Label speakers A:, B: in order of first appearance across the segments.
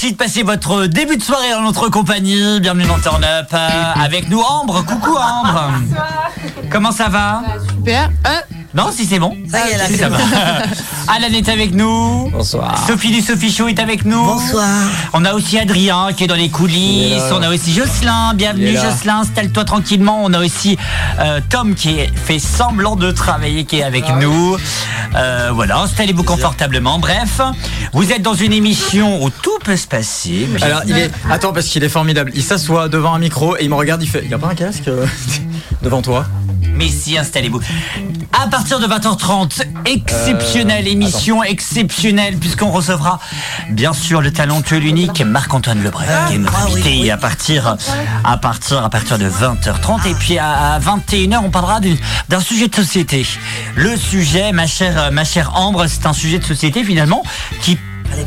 A: Merci de passer votre début de soirée dans notre compagnie. Bienvenue dans Turn Up. Euh, avec nous, Ambre. Coucou, Ambre. Comment ça va?
B: Super. Hein
A: Non, si c'est bon.
C: Ça y est, là,
A: Si,
C: c'est
A: ça
C: bon.
A: va. Alan est avec nous.
D: Bonsoir.
A: Sophie du Sophie Show est avec nous.
C: Bonsoir.
A: On a aussi Adrien qui est dans les coulisses. On a aussi Jocelyn. Bienvenue. Jocelyn. Installe-toi tranquillement. On a aussi euh, Tom qui fait semblant de travailler, qui est avec nous. Euh, voilà, installez-vous confortablement. Bref, vous êtes dans une émission où tout peut se passer.
D: Alors, il est. Attends, parce qu'il est formidable. Il s'assoit devant un micro et il me regarde. Il fait. Il y a pas un casque euh, devant toi?
A: Mais si, installez-vous. À partir de 20h30, exceptionnelle
D: Euh,
A: émission, exceptionnelle, puisqu'on recevra bien sûr le talentueux, l'unique Marc-Antoine Lebret, qui est notre
C: ah oui,
A: invité
C: oui.
A: à partir, à partir, à partir de 20h30. Et puis à, à 21h, on parlera d'un sujet de société. Le sujet, ma chère, ma chère Ambre, c'est un sujet de société finalement qui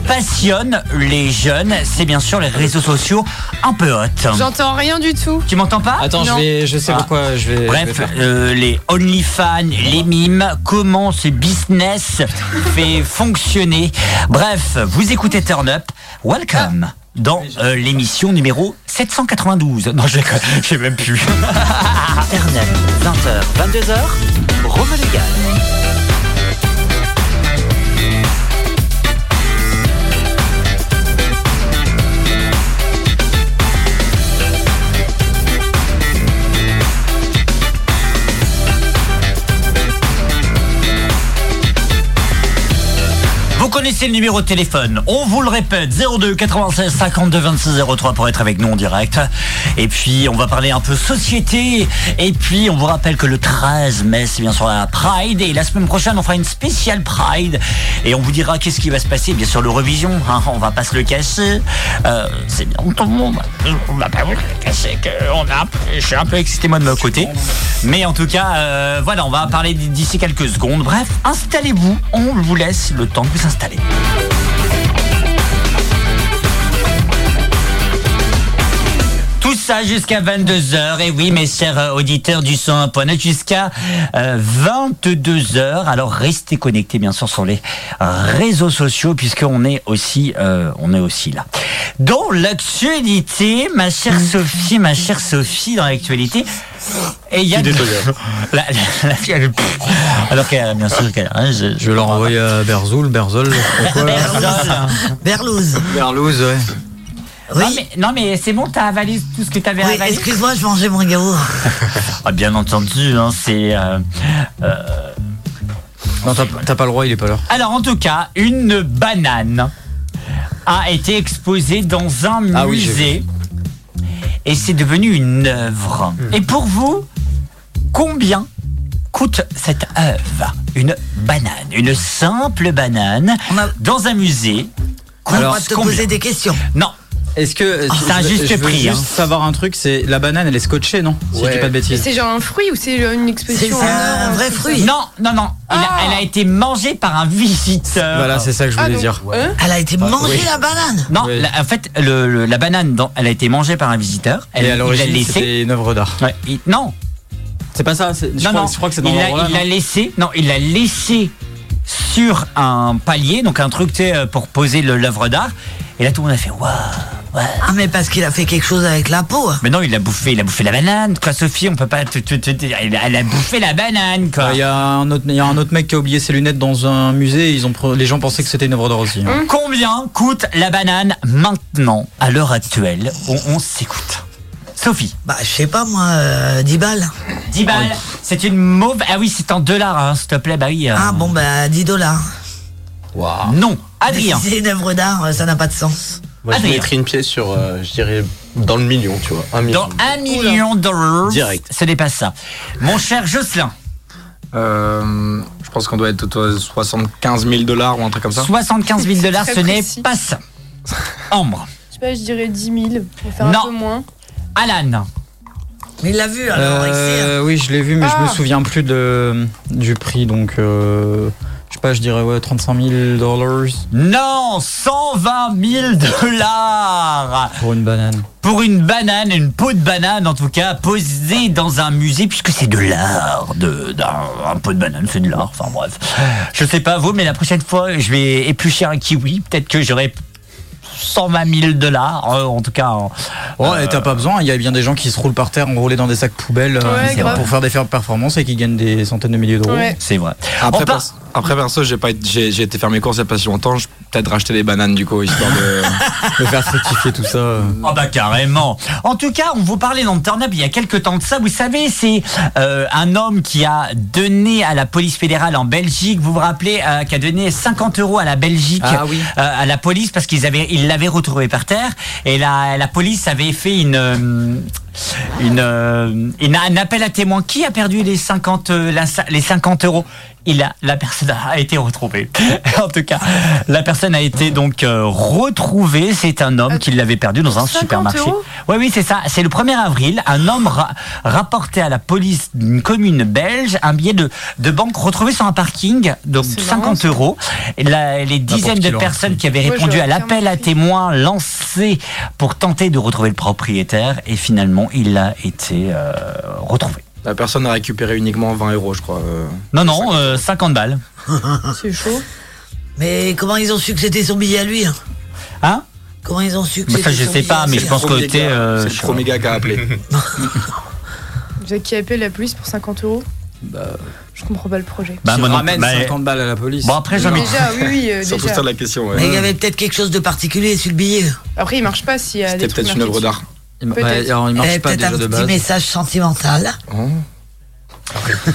A: passionne les jeunes. C'est bien sûr les réseaux sociaux un peu hot.
B: J'entends rien du tout.
A: Tu m'entends pas?
D: Attends, je vais. Je sais
A: Ah.
D: pourquoi je vais. je vais
A: Bref,
D: faire.
A: euh, les OnlyFans, les mimes, comment ce business fait fonctionner. Bref, vous écoutez Turn Up, welcome dans euh, l'émission numéro 792. Non, je sais même plus. Turn Up, 20h, 22h, Rome légal. Connaissez le numéro de téléphone. On vous le répète, 02 96 52 26 03 pour être avec nous en direct. Et puis, on va parler un peu société. Et puis, on vous rappelle que le 13 mai, c'est bien sûr la Pride. Et la semaine prochaine, on fera une spéciale Pride. Et on vous dira qu'est-ce qui va se passer. Bien sûr, l'Eurovision, hein, on va pas se le cacher. Euh, c'est bien tout le monde. On va pas vous le cacher que on a, je suis un peu excité moi de mon côté. Mais en tout cas, euh, voilà, on va parler d'ici quelques secondes. Bref, installez-vous. On vous laisse le temps de vous installer. Tout ça jusqu'à 22h. Et oui, mes chers euh, auditeurs du 101.net, jusqu'à 22h. Alors restez connectés, bien sûr, sur les réseaux sociaux, puisqu'on est aussi, euh, on est aussi là. Dans l'actualité, ma chère Sophie, ma chère Sophie, dans l'actualité, et il y a de- la, la- la fille, elle- alors qu'elle, bien sûr, qu'elle, hein, je,
D: Je vais leur envoyer à Berzoul, Berzol, quoi.
C: Berlouze.
D: Berlouze, ouais.
C: Oui.
A: Non mais, non mais c'est bon, t'as avalé tout ce que t'avais
C: Oui,
A: avalé.
C: excuse-moi, je mangeais mon yaourt.
A: Ah, bien entendu, hein, c'est. euh,
D: Non, t'as pas le droit, il est pas là.
A: Alors en tout cas, une banane a été exposée dans un
D: Ah oui,
A: musée et c'est devenu une œuvre.
D: Hmm.
A: Et pour vous, combien coûte cette œuvre? Une banane, une simple banane
C: a-
A: dans un musée.
C: On a le
D: Alors,
C: droit de te
A: combien?
C: poser des questions.
A: Non,
D: Est-ce que.
A: Ah, c'est un
D: je-
A: juste
D: je veux
A: prix,
D: juste
A: hein.
D: savoir un truc, c'est la banane, elle est scotchée, non Si je dis pas de bêtises.
B: C'est genre un fruit ou c'est genre une expression
C: c'est un vrai fruit.
A: non, non, non. A-
B: Ah.
A: elle a été mangée par un visiteur.
D: Voilà, c'est ça que je
B: Ah,
D: voulais
B: donc,
D: dire.
B: hein
C: Elle a été mangée
D: oui.
C: la banane.
A: Non,
D: Oui.
A: la- en fait, le- le- la banane, dans- elle a été mangée par un visiteur. Elle,
D: Et à l'origine, c'était une œuvre d'art.
A: Ouais, il- non,
D: C'est pas ça je,
A: non,
D: crois,
A: non.
D: je crois que c'est dans
A: il l'a
D: l'ordre là.
A: il l'a laissé. Non, il l'a laissé sur un palier, donc un truc tu sais, euh, pour poser l'œuvre d'art. Et là, tout le monde a fait waouh. Ouais.
C: Ah, mais parce qu'il a fait quelque chose avec la peau.
A: Mais non, il a bouffé, il a bouffé la banane, quoi, Sophie. On peut pas. te- te- te- te- elle, a- elle a bouffé la banane, quoi.
D: Il y, a un autre- il y a un autre mec qui a oublié ses lunettes dans un musée. Ils ont, les gens pensaient que c'était une œuvre d'art aussi. hein.
A: Combien coûte la banane maintenant, à l'heure actuelle On, on s'écoute? Sophie,
C: Bah, je sais pas, moi, euh, 10 balles.
A: 10 balles, c'est une mauvaise. Ah oui, c'est en dollars, hein, s'il te plaît, bah oui. euh,
C: Ah, bon, bah, 10 dollars.
A: Non, Adrien.
C: Si c'est une œuvre d'art, ça n'a pas de sens.
E: Moi, je
A: Adrien.
E: mettrais une pièce sur, euh, je dirais, dans le million, tu vois. Un million.
A: Dans un million de dollars.
E: Direct.
A: Ce n'est pas ça. Mon cher Jocelyn,
F: Euh, je pense qu'on doit être autour de 75 000 dollars ou un truc comme ça.
A: 75 000 dollars, ce n'est
B: précis.
A: pas ça. Ambre,
B: Je sais pas, je dirais 10 000 pour faire
A: Non.
B: un peu moins.
A: Alan,
C: Mais il l'a vu, alors, excellent.
D: Euh, oui, je l'ai vu, mais je me
B: Ah.
D: souviens plus de, du prix. Donc, euh, je pas, je dirais ouais, 35 000 dollars
A: non, 120 000 dollars
D: pour une banane.
A: pour une banane, une peau de banane en tout cas, posée dans un musée, puisque c'est de l'art, de, d'un un pot de banane, c'est de l'art, enfin bref. Je sais pas vous, mais la prochaine fois, je vais éplucher un kiwi, peut-être que j'aurai 120 000 dollars, euh, en tout cas.
D: Ouais, et t'as pas besoin, il y a bien des gens qui se roulent par terre enroulés dans des sacs poubelles euh,
B: Ouais,
D: pour- faire des performances et qui gagnent des centaines de milliers d'euros.
B: Ouais.
A: C'est vrai.
F: Après,
A: On
F: perso, après perso, j'ai pas été- j'ai j'ai été faire mes courses il y a pas si longtemps. Je vais peut-être racheter des bananes du coup, histoire de.
D: De faire fructifier tout ça.
A: Ah bah carrément. En tout cas, on vous parlait dans le Turn Up il y a quelques temps de ça. Vous savez, c'est euh, un homme qui a donné à la police fédérale en Belgique. Vous vous rappelez, euh, qui a donné 50 euros à la Belgique,
D: Ah oui.
A: euh, à la police parce qu'ils avaient, ils l'avaient retrouvé par terre et la, la police avait fait une euh, une, euh, une- un appel à témoins. Qui a perdu les 50 euh, la- les 50 euros? Il a, la personne a été retrouvée. en tout cas, la personne a été donc euh, retrouvée. C'est un homme qui l'avait perdu dans un
B: 50
A: supermarché.
B: euros?
A: Oui, oui, c'est ça. C'est le 1er avril. Un homme ra- rapportait à la police d'une commune belge un billet de, de banque retrouvé sur un parking, donc
B: C'est
A: 50
B: marrant, ça.
A: euros. Et la- les dizaines de personnes qui avaient répondu à l'appel à témoins lancé pour tenter de retrouver le propriétaire. Et finalement, il a été euh, retrouvé.
F: La personne a récupéré uniquement 20 euros, je crois. euh.
A: Non, non, euh, 50 balles.
B: C'est chaud.
C: Mais comment ils ont su que c'était son billet à lui hein?
A: Hein?
C: Comment ils ont su que
A: Bah,
C: c'était
A: ça, je
C: son
A: sais
C: billet
A: pas,
C: à
A: mais je pense que t'es. euh,
F: c'est le premier gars qui a appelé.
B: Vous avez qui appelle la police pour 50 euros?
D: Bah,
B: Je comprends pas le projet.
A: Bah,
D: qui
A: moi non
D: ramène
A: plus. Bah,
D: 50 balles à la police.
A: Bon, après, j'ai envie de-
B: Déjà, oui, oui, euh,
F: Surtout
B: déjà.
F: ça la question. ouais.
C: Mais il y avait peut-être quelque chose de particulier sur le billet.
B: Après, il marche pas s'il y a des
F: C'était peut-être une œuvre d'art.
D: Il,
C: y
D: marche
C: avait
D: pas
C: peut-être
D: déjà
C: un
D: de
C: petit
D: base.
C: message sentimental.
F: Oh.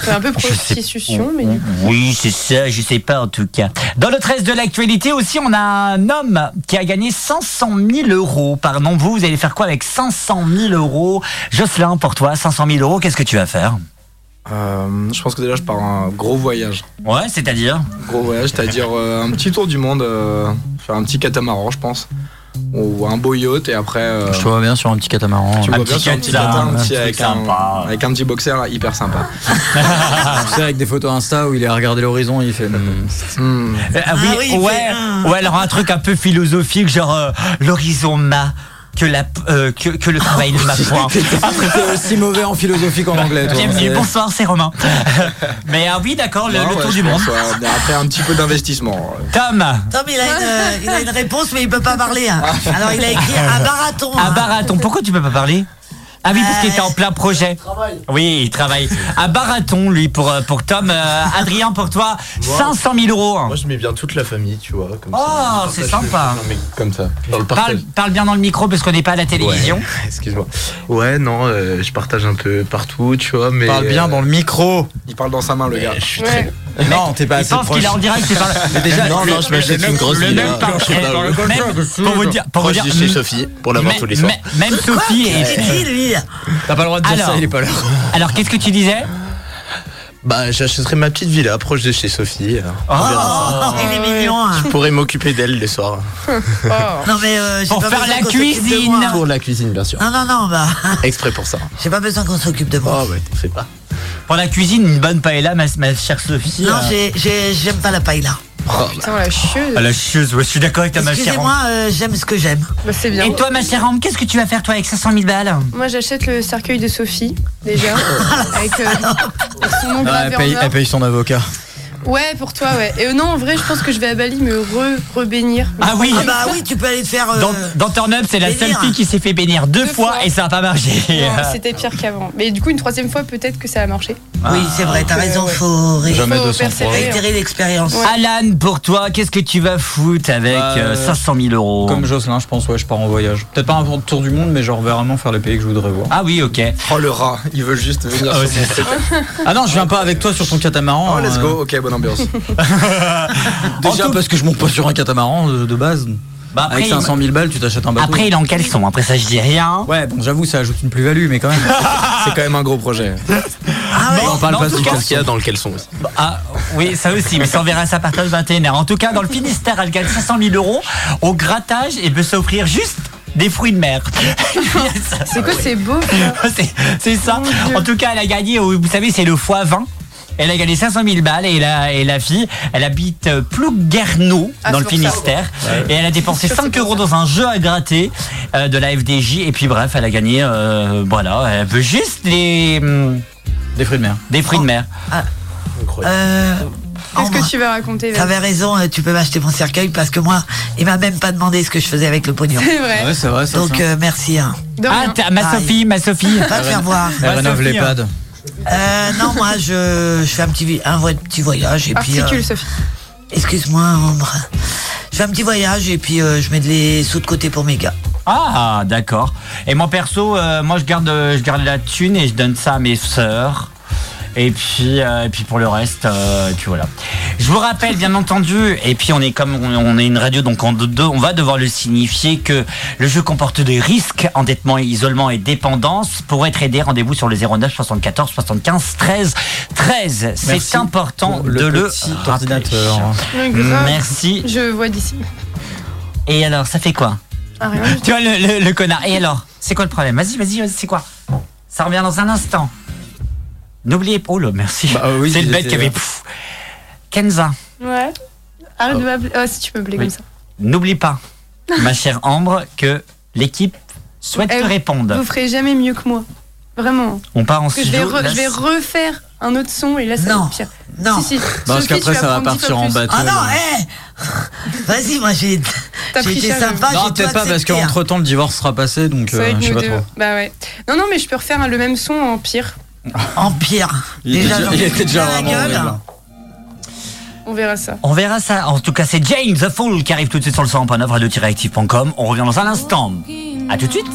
B: C'est un peu prostitution, mais du coup.
A: Oui, c'est ça, je sais pas en tout cas. Dans le 13 de l'actualité aussi, on a un homme qui a gagné 500 000 euros. Pardon, vous, vous allez faire quoi avec 500 000 euros? Jocelyn, pour toi, 500 000 euros, qu'est-ce que tu vas faire?
F: Euh, je pense que déjà je pars un gros voyage.
A: Ouais, c'est-à-dire?
F: Gros voyage, c'est-à-dire euh, un petit tour du monde, euh, faire un petit catamaran, je pense. Ou un beau yacht et après. euh,
D: Je te vois bien sur un petit catamaran.
F: tu
A: Un
F: vois
A: petit
F: bien sur un petit
A: catamaran,
F: avec, un,
A: sympa.
F: avec un petit boxer là, hyper sympa.
D: Tu sais, avec des photos Insta où il est à regarder l'horizon, il fait. hmm,
F: Hmm.
A: Euh, ah oui,
C: Ah
A: ouais,
C: fait un.
A: ouais, alors un truc un peu philosophique, genre euh, l'horizon m'a que, la, euh, que, que le travail ne m'a point.
D: T'es aussi mauvais en philosophie qu'en anglais, toi.
A: Bienvenue, bonsoir, c'est Romain. Mais ah oui, d'accord, le,
F: Non,
A: le tour du monde.
F: Mais après un petit peu d'investissement.
A: Tom,
C: Tom, il a, une, il a une réponse, mais il peut pas parler. hein. Alors, il a écrit un marathon.
A: à
C: hein.
A: Baraton, pourquoi tu peux pas parler? Ah oui, parce qu'il était en plein projet. Oui, il travaille. À Baraton, lui, pour, euh, pour Tom. Euh, Adrien, pour toi, 500 000 euros.
E: Moi, je mets bien toute la famille, tu vois. Comme
A: Oh,
E: ça.
A: c'est sympa.
E: le- non, mais comme ça, dans le
A: Parle,
E: partage.
A: parle bien dans le micro parce qu'on n'est pas à la télévision.
E: Ouais, excuse-moi. Ouais, non, euh, je partage un peu partout, tu vois, mais.
D: Parle bien dans le micro.
F: Il parle dans sa main, le gars.
E: Je suis
B: Ouais.
D: Non, t'es pas assez
A: pense
D: proche.
A: qu'il est en direct. c'est pas-
D: déjà,
E: Non, non, je m'achète une grosse
A: Le
E: villa. Je
A: Pour vous dire, pour vous
E: Proche
A: dire,
E: de chez Sophie, pour l'avoir
A: même-
E: tous les soirs.
A: même- Sophie est.
D: T'as pas le droit de dire
A: Alors.
D: ça, il est pas là.
A: Alors, qu'est-ce que tu disais
E: Bah, j'achèterai ma petite villa proche de chez Sophie.
A: Oh.
E: on verra ça.
C: Il est mignon. hein.
E: Je pourrais m'occuper d'elle les soirs.
B: Oh.
C: Non, mais euh,
A: Pour
C: pas
A: faire la cuisine.
E: Pour la cuisine, bien sûr.
C: Non, non, non, bah,
E: Exprès pour ça.
C: j'ai pas besoin qu'on s'occupe de moi.
E: Oh, ouais, t'en fais pas.
A: Pour la cuisine, une bonne paella, ma, ma chère Sophie.
C: Non,
A: euh,
C: j'ai- j'ai- j'aime pas la paille là.
E: Oh,
B: Putain, la chieuse.
A: Ah, la chieuse, ouais, je suis d'accord avec ta ma chère
C: Excusez-moi, euh, j'aime ce que j'aime.
B: Bah, c'est bien.
A: Et toi, ma chère Ambre, qu'est-ce que tu vas faire, toi, avec 500 000 balles
B: Moi, j'achète le cercueil de Sophie, déjà. avec, euh, avec son nom
D: Ah,
B: gravé
D: elle,
B: en
D: paye,
B: or.
D: elle paye son avocat.
B: Ouais, pour toi, ouais. Et euh, non, en vrai, je pense que je vais à Bali me re, rebénir.
A: Ah oui
C: Ah bah oui, tu peux aller te faire. euh,
A: Dans, dans Turn Up, c'est la seule
C: bénir.
A: fille qui s'est fait bénir deux,
B: Deux
A: fois,
B: fois.
A: et ça n'a pas marché.
B: Non, C'était pire qu'avant. Mais du coup, une troisième fois, peut-être que ça a marché.
C: Oui, c'est vrai, t'as raison,
B: ouais.
C: faut ré-
D: Jamais
B: Faut
D: 200 fois.
B: persévérer.
C: réitérer l'expérience.
B: Ouais.
A: Alan, pour toi, qu'est-ce que tu vas foutre avec
D: Bah,
A: euh,
D: euh,
A: 500 000 euros
D: Comme Jocelyn, je pense, ouais, je pars en voyage. Peut-être pas un tour du monde, mais genre vraiment faire les pays que je voudrais voir.
A: Ah oui, ok.
F: Oh le rat, il veut juste venir
A: Oh,
F: sur
A: c'est
F: son truc.
D: Ah non, je viens pas avec toi sur ton catamaran.
F: Oh let's
D: euh,
F: go, ok bonne
D: Déjà parce que je monte pas sur un catamaran de, de base.
A: Bah, après,
D: Avec 500 000 balles, tu t'achètes un bateau.
A: après, il est en caleçon. Après ça, je dis rien.
D: Ouais, bon, j'avoue, ça ajoute une plus-value, mais quand même.
F: C'est quand même un gros projet.
C: Ah ouais,
D: on parle
A: en
D: pas
A: tout
D: du
A: cas-
E: Qu'est-ce qu'il y a dans le caleçon aussi
A: Ah oui, ça aussi, mais ça on verra ça de 21h. En tout cas, dans le Finistère, elle gagne 500 000 euros au grattage et peut s'offrir juste des fruits de mer.
B: C'est quoi, c'est beau
A: C'est- ça. En tout cas, elle a gagné, vous savez, c'est le x20. Elle a gagné 500 000 balles et la, et la fille, elle habite Plouguerneau
B: Ah,
A: dans le. Finistère et elle a dépensé
B: sûr que
A: 5
B: c'est
A: euros dans un jeu à gratter euh, de la FDJ et puis bref, elle a gagné, euh, voilà, elle veut juste des, hum,
D: Des fruits de mer.
A: des fruits de mer.
E: Incroyable.
C: euh,
B: Qu'est-ce que tu vas raconter vas-y.
C: T'avais raison, euh, tu peux m'acheter mon cercueil parce que moi, il m'a même pas demandé ce que je faisais avec le pognon.
B: C'est vrai.
D: Ouais, c'est vrai, ça.
C: Donc
D: ça.
C: euh, merci. Hein.
G: Ah, ma. Sophie, ma Sophie.
C: Va te faire voir.
D: Elle rénove les
G: hein.
D: pads.
C: Euh, non, moi je, je fais un petit, un vrai petit voyage et puis. Euh,
B: Sophie.
C: Excuse-moi, Ambre. Je fais un petit voyage et puis euh, je mets les sous de côté pour mes gars.
G: Ah, d'accord. Et moi perso, euh, moi je garde, je garde la thune et je donne ça à mes sœurs. Et puis, euh, et puis pour le reste, euh, et puis voilà. Je vous rappelle, bien entendu, et puis on est comme on, on est une radio, donc on, on va devoir le signifier que le jeu comporte des risques, endettement, isolement et dépendance. Pour être aidé, rendez-vous sur le 09 74 75 13 13. C'est important
D: pour
G: de
D: le
G: le
D: ordinateur.
G: Merci.
B: Je vois d'ici.
G: Et alors, ça fait quoi
B: Ah, rien.
G: Tu vois le, le- le connard. Et alors? C'est quoi le problème? Vas-y, vas-y, vas-y, c'est quoi? Ça revient dans un instant. N'oubliez pas. Oh là, merci.
D: Bah, oui,
G: c'est le
D: était,
G: qui avait. pff. Kenza,
B: Ouais. Arrête de m'appeler. Oh, si tu peux m'appeler
G: Oui.
B: comme ça.
G: n'oublie pas, ma chère Ambre, que l'équipe souhaite
B: Eh,
G: te répondre.
B: Vous ferez jamais mieux que moi. Vraiment.
G: On part en
B: Parce que je vais,
G: studio.
B: re-
G: là,
B: je vais refaire un autre son et là, ça va
C: Non.
B: pire.
C: Non.
B: Si, si.
D: Parce qu'après, ça va partir en bateau.
C: Ah non, hé Vas-y, moi j'ai été sympa.
D: Non, peut-être pas parce
C: hein.
D: qu'entre temps le divorce sera passé, donc
B: Ça va
D: euh, je sais pas
B: deux.
D: trop.
B: Bah ouais. Non, non, mais je peux refaire le même son en pire.
C: Empire.
D: Il était
C: Déjà,
D: déjà-
C: j'en
D: il
C: ai
D: était déjà
C: la
D: vraiment
C: gueule.
D: horrible.
B: On verra ça.
G: On verra ça. En tout cas, c'est Jane the Fool qui arrive tout de suite sur le 100.9 radio-active.com. On revient dans un instant. À tout de suite.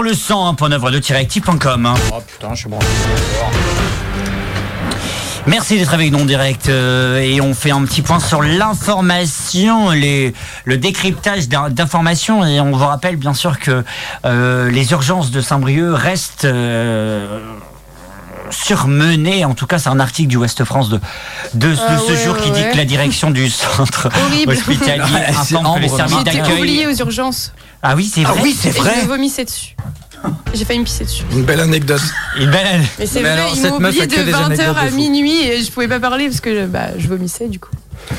A: Le 101.9 radio-active.com. hein.
D: Oh putain, je suis bon.
A: Merci d'être avec nous en direct euh, et on fait un petit point sur l'information, le décryptage d'in- d'informations et on vous rappelle bien sûr que euh, les urgences de Saint-Brieuc restent euh, surmenées. En tout cas, c'est un article du Ouest France de, de, de
B: Ah
A: ce
B: ouais,
A: jour qui
B: ouais,
A: dit
B: ouais.
A: que la direction du centre
B: Horrible.
A: hospitalier informe les services
B: J'ai été
A: d'accueil.
B: oubliée aux urgences.
A: Ah oui, c'est vrai.
C: oui, c'est
B: Et je
C: vrai.
B: vomissais dessus. J'ai failli me pisser dessus.
F: Une belle anecdote.
A: Une belle.
B: Mais c'est vrai,
D: alors,
B: ils
D: cette
B: m'ont
D: meuf
B: oublié de
D: des
B: 20h
D: anecdotes
B: à minuit et je pouvais pas parler parce que bah, je vomissais du coup.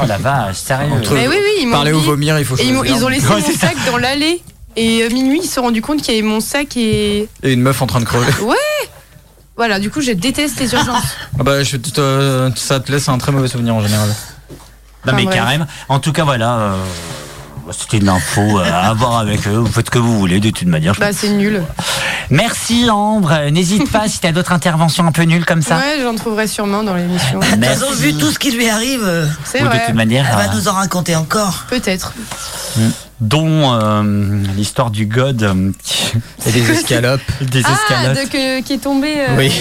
A: Oh la vache, sérieux.
D: Entre-
B: Mais oui, oui, ils m'ont
D: Parler ou
B: oublié.
D: vomir, il faut
B: Et ils, ils ont laissé
A: Ouais,
B: mon sac dans l'allée. Et euh, minuit, ils se sont rendus compte qu'il y avait mon sac et
D: Et une meuf en train de crever.
B: Voilà. Du coup, je déteste les urgences.
D: Ah bah, je, te- ça te laisse un très mauvais souvenir en général.
A: Non
B: Enfin,
A: mais
B: bref.
A: carrément. En tout cas, voilà. euh, C'était une info euh, à voir avec eux. Vous faites ce que vous voulez de toute manière.
B: bah, c'est nul.
A: Merci Ambre. N'hésite pas si tu as d'autres interventions un peu nulles comme ça.
B: Ouais, j'en trouverai sûrement dans l'émission.
A: Merci.
C: façon, vu tout ce qui lui arrive,
B: C'est
A: Ou de
B: vrai.
A: toute manière,
C: elle va
A: euh,
C: nous en raconter encore.
B: Peut-être.
A: dont euh, l'histoire du God euh,
D: Et des escalopes.
A: des
B: Ah, de, que- qui est tombé. euh,
D: Oui.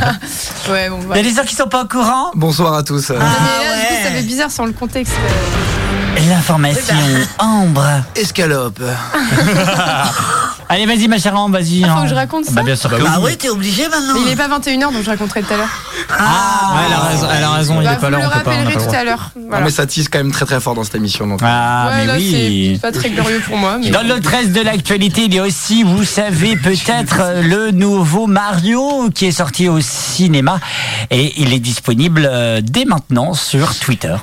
B: ouais, bon,
A: Il y a des gens qui sont pas au courant.
F: Bonsoir à tous.
B: Mais là,
C: Ah
B: du coup,
C: ouais.
B: ça fait bizarre sans le contexte.
A: L'information Ambre.
F: Escalope.
A: Allez, vas-y ma chère Ambre, vas-y.
B: Ah, faut
A: hein.
B: que je raconte ça
A: Bah bien sûr que
C: Ah
A: oui.
C: oui, t'es obligé maintenant.
B: Mais il est pas 21h, donc je raconterai tout à l'heure.
C: Ah,
D: Ouais, elle a raison, elle a raison il
B: Bah,
D: est pas
B: vous
D: là,
B: me
D: on
B: le
D: peut pas. on a
B: rappellerez
D: pas le
B: tout
D: droit.
B: à l'heure.
F: Ah,
B: Voilà.
F: mais ça tease quand même très très fort dans cette émission. Donc.
A: Ah
B: Ouais,
A: mais
B: là,
A: oui.
B: c'est pas très glorieux pour moi. Mais...
A: Dans le 13 de l'actualité, il y a aussi, vous savez peut-être, euh, le nouveau Mario qui est sorti au cinéma et il est disponible euh, dès maintenant sur Twitter.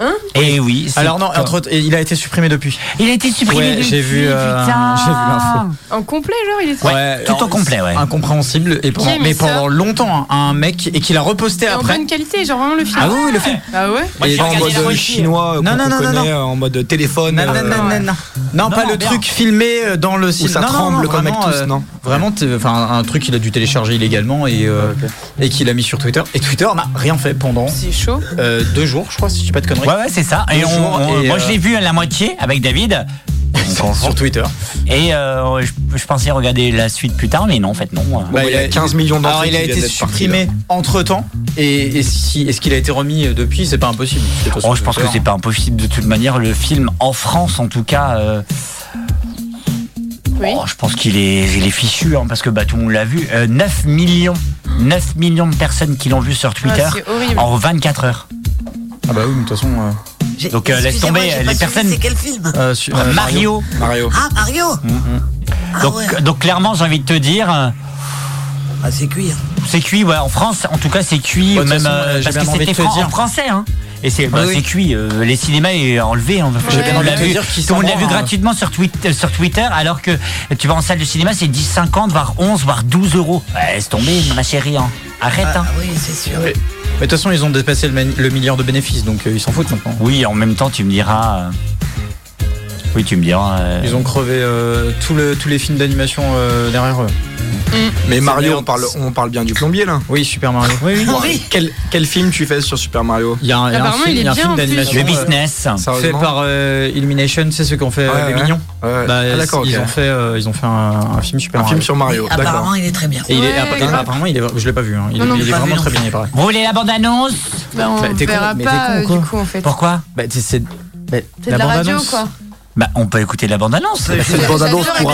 B: Hein
A: Et oui. c'est-
D: Alors non, entre autres, et il a été supprimé depuis.
A: il a été supprimé.
D: Ouais,
A: depuis,
D: j'ai vu, euh,
A: putain.
D: j'ai vu l'info.
B: En complet, genre, il est.
A: Ouais, tout au complet, ouais.
D: Incompréhensible. Et pendant, mais pendant longtemps, hein, un mec et qu'il a reposté
B: Et en
D: après.
B: bonne qualité, genre vraiment le film.
D: Ah oui, oui, le film.
B: Ah ouais
F: Et en mode euh, chinois, euh,
D: Non,
F: qu'on
D: non, non, non,
F: connaît, euh, en mode téléphone.
D: Non,
F: euh,
D: non, non, non, non. Non, pas
A: Non,
D: le
A: bien.
D: truc filmé euh, dans le
F: Où
D: cinéma.
F: ça tremble comme avec
D: vraiment,
F: tous,
D: euh,
F: non
D: Vraiment, enfin, un truc qu'il a dû télécharger illégalement et, euh, et qu'il a mis sur Twitter. Et Twitter n'a rien fait pendant
B: C'est chaud.
D: euh, deux jours, je crois, si je dis pas de conneries.
A: Ouais, ouais, c'est ça. Et,
D: Deux
A: on-
D: jours,
A: on-
D: et,
A: moi,
D: euh,
A: je l'ai vu à la moitié avec David.
D: sur Twitter.
A: Et euh, je, je pensais regarder la suite plus tard, mais non, en fait, non.
F: Bah, il y a 15 millions d'entrées
D: Alors, il a été supprimé entre temps. Et, et si, est-ce qu'il a été remis euh, depuis? C'est pas impossible.
A: Oh, je pense que c'est pas impossible de toute manière. Le film, en France en tout cas, euh,
B: Oui.
A: oh, je pense qu'il est, il est fichu, hein, parce que bah, tout le monde l'a vu. Euh, 9 millions, 9 millions de personnes qui l'ont vu sur Twitter
B: Ah,
A: en 24 heures.
D: Ah bah oui, de toute façon. euh,
A: Donc, euh, laisse tomber, les personnes-
C: C'est quel film
D: euh, su- euh,
A: Mario.
F: Mario.
C: Ah, Mario Ah
A: Donc,
C: ouais.
A: donc clairement, j'ai envie de te dire, euh,
C: Ah, c'est cuit. hein.
A: c'est cuit. Ouais, en France, en tout cas, c'est cuit.
D: Ouais,
A: même
D: façon,
A: euh,
D: euh, j'ai
A: parce que c'était fran- en français. Hein. Et c'est bah,
D: Oui,
A: c'est cuit. euh, les cinémas est enlevé. hein. Tout le
B: de te
A: vu, tout l'a vu
D: rend,
A: gratuitement sur, Twitter, sur Twitter, alors que tu vas en salle de cinéma, c'est 10, 50, voire 11, voire 12 euros. Ouais, laisse tomber, ma chérie. hein. Arrête.
C: Ah,
A: hein.
C: oui, c'est sûr.
D: Mais de toute façon, ils ont dépassé le, milliard de bénéfices, donc euh, ils s'en foutent maintenant.
A: Oui, en même temps, tu me diras. Oui, tu me diras. euh,
D: Ils ont crevé euh, tout le- tous les films d'animation euh, derrière eux.
F: Mais
D: C'est
F: Mario, on parle, on parle bien du plombier là.
D: Oui, Super Mario. Oui, oui.
C: Ah oui.
F: Quel, quel film tu fais sur Super Mario?
D: Il y a un, il y a un
B: Apparemment,
D: film,
B: il
D: y a un d'animation
A: Le
D: euh,
A: business.
D: fait par euh, Illumination, c'est ceux qui ont fait
F: Ouais,
D: Les
F: ouais.
D: Mignons.
F: Ouais.
D: Bah,
F: Ah, d'accord,
D: ils ont fait, euh, ils ont fait un, un film Super
F: Un
D: Mario.
F: film sur Mario.
C: Apparemment, il est très bien.
D: Et il est,
B: Ouais,
D: appa-
B: grave.
D: apparemment, il est, je l'ai pas vu. Hein. Il,
B: Non,
D: est-
B: non,
D: il est
C: pas
D: vraiment
C: vu
D: très bien, il paraît.
A: Vous voulez la bande-annonce?
B: Bah, on
D: Bah, t'es con,
B: verra
D: mais
B: pas
D: con ou quoi
B: du coup en fait.
A: Pourquoi?
D: Bah, c'est, bah,
B: de la radio
D: bande-annonce.
B: quoi.
A: Bah, on peut écouter la bande-annonce.
F: Bande-annonce pour.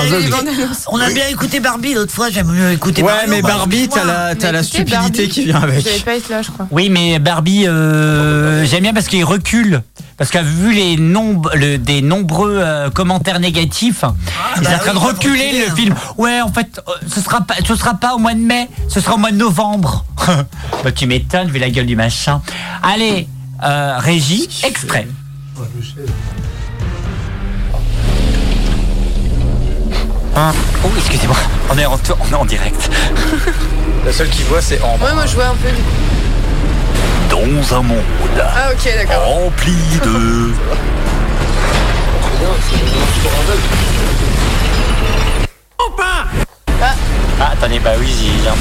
C: On a bien écouté Barbie l'autre fois, j'aime mieux écouter
D: Ouais,
C: Mario,
D: mais Barbie, t'as la, t'as la stupidité
B: Barbie.
D: qui vient
B: Je vais
D: avec.
B: pas être là, je crois.
A: Oui, mais Barbie, euh, j'aime bien parce qu'il recule. Parce qu'à vu les nombres, le- des nombreux euh, commentaires négatifs, il est
C: bah
A: en train
C: oui,
A: de reculer le
C: hein.
A: film. Ouais, en fait, euh, ce sera pas, ce sera pas au mois de mai, ce sera au mois de novembre. bah, tu m'étonnes vu la gueule du machin. Allez, euh, régie, extrait. Hein oh, excusez-moi, on est en, on est en direct.
D: La seule qui voit, c'est Ambre.
B: Ouais, moi je vois un peu.
A: Dans un monde
B: Ah, ok, d'accord.
A: rempli de. Ah, attendez, bah oui, j'ai un peu.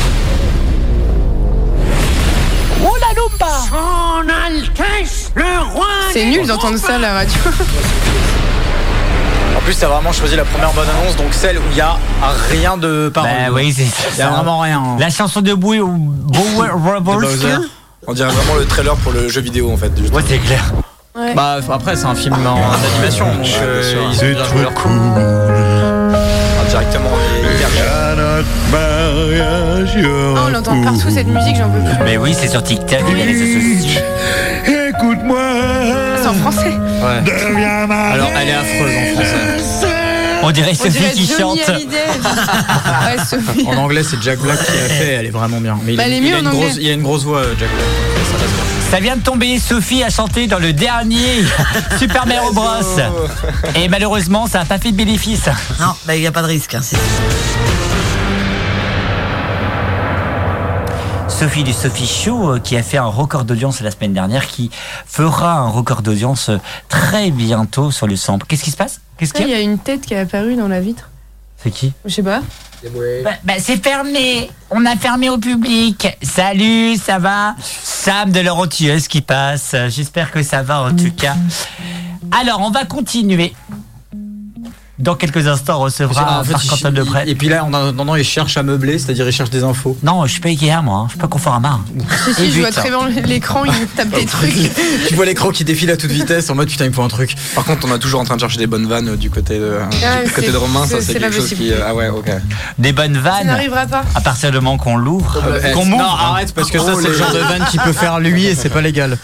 A: Oh la loupa
B: C'est nul d'entendre ça à la radio.
D: plus, t'as vraiment choisi la première bonne annonce, donc celle où il y a rien de parole.
A: Bah oui, c'est
D: Il y a vraiment rien.
A: La chanson de Bowie ou Bowie
D: De Bowser.
F: On dirait vraiment le trailer pour le jeu vidéo en fait. juste.
A: Ouais, c'est clair.
B: Ouais.
D: Bah après, c'est un film en animation, donc euh, ils ont joué leur coup.
F: Ah, directement
B: Ah, on l'entend partout cette musique, j'en peux plus.
A: Mais oui, c'est sur TikTok et les réseaux sociaux.
B: C'est en français.
D: Ouais. Alors, elle est affreuse en français.
A: On dirait
B: On dirait
A: Sophie qui
B: Johnny
A: chante.
B: Hallyday. ouais, Sophie.
D: En anglais, c'est Jack Black qui l'a fait, elle est vraiment bien. Mais il,
B: Bah, elle est
D: il
B: mieux
D: a
B: en
D: une
B: anglais.
D: grosse, il a une grosse voix, euh, Jack Black. Ça
A: vient de tomber, Sophie a chanté dans le dernier Super Mario Bros. Et malheureusement, ça n'a pas fait de bénéfice.
C: Non, bah, il n'y a pas de risque. hein,
A: Sophie du Sophie Show euh, qui a fait un record d'audience la semaine dernière, qui fera un record d'audience euh, très bientôt sur le sample. Qu'est-ce qui se passe? Qu'est-ce
B: Il
A: qu'il y
B: y
A: a
B: une tête qui est apparue dans la vitre.
A: C'est qui?
B: Je sais pas.
A: Bah, bah, c'est fermé. On a fermé au public. Salut, ça va? Sam de l'Euro Tueuse qui passe. J'espère que ça va en tout cas. Alors, on va continuer. Dans quelques instants, on recevra
D: Ah, en fait,
A: Marc-Antoine
D: il-
A: Depré.
D: Et puis là, en attendant, il cherche à meubler, c'est-à-dire il cherche des infos.
A: Non, je suis pas Ikea, moi. hein. Je suis pas Conforama.
B: Si, si, je vois très bien l'écran, il tape des trucs.
D: tu vois l'écran qui défile à toute vitesse en mode putain, il me faut un truc.
F: Par contre, on est toujours en train de chercher des bonnes vannes euh, du côté de,
B: Ah,
F: du côté de Romain. Ça,
B: c'est-
F: quelque chose qui. euh, Ah ouais, ok.
A: Des bonnes
B: Ça
A: vannes.
B: n'arrivera pas.
A: À partir du moment qu'on l'ouvre,
D: Eh,
A: qu'on
D: non,
A: m'ouvre.
D: arrête parce que ça, c'est le genre de vanne qu'il peut faire lui et c'est pas légal.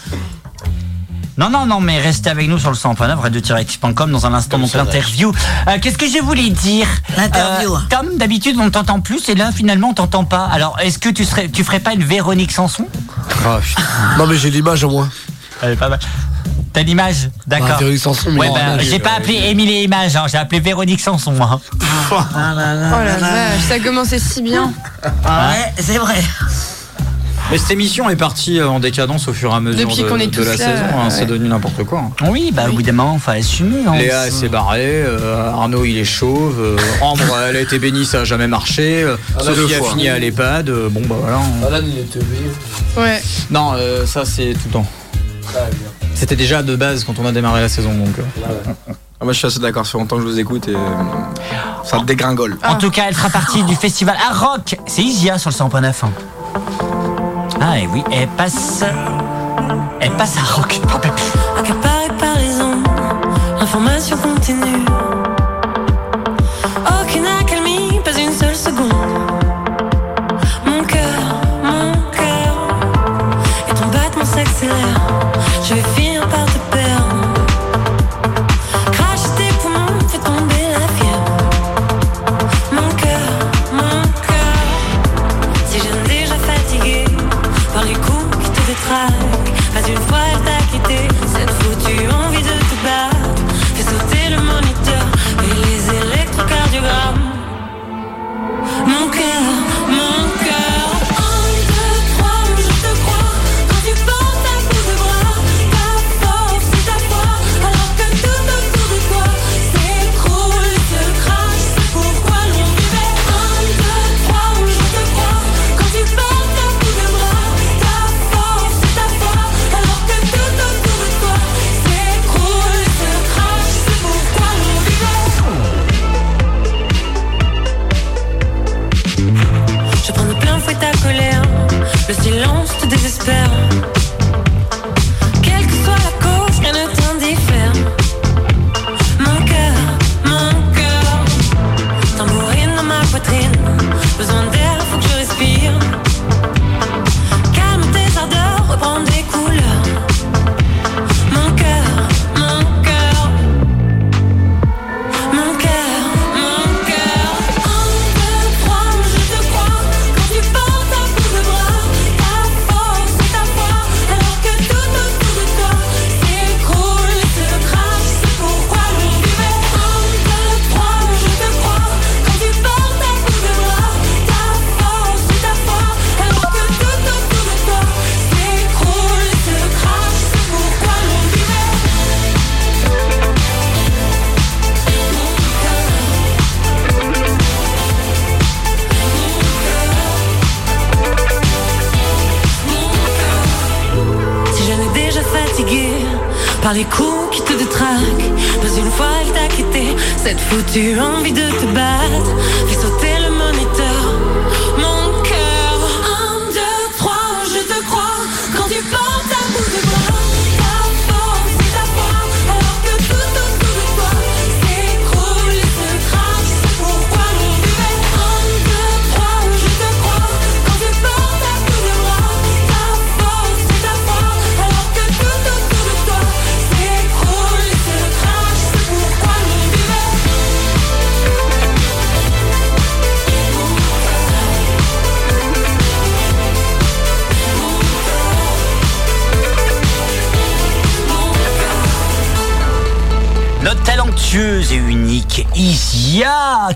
A: Non, non, non, mais restez avec nous sur le 100.9, radio-actif.com dans un instant, donc l'interview. Euh, Qu'est-ce que je voulais dire?
C: L'interview.
A: Euh, Tom, d'habitude, on t'entend plus et là, finalement, on t'entend pas. Alors, est-ce que tu serais, tu ferais pas une Véronique Sanson?
D: Oh, putain.
H: Non, mais j'ai l'image au moins.
A: Elle est pas mal. T'as l'image? D'accord.
H: Bah, Véronique Sanson, mais
A: Ouais, bah, j'ai pas appelé Émilie Image, hein, j'ai appelé Véronique Sanson. hein.
C: Ah là là
B: Oh la
C: là là.
B: vache, ça commençait si bien.
C: Ah ouais, c'est vrai.
D: Mais cette émission est partie euh, en décadence au fur et à mesure
B: Depuis
D: de,
B: qu'on est
D: de
B: tous
D: la
B: là,
D: saison. hein,
B: ouais.
D: C'est devenu n'importe quoi. hein.
A: Oui, bah, au bout d'un moment, faut assumer. hein.
D: Léa elle s'est barrée, euh, Arnaud il est chauve, euh, Ambre elle a été bénie, ça a jamais marché, euh,
H: Ah, là,
D: Sophie
H: deux
D: a
H: fois.
D: fini à l'EHPAD, euh, bon bah voilà. on-
H: Alan, il était obéi.
B: Ouais.
D: Non, euh, ça c'est tout le temps.
H: Ah, bien.
D: C'était déjà de base quand on a démarré la saison donc. euh.
F: Ah, moi, je suis assez d'accord. Ça fait longtemps que je vous écoute et euh, ça dégringole.
A: En tout cas, elle fera partie du festival à Rock. C'est Isia sur le 100.9. hein. Ah, et oui, elle passe. Elle passe à Rock.
G: Accaparé par les ondes, information continue.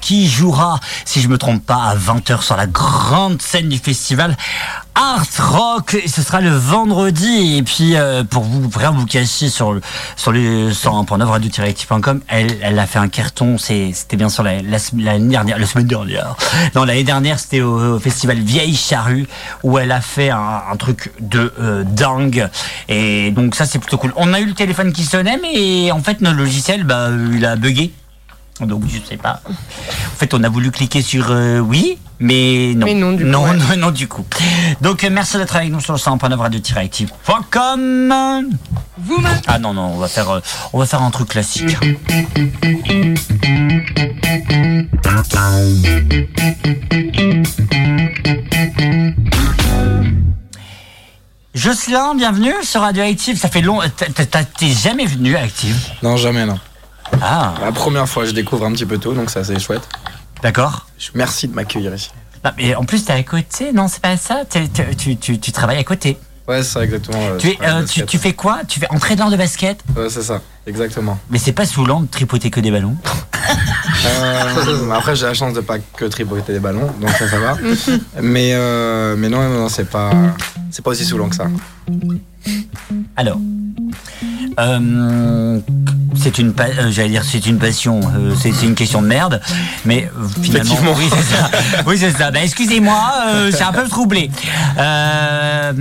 G: Qui
A: jouera, si je me trompe pas, à 20h sur la grande scène du festival Art Rock. Et ce sera le vendredi. Et puis, euh, pour vous rien vous cacher sur le, sur le, sur un point radio-active.com, elle, elle a fait un carton. C'était bien sûr la, la, l'année dernière, la semaine dernière. Non, l'année dernière, c'était au, au festival Vieille Charrue où elle a fait un, un truc de euh, dingue. Et donc, ça, c'est plutôt cool. On a eu le téléphone qui sonnait, mais en fait, notre logiciel, bah, il a bugué. Donc, je sais pas. En fait, on a voulu cliquer sur euh, oui, mais non.
B: Mais non, du coup,
A: non,
B: ouais.
A: non, non, du coup. Donc, euh, merci d'être avec nous sur le 100.9 radio-active.com.
B: Vous
A: Ah non, non, on va faire, euh, on va faire un truc classique. Jocelyn, bienvenue sur Radio Active. Ça fait long. T'es jamais venu à Active?
F: Non, jamais, non.
A: Ah,
F: La première fois, je découvre un petit peu tout, donc ça, c'est chouette.
A: d'accord.
F: Merci de m'accueillir ici.
A: Non, mais en plus, t'es à côté. Non, c'est pas ça. T'es- t'es- tu, tu, tu travailles à côté.
F: Ouais, c'est ça, exactement. euh,
A: Tu, es, euh, tu, fais quoi? Tu fais entraîneur de basket?
F: Ouais, c'est ça, exactement.
A: Mais c'est pas saoulant de tripoter que des ballons
F: Euh, après, j'ai la chance de pas que tripoter des ballons, donc ça, ça va. mais, euh, mais non, non, non, c'est pas, c'est pas aussi saoulant que ça.
A: Alors, euh, c'est une, pa- euh, j'allais dire, c'est une passion. euh, c'est c'est une question de merde, mais euh, finalement,
F: Effectivement.
A: oui, c'est ça. Oui, c'est ça. Ben, excusez-moi, euh, c'est un peu troublé. Euh,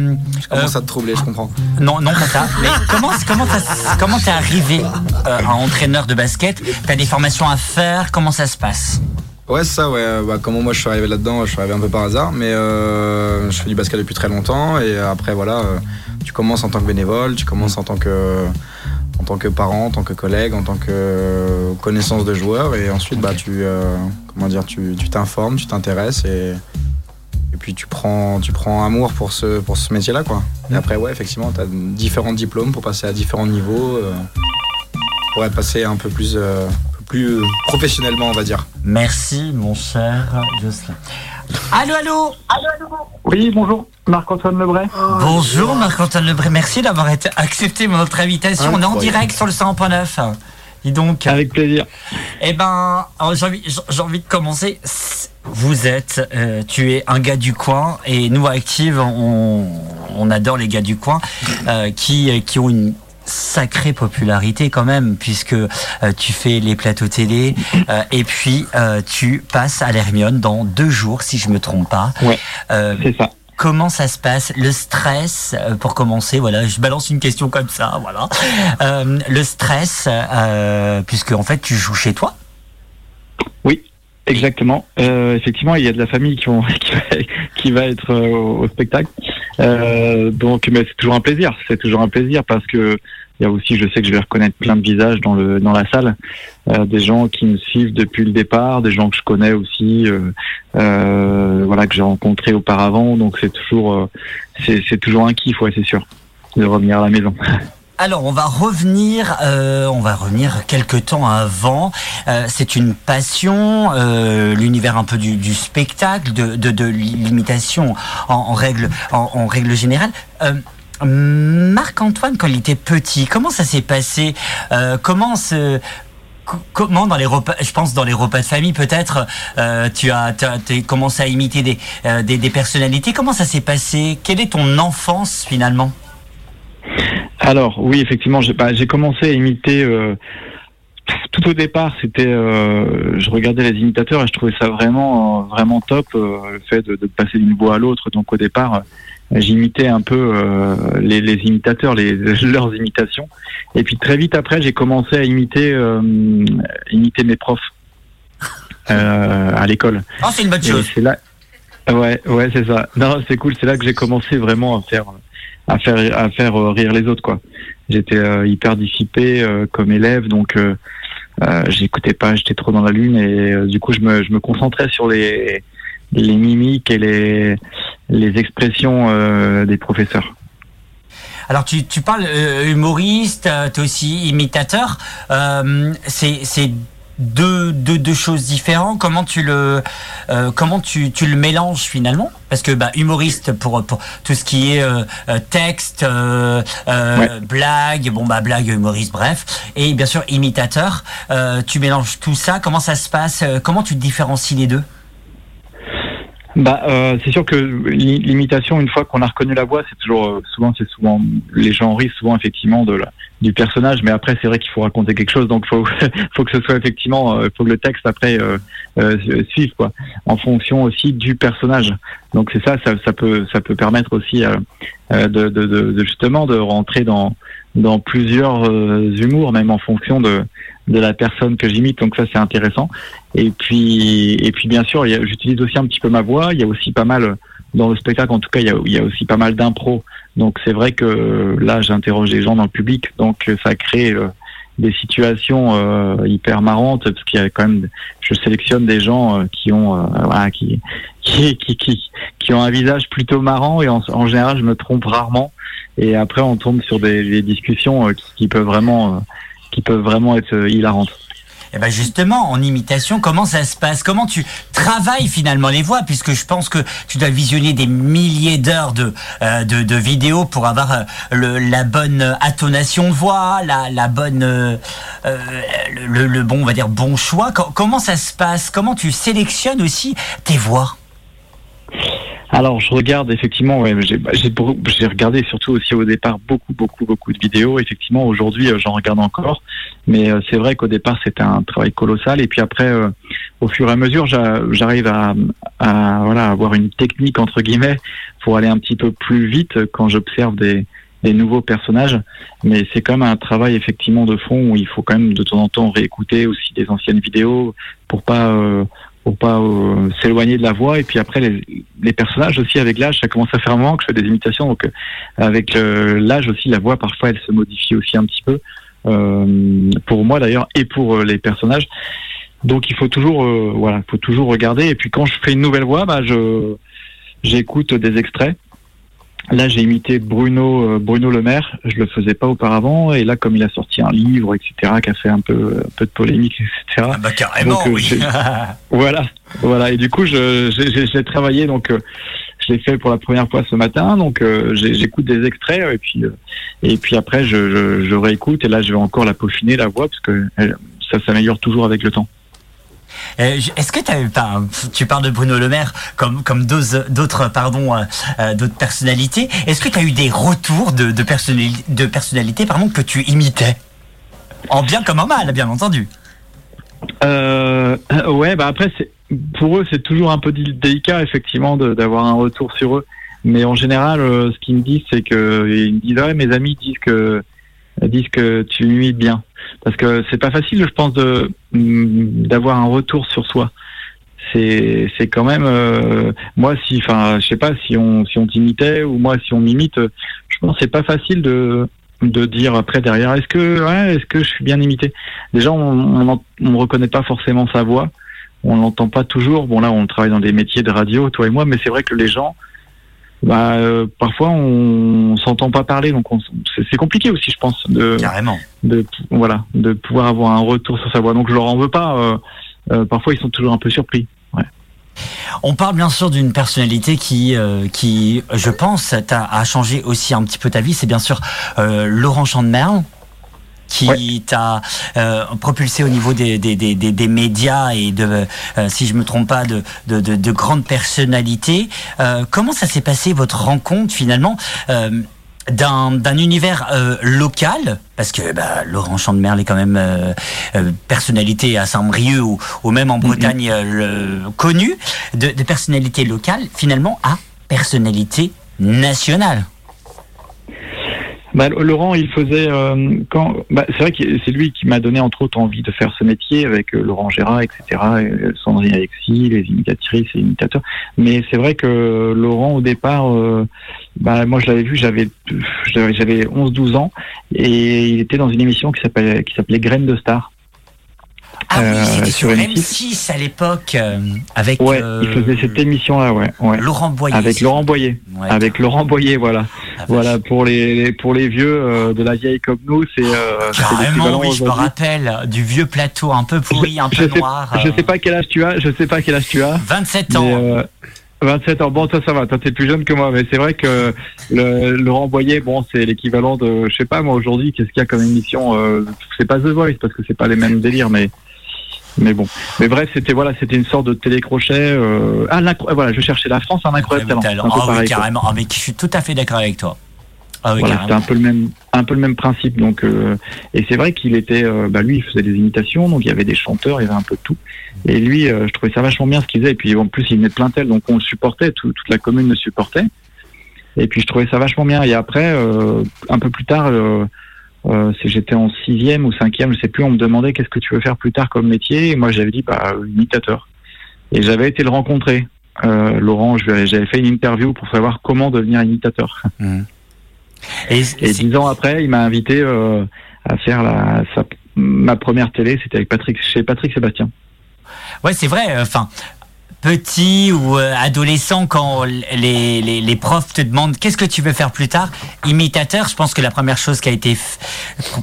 F: Comment
A: euh,
F: ça te troubler, je comprends.
A: non, non, pas ça. Mais comment, comment, comment t'es arrivé euh, à entraîneur de basket? T'as des formations à faire? Comment ça se passe?
F: Ouais, c'est ça, ouais. Bah, comment moi je suis arrivé là-dedans, je suis arrivé un peu par hasard, mais euh, je fais du basket depuis très longtemps et après, voilà, euh, tu commences en tant que bénévole, tu commences en tant que, en tant que parent, en tant que collègue, en tant que connaissance de joueur et ensuite, bah, tu, euh, comment dire, tu t'informes, tu t'intéresses et, et puis tu prends, tu prends amour pour ce, pour ce métier-là, quoi. Et après, ouais, effectivement, tu as différents diplômes pour passer à différents niveaux, euh, pour être passé un peu plus, euh, plus professionnellement, on va dire.
A: Merci, mon cher Jocelyn. Allô, allô
I: Oui, bonjour, Marc-Antoine Lebray.
A: Bonjour Marc-Antoine Lebré, merci d'avoir été- accepté notre invitation. On est en direct sur le 100.9. Dis donc.
I: Avec plaisir.
A: Eh ben, j'ai envie, envie de commencer. Vous êtes, euh, tu es un gars du coin et nous à Active, on, on adore les gars du coin euh, qui, qui ont une sacrée popularité quand même puisque euh, tu fais les plateaux télé euh, et puis euh, tu passes à l'Hermione dans deux jours si je me trompe pas. Euh,
I: C'est ça.
A: Comment ça se passe? Le stress, pour commencer, voilà, je balance une question comme ça, voilà. Le stress, puisque en fait tu joues chez toi?
I: Exactement. Euh, effectivement, il y a de la famille qui, qui, va, qui va être euh, au, au spectacle. Euh, donc, mais c'est toujours un plaisir. C'est toujours un plaisir parce que il y a aussi, je sais que je vais reconnaître plein de visages dans le dans la salle, euh, des gens qui me suivent depuis le départ, des gens que je connais aussi, euh, euh, voilà que j'ai rencontrés auparavant. Donc c'est toujours c'est toujours un kiff, ouais, c'est sûr, de revenir à la maison.
A: Alors, on va revenir, on va revenir quelques temps avant. C'est une passion, l'univers un peu du, spectacle, de, de, de l'imitation en, règle, en règle générale. Marc-Antoine, quand il était petit, comment ça s'est passé Euh, Comment Comment dans les repas, je pense dans les repas de famille peut-être, euh, tu as, commencé à imiter des, euh, des, personnalités. Comment ça s'est passé? Quelle est ton enfance finalement?
I: Alors oui, effectivement, j'ai bah, commencé à imiter. Tout au départ, c'était, euh, je regardais les imitateurs et je trouvais ça vraiment, euh, vraiment top, euh, le fait de, de passer d'une voix à l'autre. Donc au départ, j'imitais un peu les, les imitateurs, les, leurs imitations. Et puis très vite après, j'ai commencé à imiter, imiter mes profs à l'école.
A: Oh, c'est une bonne chose.
I: c'est là. Ouais, ouais, c'est ça. Non, c'est cool. C'est là que j'ai commencé vraiment à faire, à faire, à faire rire les autres, quoi. J'étais hyper dissipé comme élève, donc euh, j'écoutais pas, j'étais trop dans la lune et euh, du coup je me, je me concentrais sur les, les mimiques et les, les expressions euh, des professeurs.
A: Alors tu, tu parles humoriste, euh, t'es aussi imitateur. C'est deux, deux, deux choses différentes. Comment tu le euh, comment tu, tu le mélanges finalement? Parce que bah, humoriste pour pour tout ce qui est euh, euh, texte, euh, euh,
I: Ouais.
A: blague, bon bah blague, humoriste, bref, et bien sûr imitateur. Euh, tu mélanges tout ça. Comment ça se passe? Comment tu différencies les deux?
I: Bah, euh, c'est sûr que l'i- l'imitation, une fois qu'on a reconnu la voix, c'est toujours euh, souvent, c'est souvent les gens rient souvent effectivement de la, du personnage, mais après c'est vrai qu'il faut raconter quelque chose, donc faut faut que ce soit effectivement, euh, faut que le texte après euh, euh, suive quoi, en fonction aussi du personnage. Donc c'est ça, ça, ça peut ça peut permettre aussi euh, de, de, de, de justement de rentrer dans dans plusieurs humours, même en fonction de de la personne que j'imite. Donc ça c'est intéressant. Et puis, et puis bien sûr, j'utilise aussi un petit peu ma voix. Il y a aussi pas mal dans le spectacle, en tout cas, il y a, il y a aussi pas mal d'impro. Donc c'est vrai que là, j'interroge les gens dans le public, donc ça crée euh, des situations euh, hyper marrantes parce qu'il y a quand même, je sélectionne des gens euh, qui ont, euh, voilà, qui, qui, qui, qui, qui ont un visage plutôt marrant et en, en général, je me trompe rarement. Et après, on tombe sur des, des discussions euh, qui, qui peuvent vraiment, euh, qui peuvent vraiment être euh, hilarantes.
A: Eh ben justement, en imitation, comment ça se passe? Comment tu travailles finalement les voix? Puisque je pense que tu dois visionner des milliers d'heures de, euh, de, vidéos pour avoir euh, le, la bonne intonation de voix, la, la bonne, le, le bon, on va dire bon choix. Co- comment ça se passe? Comment tu sélectionnes aussi tes voix?
I: Alors, je regarde effectivement, ouais, j'ai bah, j'ai regardé surtout aussi au départ beaucoup, beaucoup, beaucoup de vidéos. Effectivement, aujourd'hui, euh, j'en regarde encore, mais euh, c'est vrai qu'au départ, c'était un travail colossal. Et puis après, euh, au fur et à mesure, j'a- j'arrive à, à voilà avoir une technique entre guillemets pour aller un petit peu plus vite quand j'observe des, des nouveaux personnages. Mais c'est quand même un travail effectivement de fond où il faut quand même de temps en temps réécouter aussi des anciennes vidéos pour pas euh, pour pas euh, s'éloigner de la voix. Et puis après les, personnages aussi avec l'âge ça commence à faire un moment que je fais des imitations. Donc euh, avec euh, l'âge aussi la voix parfois elle se modifie aussi un petit peu. Pour moi d'ailleurs et pour les personnages. Donc il faut toujours voilà il faut toujours regarder. Et puis quand je fais une nouvelle voix bah je j'écoute des extraits Là, j'ai imité Bruno euh, Bruno Le Maire. Je le faisais pas auparavant, et là, comme il a sorti un livre, etc., qui a fait un peu un peu de polémique, etc.
A: Ah bah carrément,
I: Donc, euh,
A: oui.
I: Voilà, voilà. Et du coup, je j'ai- travaillé donc. euh, je l'ai fait pour la première fois ce matin, donc euh, j'écoute des extraits et puis et puis après je, je, je réécoute et là je vais encore la peaufiner la voix parce que ça s'améliore toujours avec le temps.
A: Euh, Est-ce que eu- enfin, tu parles de Bruno Le Maire comme euh, euh, d'autres personnalités. Est-ce que tu as eu des retours de de, personnali- de personnalités que tu imitais? En bien comme en mal, bien entendu.
I: Ouais, bah après, pour eux, c'est toujours un peu dé- délicat, effectivement, d'avoir un retour sur eux. Mais en général, ce qu'ils me disent, c'est que ils disent, mes amis disent que disent que tu imites bien, parce que c'est pas facile, je pense, mm, d'avoir un retour sur soi. C'est quand même euh, moi si enfin je sais pas si on si on t'imitait ou moi si on m'imite, je pense que c'est pas facile de de dire après derrière est-ce que est-ce que je suis bien imité? Déjà on on reconnaît pas forcément sa voix. On l'entend pas toujours. Bon là on travaille dans des métiers de radio toi et moi mais c'est vrai que les gens bah euh, parfois on, on s'entend pas parler donc on- c'est compliqué aussi je pense de
A: Carrément.
I: de voilà de pouvoir avoir un retour sur sa voix donc je leur en veux pas euh, euh, parfois ils sont toujours un peu surpris ouais.
A: On parle bien sûr d'une personnalité qui, euh, qui, je pense, a changé aussi un petit peu ta vie. C'est bien sûr euh, Laurent Chandemerle qui t'a euh, propulsé au niveau des, des, des, des, des médias et de, euh, si je me trompe pas, de, de, de, de grandes personnalités. Euh, comment ça s'est passé votre rencontre finalement euh, d'un d'un univers euh, local? Parce que bah, Laurent Chandemerle est quand même euh, euh, personnalité à Saint-Brieuc ou, ou même en Bretagne euh, le- connue de, de personnalité locale finalement à personnalité national.
I: Bah, Laurent, il faisait euh, quand. Bah, c'est vrai que c'est lui qui m'a donné entre autres envie de faire ce métier avec euh, Laurent Gérard, etc. et, euh, Sandrine Alexis, les imitatrices et imitateurs. Mais c'est vrai que Laurent, au départ, bah, moi je l'avais vu, j'avais j'avais j'avais 11-12 ans et il était dans une émission qui s'appelait qui s'appelait Graines de Star.
A: Ah oui,
I: Euh,
A: c'était
I: sur
A: sur
I: M6.
A: M6 à l'époque, euh, avec
I: Ouais,
A: euh,
I: il faisait cette émission-là, ouais, ouais.
A: Laurent Boyer.
I: Avec Laurent Boyer.
A: Ouais.
I: Avec Laurent Boyer, voilà.
A: Ah,
I: Voilà pour les, pour les vieux euh, de la vieille comme nous, c'est euh,
A: Carrément, oui, je me rappelle du vieux plateau un peu pourri, un
I: je
A: peu
I: sais,
A: noir.
I: je
A: euh,
I: sais pas quel âge tu as, je sais pas quel âge tu as.
A: 27
I: mais,
A: ans.
I: euh, 27 ans, bon toi ça va, toi t'es plus jeune que moi, mais c'est vrai que le, Laurent Boyer, bon c'est l'équivalent de, je sais pas moi aujourd'hui, qu'est-ce qu'il y a comme émission, euh, c'est pas The Voice parce que c'est pas les mêmes délires, mais mais bon, mais bref c'était voilà, c'était une sorte de télécrochet. Euh, ah l'incro- voilà, je cherchais la France, un incroyable talent,
A: Talent.
I: un peu
A: Ah oui,
I: pareil,
A: carrément. Ah, mais je suis tout à fait d'accord avec toi. Ah oui,
I: Voilà, c'était un peu le même, un peu le même principe. Donc, euh, et c'est vrai qu'il était, euh, bah lui, il faisait des imitations, donc il y avait des chanteurs, il y avait un peu de tout. Et lui, euh, je trouvais ça vachement bien ce qu'il faisait. Et puis en plus, il venait de plein tel, donc on le supportait, tout- toute la commune le supportait. Et puis je trouvais ça vachement bien. Et après, euh, un peu plus tard, euh, j'étais en sixième ou cinquième, je sais plus, on me demandait qu'est-ce que tu veux faire plus tard comme métier. Et moi, j'avais dit, bah, imitateur. Et j'avais été le rencontrer. Euh, Laurent, j'avais fait une interview pour savoir comment devenir imitateur.
A: Mhm. Et,
I: dix ans après, il m'a invité euh, à faire la, sa- ma première télé. C'était avec Patrick, chez Patrick Sébastien.
A: ouais, c'est vrai. euh, Enfin, petit ou euh, adolescent, quand les, les, les profs te demandent qu'est-ce que tu veux faire plus tard, imitateur, je pense que la première chose qui a été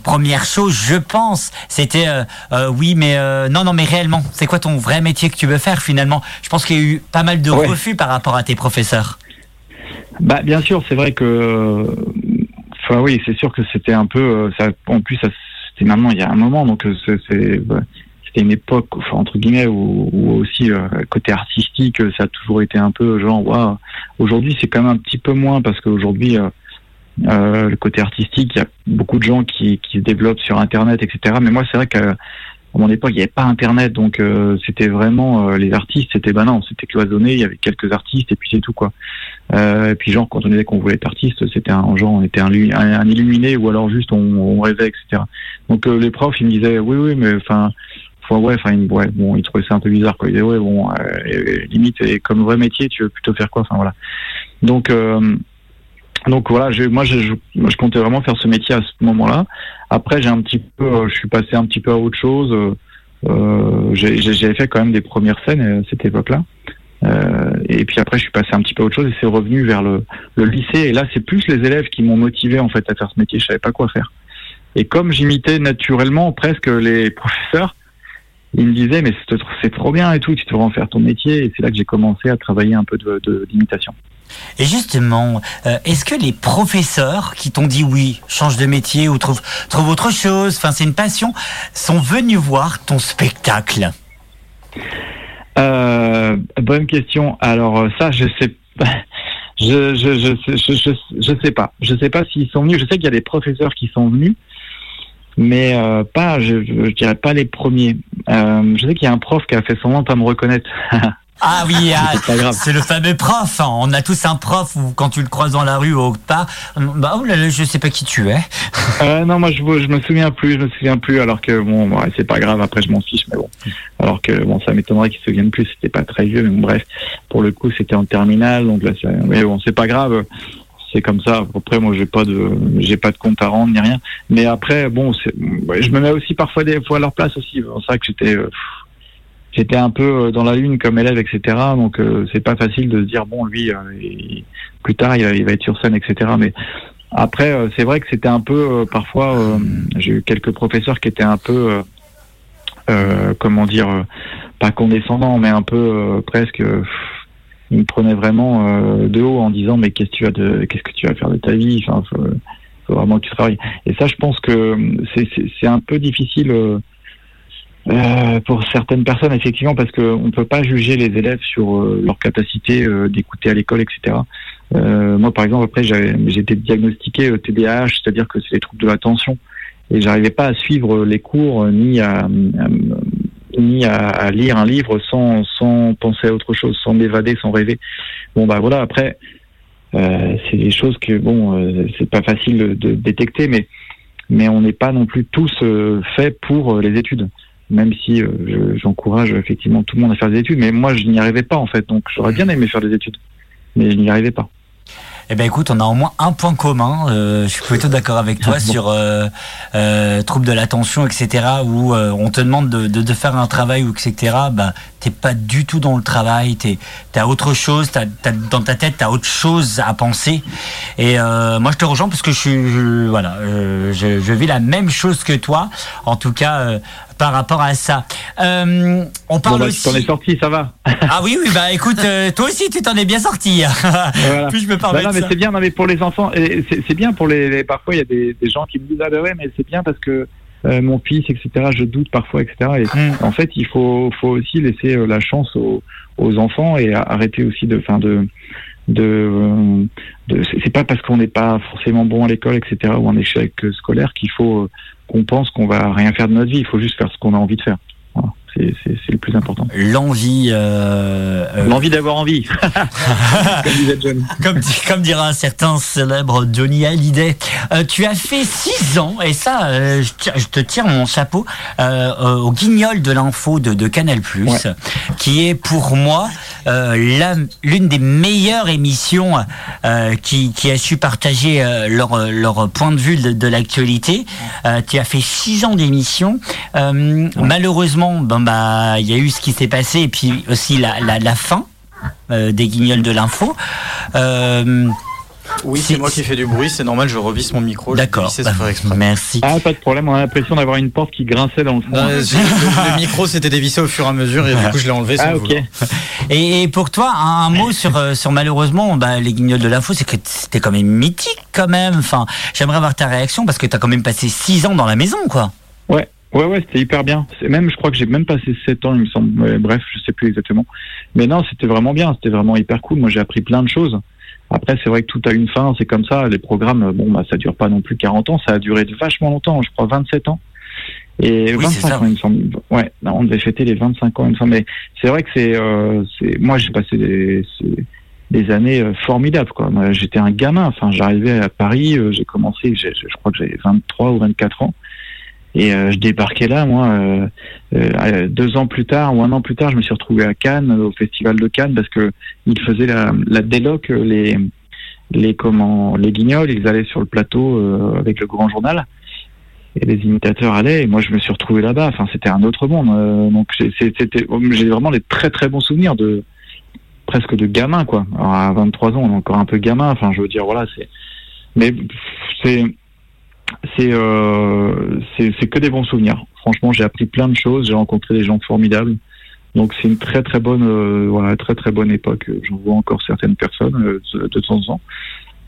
A: première chose, je pense, c'était euh, euh, oui, mais euh, non, non, mais réellement, c'est quoi ton vrai métier que tu veux faire finalement? Je pense qu'il y a eu pas mal de
I: Ouais.
A: refus par rapport à tes professeurs.
I: Bah, bien sûr, c'est vrai que. Enfin, oui, c'est sûr que c'était un peu. Ça, en plus, ça, c'était maintenant il y a un moment, donc c'est. C'était une époque, entre guillemets, où, aussi euh, côté artistique, ça a toujours été un peu genre, waouh. Aujourd'hui, c'est quand même un petit peu moins parce qu'aujourd'hui, euh, euh, le côté artistique, il y a beaucoup de gens qui, qui se développent sur Internet, etc. Mais moi, c'est vrai qu'à à mon époque, il n'y avait pas Internet, donc euh, c'était vraiment les artistes, c'était bah non, c'était cloisonné. Il y avait quelques artistes et puis c'est tout quoi. Et puis genre quand on disait qu'on voulait être artiste, c'était un genre on était un, lu- un, un illuminé ou alors juste on, rêvait, etc. Donc les profs ils me disaient oui oui mais enfin enfin, ouais enfin ouais bon ils trouvaient ça un peu bizarre quoi. Ils disaient ouais bon euh, limite et comme vrai métier tu veux plutôt faire quoi? Enfin voilà. Donc euh, donc voilà, moi, je, comptais vraiment faire ce métier à ce moment-là. Après, j'ai un petit peu, euh, je suis passé un petit peu à autre chose. Euh, J'avais fait quand même des premières scènes à cette époque-là. Et puis après, je suis passé un petit peu à autre chose et c'est revenu vers le, le lycée. Et là, c'est plus les élèves qui m'ont motivé en fait à faire ce métier. Je savais pas quoi faire. Et comme j'imitais naturellement presque les professeurs, ils me disaient mais c'est trop bien et tout, tu devrais en faire ton métier. Et c'est là que j'ai commencé à travailler un peu de- de- d'imitation.
A: Et justement, euh, est-ce que les professeurs qui t'ont dit oui, change de métier ou trouve, trouve autre chose, enfin c'est une passion, sont venus voir ton spectacle?
I: Euh, bonne question. Alors euh, ça, je sais pas. Je, je, je, je, je, je sais pas. Je sais pas s'ils sont venus. Je sais qu'il y a des professeurs qui sont venus, mais euh, pas, je, je, dirais pas les premiers. Euh, je sais qu'il y a un prof qui a fait semblant de pas me reconnaître.
A: Ah oui, ah,
I: C'est pas grave.
A: c'est le fameux prof. hein. On a tous un prof où quand tu le croises dans la rue ou autre part, bah oh là là, je sais pas qui tu es.
I: Euh, non, moi je, je me souviens plus. Je me souviens plus. Alors que bon, ouais, c'est pas grave. Après, je m'en fiche, mais bon. Alors que bon, ça m'étonnerait qu'ils se souviennent plus. C'était pas très vieux, mais bon, bref. Pour le coup, c'était en terminale, donc là, c'est- mais bon, c'est pas grave. C'est comme ça. Après, moi, j'ai pas de, j'ai pas de compte à rendre ni rien. Mais après, bon, je me mets aussi parfois des fois à leur place aussi. C'est vrai que j'étais, euh, j'étais un peu euh, dans la lune comme élève, etc. Donc euh, c'est pas facile de se dire bon, lui, plus tard, il va, être sur scène, etc. Mais après, c'est vrai que c'était un peu parfois. j'ai eu quelques professeurs qui étaient un peu, comment dire, pas condescendants, mais un peu presque. Ils me prenaient vraiment euh, de haut en disant mais qu'est-ce que tu vas faire de ta vie? Enfin, faut, vraiment que tu travailles. Et ça, je pense que euh, c'est, un peu difficile. euh, pour certaines personnes, effectivement, parce qu'on ne peut pas juger les élèves sur leur capacité d'écouter à l'école, etc. Moi, par exemple, après, j'ai été diagnostiqué TDAH, c'est-à-dire que c'est les troubles de l'attention, et j'arrivais pas à suivre les cours ni à- ni à, lire un livre sans sans penser à autre chose, sans m'évader, sans rêver. Bon, bah voilà. Après, euh, c'est des choses que bon, euh, c'est pas facile de, détecter, mais mais on n'est pas non plus tous euh, faits pour euh, les études. Même si je- j'encourage effectivement tout le monde à faire des études, mais moi je n'y arrivais pas en fait, donc j'aurais bien aimé faire des études, mais je n'y arrivais pas.
A: Eh ben écoute, on a au moins un point commun. euh, je suis plutôt d'accord avec toi sur euh, euh, troubles de l'attention, etc. Où euh, on te demande de, de, de faire un travail ou etc. Bah t'es pas du tout dans le travail. T'es t'as autre chose. T'as, t'as- dans ta tête t'as autre chose à penser. Et euh, moi je te rejoins parce que je suis je- voilà, je, je vis la même chose que toi. En tout cas euh, par rapport à ça. Euh, on parle
I: Bon, bah,
A: aussi.
I: tu t'en es sorti, ça va.
A: Ah oui oui bah écoute, euh, toi aussi tu t'en es bien sorti.
I: Voilà.
A: Puis je me
I: Bah
A: permets
I: non, mais c'est bien, non, mais pour les enfants, et c'est bien pour les, les- Parfois, il y a des, des gens qui me disent Ah, ben ouais, mais c'est bien parce que euh, mon fils, etc., je doute parfois, etc. Et
A: Mm.
I: en fait, il faut, faut aussi laisser la chance aux, aux enfants et arrêter aussi de. Fin, de de, de c'est pas parce qu'on n'est pas forcément bon à l'école, etc., ou un échec scolaire qu'il faut qu'on pense qu'on va rien faire de notre vie. Il faut juste faire ce qu'on a envie de faire. C'est- le plus important.
A: L'envie, euh, euh,
I: L'envie d'avoir envie. Comme
A: comme, comme dira un certain célèbre Johnny Hallyday. Euh, tu as fait six ans, et ça, euh, je, te tire mon chapeau, au guignol de l'info de, de Canal+, qui est pour moi l'une des meilleures émissions qui, qui a su partager leur, leur point de vue de, de l'actualité. Tu as fait six ans d'émission. Malheureusement, ben, bah, il y a eu ce qui s'est passé, et puis aussi la, la, la fin euh, des guignols de l'info. Euh,
D: Oui,
A: C'est-
D: moi qui fais du bruit, c'est normal, je revisse mon micro.
A: D'accord.
D: exprès.
A: Merci.
I: Ah, pas de problème, on a l'impression d'avoir une porte qui grinçait dans le fond.
D: Non, j'ai- le, le micro s'était dévissé au fur et à mesure et du coup je l'ai enlevé sans
I: Ah, ok.
A: Et, et pour toi, un, un mot sur, euh, sur malheureusement bah, les guignols de l'info, c'est que c'était quand même mythique quand même. Enfin, j'aimerais avoir ta réaction parce que tu as quand même passé six ans dans la maison, quoi.
I: Ouais, ouais, ouais, c'était hyper bien. C'est même, je crois que j'ai même passé 7 ans, il me semble. Bref, je sais plus exactement. Mais non, c'était vraiment bien, c'était vraiment hyper cool. Moi, j'ai appris plein de choses. Après, c'est vrai que tout a une fin, c'est comme ça. Les programmes, bon, bah, ça dure pas non plus 40 ans, ça a duré vachement longtemps, je crois 27 ans. Et
A: Oui,
I: 25
A: c'est ça.
I: ans, il me semble. Ouais, on devait fêter les 25 ans, il me semble. Mais c'est vrai que c'est, euh, c'est, moi, j'ai passé des, années euh, formidables, quoi. Moi, j'étais un gamin. Enfin, j'arrivais à Paris, euh, j'ai commencé, j'ai- je crois que j'avais 23 ou 24 ans. Et euh, je débarquais là, moi, euh, euh, deux ans plus tard ou un an plus tard, je me suis retrouvé à Cannes, au festival de Cannes, parce que ils faisaient la, la les, les comment, les guignols, ils allaient sur le plateau avec le grand journal, et les imitateurs allaient, et moi je me suis retrouvé là-bas. Enfin, c'était un autre monde. donc c'était, j'ai vraiment des très très bons souvenirs de presque de gamin, quoi. À 23 ans, encore un peu gamin. Enfin, je veux dire, voilà, mais c'est c'est euh, c'est c'est que des bons souvenirs. Franchement, j'ai appris plein de choses, j'ai rencontré des gens formidables. Donc c'est une très très bonne euh, voilà très très bonne époque. J'en vois encore certaines personnes euh, de, temps en temps,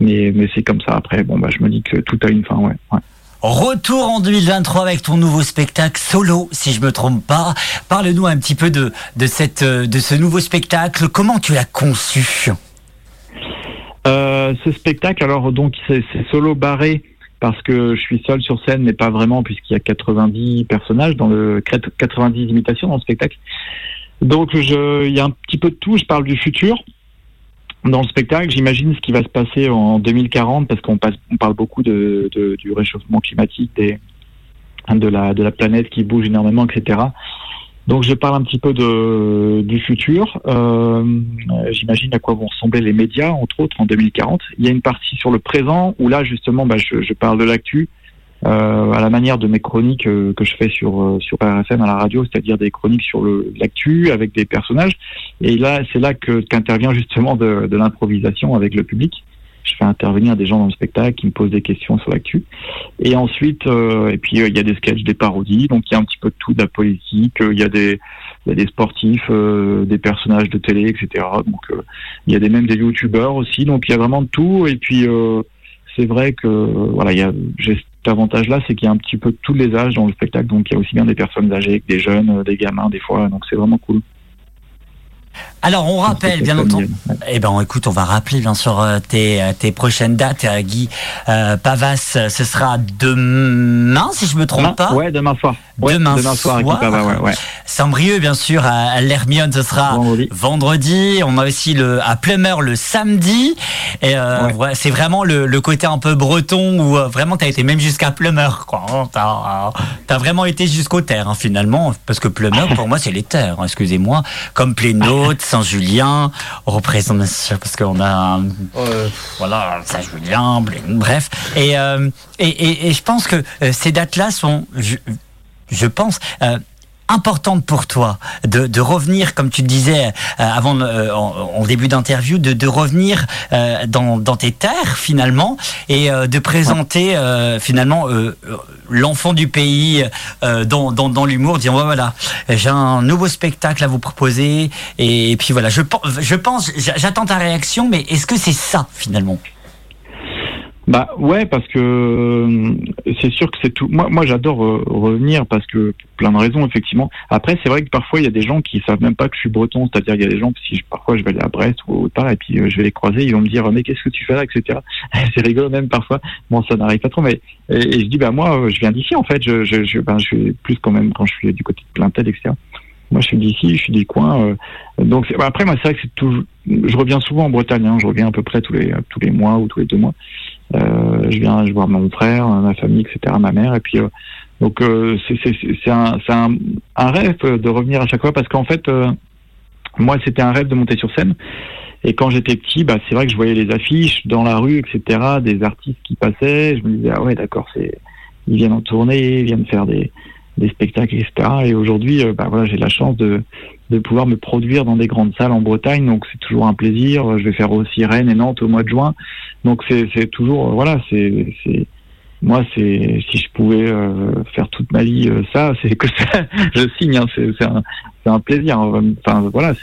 I: mais mais c'est comme ça. Après, bon bah je me dis que tout a une fin, ouais. ouais.
A: Retour en 2023 avec ton nouveau spectacle solo, si je me trompe pas. Parle-nous un petit peu de, de, cette, de ce nouveau spectacle. Comment tu l'as conçu?
I: Euh, ce spectacle, alors donc c'est solo barré parce que je suis seul sur scène, mais pas vraiment puisqu'il y a 90 personnages dans le 90 imitations dans le spectacle. Donc je, il y a un petit peu de tout. Je parle du futur dans le spectacle. J'imagine ce qui va se passer en 2040 parce qu'on on parle beaucoup de, du réchauffement climatique, de la de la planète qui bouge énormément, etc. Donc je parle un petit peu de, du futur. Euh, J'imagine à quoi vont ressembler les médias, entre autres, en 2040. Il y a une partie sur le présent où là, justement, bah, je, je parle de l'actu euh, à la manière de mes chroniques euh, que je fais sur euh, sur RFM à la radio, c'est-à-dire des chroniques sur l'actu avec des personnages. Et là, c'est là que qu'intervient justement de, de l'improvisation avec le public. Je fais intervenir des gens dans le spectacle qui me posent des questions sur l'actu. Et ensuite, euh, et puis euh, il y a des sketchs, des parodies, donc il y a un petit peu de tout, de la politique, il y a des, y a des sportifs, euh, des personnages de télé, etc. Donc il y a des même des youtubeurs aussi, donc il y a vraiment de tout. Et puis c'est vrai que voilà, il y a j'ai cet avantage-là, c'est qu'il y a un petit peu de tous les âges dans le spectacle, donc il y a aussi bien des personnes âgées que des jeunes, des gamins des fois, donc c'est vraiment cool.
A: Alors, on rappelle, bien entendu. Eh ben, écoute, on va rappeler bien sûr euh, tes, euh, tes prochaines dates, euh, Guy euh, Pavas. Ce sera demain, si je me trompe
I: Demain
A: pas.
I: Ouais, demain soir. Ouais,
A: demain,
I: demain soir avec mon papa, ouais, ouais.
A: Saint-Brieuc, bien sûr, à, l'Hermione, ce sera
I: Vendredi.
A: vendredi. On a aussi le à Plumeur le samedi. Et euh, c'est vraiment le, le côté un peu breton où euh, vraiment t'as été même jusqu'à Plumeur. T'as as vraiment été jusqu'aux terres, hein, finalement, parce que Plumeur, pour moi, c'est les terres. hein, Excusez-moi, comme Plénaute, Saint-Julien, représente parce qu'on a un- voilà, Saint-Julien, bref. Et, euh, et, et, et je pense que euh, ces dates-là sont, je, je pense, euh, importantes pour toi de, de revenir, comme tu le disais euh, avant euh, en, en début d'interview, de, de revenir euh, dans, dans tes terres finalement et euh, de présenter euh, finalement l'enfant du pays euh, dans, dans, dans l'humour, disant voilà, j'ai un nouveau spectacle à vous proposer et, puis voilà, je, je pense, j'attends ta réaction, mais est-ce que c'est ça finalement?
I: Bah ouais, parce que euh, c'est sûr que c'est tout. Moi, moi, j'adore euh, revenir parce que pour plein de raisons, effectivement. Après, c'est vrai que parfois il y a des gens qui savent même pas que je suis breton. C'est-à-dire, il y a des gens si je, parfois je vais aller à Brest ou autre part et puis euh, je vais les croiser, ils vont me dire mais qu'est-ce que tu fais là, etc. c'est rigolo même parfois. Bon, ça n'arrive pas trop, mais et, je dis bah moi, je viens d'ici en fait. Je, je, je, ben, je suis plus quand même quand je suis du côté de Plaintel, etc. Moi, je suis d'ici, je suis du coin. euh, donc bah, après, moi, c'est vrai que c'est toujours. Je reviens souvent en Bretagne. Hein, je reviens à peu près tous les tous les mois ou tous les deux mois. Euh, je viens, je vois mon frère, ma famille, etc., ma mère, et puis euh, donc euh, c'est un un, rêve de revenir à chaque fois parce qu'en fait moi c'était un rêve de monter sur scène. Et quand j'étais petit bah c'est vrai que je voyais les affiches dans la rue etc des artistes qui passaient. Je me disais ah ouais d'accord c'est ils viennent en tournée ils viennent faire des spectacles etc et aujourd'hui bah voilà j'ai la chance de de pouvoir me produire dans des grandes salles en Bretagne. Donc c'est toujours un plaisir. Je vais faire aussi Rennes et Nantes au mois de juin donc c'est toujours euh, voilà c'est moi c'est si je pouvais euh, faire toute ma vie euh, ça c'est que ça je signe hein, c'est un un plaisir hein. enfin voilà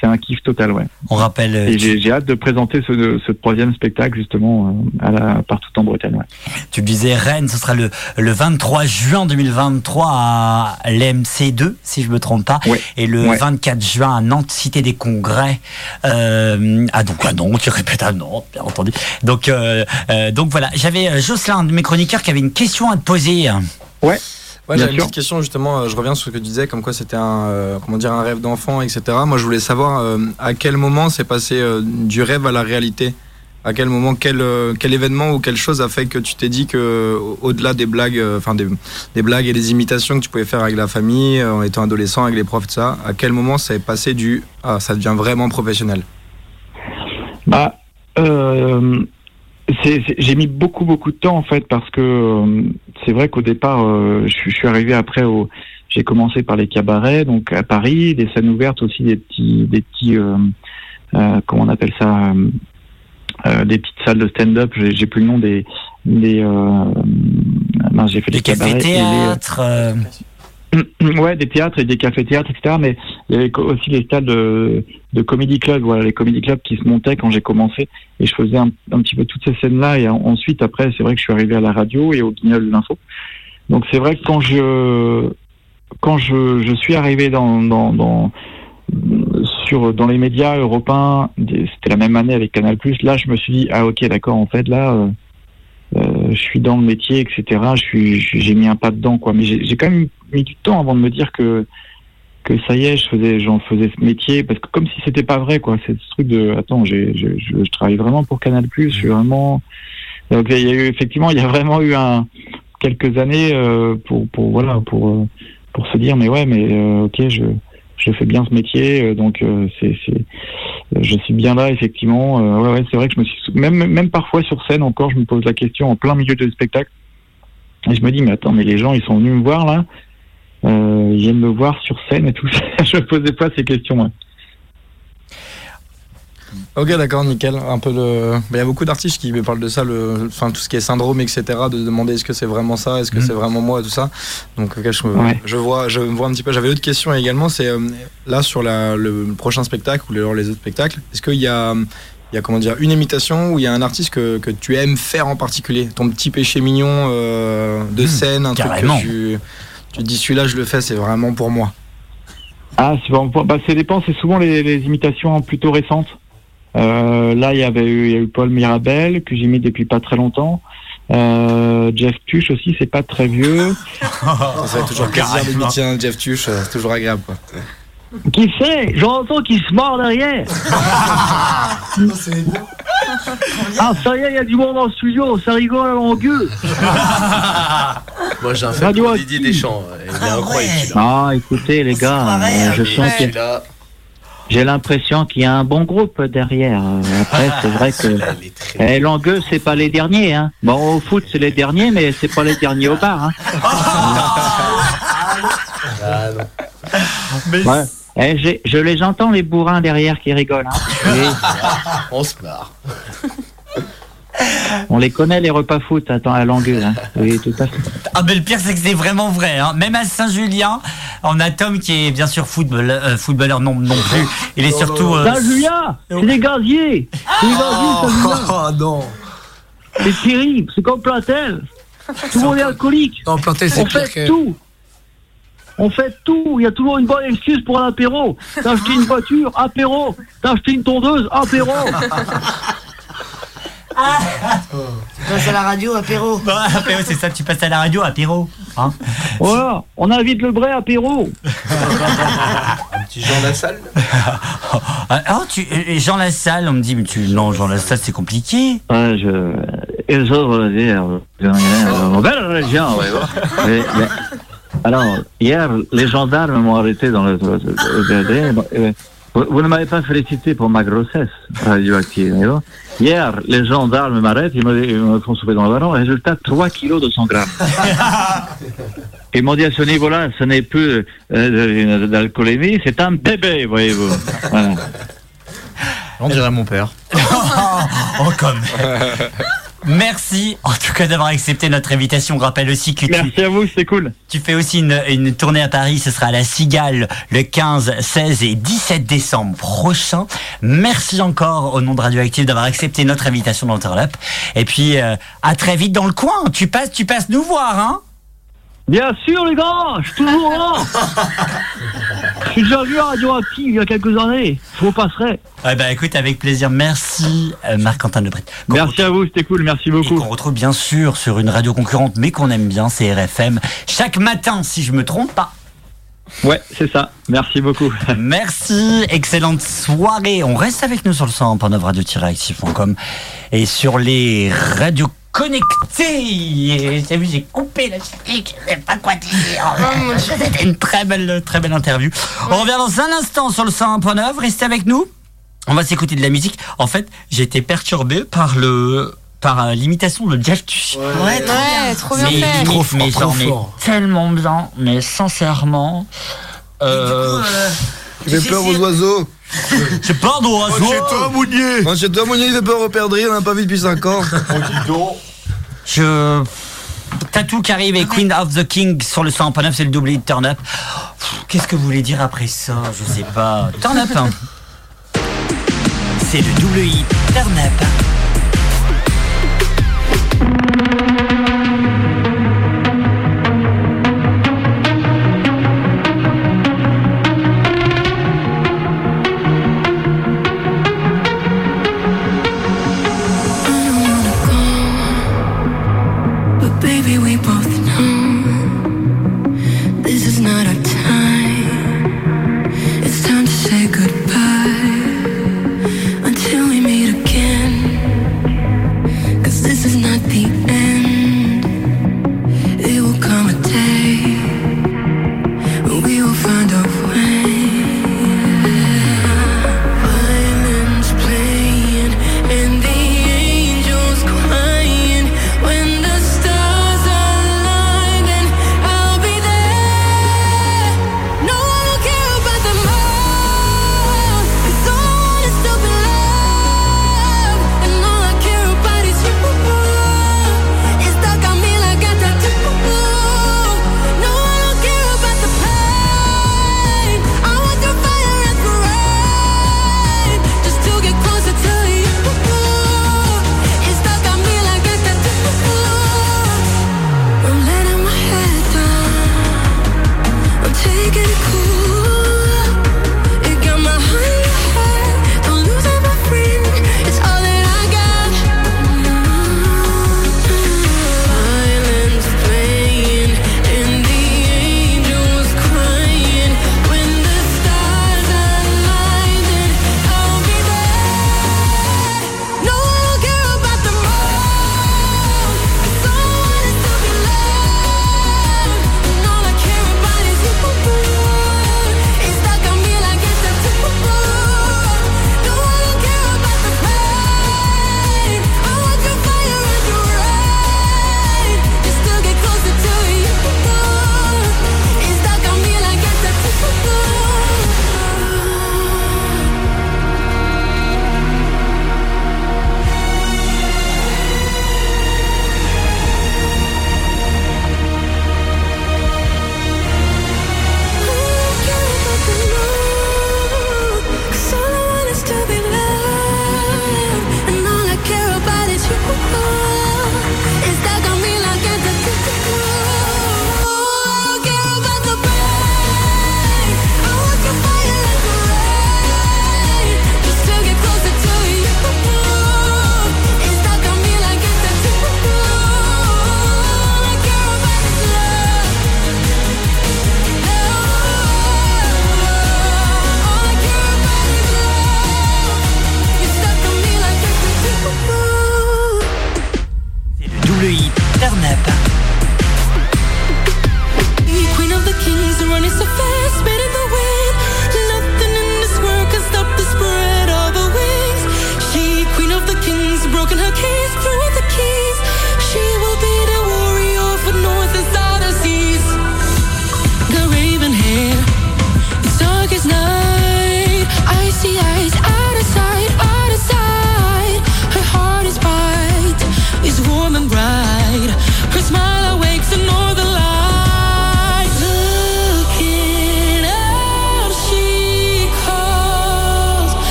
I: c'est un kiff total ouais
A: On rappelle. euh,
I: et
A: tu-
I: j'ai hâte de présenter ce, ce troisième spectacle justement euh, à la partout en Bretagne ouais.
A: Tu le disais, Rennes, ce sera le, le 23 juin 2023 à l'MC2, si je me trompe pas.
I: Ouais.
A: Et le
I: Ouais.
A: 24 juin à Nantes, Cité des Congrès. Euh, ah, donc à Nantes, tu répètes à Nantes, bien entendu. Donc, euh, euh, donc voilà, j'avais Jocelyn, un de mes chroniqueurs, qui avait une question à te poser.
F: Ouais,
I: Bien
F: j'avais une petite question justement. euh, je reviens sur ce que tu disais, comme quoi c'était un, euh, comment dire, un rêve d'enfant, etc. Moi, je voulais savoir euh, à quel moment c'est passé euh, du rêve à la réalité? À quel moment, quel, euh, quel événement ou quelle chose a fait que tu t'es dit que, au- au-delà des blagues, euh, enfin des, des blagues et des imitations que tu pouvais faire avec la famille, euh, en étant adolescent, avec les profs, tout ça, à quel moment ça est passé du ah, ça devient vraiment professionnel?
I: Bah, euh, j'ai mis beaucoup beaucoup de temps en fait parce que euh, c'est vrai qu'au départ, euh, je, suis- je suis arrivé après au, j'ai commencé par les cabarets donc à Paris, des scènes ouvertes aussi, des petits, des petits, euh, euh, comment on appelle ça, des petites salles de stand-up. J'ai j'ai plus le nom des, des, j'ai fait
A: Des
I: des cabarets. et les- Ouais, des théâtres et des cafés-théâtres, etc. Mais il y avait aussi les stades de, de comedy club, voilà, les comedy clubs qui se montaient quand j'ai commencé. Et je faisais un, petit peu toutes ces scènes-là. Et en- ensuite, après, c'est vrai que je suis arrivé à la radio et au Guignol de l'info. Donc c'est vrai que quand je quand je, je suis arrivé dans, dans, dans sur dans les médias européens, c'était la même année avec Canal+. Là, je me suis dit ah ok d'accord en fait là. euh, euh, je suis dans le métier, etc. Je suis, je- j'ai mis un pas dedans, quoi. Mais j'ai quand même mis du temps avant de me dire que que ça y est, je faisais, j'en faisais ce métier, parce que comme si c'était pas vrai, quoi. C'est ce truc de, attends, j'ai, je, je, je travaille vraiment pour Canal+. Je suis vraiment. Donc il y a eu effectivement, il y a vraiment eu un quelques années euh, pour pour voilà pour euh, pour se dire, mais ouais, mais euh, ok, je je fais bien ce métier, euh, donc euh, c'est c'est je suis bien là effectivement. Euh, ouais, ouais, c'est vrai que je me suis même même parfois sur scène encore, je me pose la question en plein milieu de spectacle et je me dis mais attends mais les gens ils sont venus me voir là, euh, ils viennent me voir sur scène et tout ça. je me posais pas ces questions. ouais.
F: Ok, d'accord, nickel. Un peu le. bah, Il y a beaucoup d'artistes qui me parlent de ça, le... enfin tout ce qui est syndrome, etc. De demander est-ce que c'est vraiment ça, est-ce que
A: Mhm.
F: c'est vraiment moi, tout ça. Donc, je,
I: Ouais.
F: je vois, je vois un petit peu. J'avais autre question également. C'est euh, là sur la, le prochain spectacle ou les, les autres spectacles. Est-ce qu'il y a, il y a comment dire une imitation ou il y a un artiste que, que tu aimes faire en particulier, ton petit péché mignon euh, de
A: Mhm,
F: scène, un
A: carrément.
F: truc que tu, dis celui-là je le fais, c'est vraiment pour moi.
I: Ah, c'est bah, ça dépend. C'est souvent les, les imitations plutôt récentes. Euh, là, il y avait eu, il y a eu Paul Mirabel que j'ai mis depuis pas très longtemps.
J: Euh, Jeff Tuch aussi, c'est pas très vieux.
F: Ça fait toujours plaisir de lui tiens, Jeff Tuch, euh, c'est toujours agréable. Quoi.
J: Qui c'est? J'entends qu'il se mord derrière. ah, ça y est, il y a du monde dans le studio, ça rigole à longueur.
K: Moi, j'ai un fait
J: Radio
K: pour
J: Active.
K: Didier Deschamps. Il est incroyable, celui-là.
J: Ah, écoutez, les gars, je sens que
K: Celui-là,
J: j'ai l'impression qu'il y a un bon groupe derrière. Euh, Après, c'est vrai que.
K: est très
J: Eh, Langueux, c'est pas les derniers. Hein. Bon, au foot, c'est les derniers, mais c'est pas les derniers au bar. Hein.
K: Ah.
J: Ouais. Eh, je les entends, les bourrins derrière qui rigolent. Hein. Oui,
K: On se marre.
J: On les connaît, les repas foot attends, à Langueux. Hein. Oui, tout à fait.
A: Ah mais le pire c'est que c'est vraiment vrai. Hein. Même à Saint-Julien, on a Tom qui est bien sûr football, euh, footballeur non, non plus. Il est surtout... euh,
J: Saint-Julien, c'est des gaziers. C'est des gaziers, Saint-Julien.
K: Oh non.
J: C'est terrible, c'est comme Platel. Tout le monde est alcoolique.
K: Non, planté, c'est
J: On fait
K: que.
J: tout. On fait tout. Il y a toujours une bonne excuse pour un apéro. T'as acheté une voiture, apéro. T'as acheté une tondeuse, apéro.
C: Tu passes à la radio, apéro.
A: Apéro, c'est ça, tu passes à la radio, apéro. Hein
J: Voilà. On invite le vrai apéro.
K: Un petit Jean Lassalle.
A: Ah, oh, tu, euh, Jean Lassalle, on me dit, mais tu, non, Jean Lassalle, c'est compliqué.
J: Ouais, je. Ils ont dire. Belle région, ouais. Mais- mais- Alors, hier, les gendarmes m'ont arrêté dans le. Vous, vous ne m'avez pas félicité pour ma grossesse radioactive. Hier, les gendarmes m'arrêtent, ils me, ils me font souper dans le ballon. Résultat, 3 kilos de 100 grammes. Ils m'ont dit à ce niveau-là, ce n'est plus euh, d'alcoolémie, c'est un bébé, voyez-vous. Voilà.
D: On dirait mon père.
A: Oh, comme. Merci en tout cas d'avoir accepté notre invitation. On rappelle aussi que tu,
J: Merci à vous, c'est cool.
A: tu fais aussi une, une tournée à Paris. Ce sera à la Cigale le 15, 16 et 17 décembre prochain. Merci encore au nom de Radioactive d'avoir accepté notre invitation dans le Turn Up. Et puis euh, à très vite dans le coin. Tu passes, tu passes nous voir, hein
J: Bien sûr, les gars, je suis toujours là. Je suis déjà vu à Radioactive il y a quelques années. Je vous passerai.
A: Eh ben écoute, avec plaisir. Merci euh, Marc-Antoine Lebret.
J: Merci à vous, c'était cool, merci
A: Et
J: beaucoup.
A: qu'on retrouve bien sûr sur une radio concurrente, mais qu'on aime bien, c'est RFM. Chaque matin, si je me trompe pas.
J: Ouais, c'est ça. Merci beaucoup.
A: Merci, excellente soirée. On reste avec nous sur le 100.9 radio-actif.com et sur les radios connectées. T'as vu, j'ai coupé la musique, je sais pas quoi dire. C'était une très belle, très belle interview. On revient dans un instant sur le 101.9. Restez avec nous. On va s'écouter de la musique. En fait, j'ai été perturbé par le par euh, l'imitation de Tuch.
C: Ouais, trop
B: Ouais, trop bien
A: mais
B: fait.
A: limite, mais
K: trop
A: genre, mais
K: fort.
A: tellement bien, mais sincèrement. Euh,
F: Tu fais peur aux oiseaux.
A: j'ai peur d'oiseaux.
K: Mounier.
F: Moi, chez toi, Mounier, il fait peur aux perdrix, on n'a pas vu depuis 5 ans.
A: Je. Tatou qui arrive et Queen of the King sur le 100.9, c'est le doublé de Turn Up. Qu'est-ce que vous voulez dire après ça? Je sais pas. Turn Up, hein. C'est le double I. Turn Up.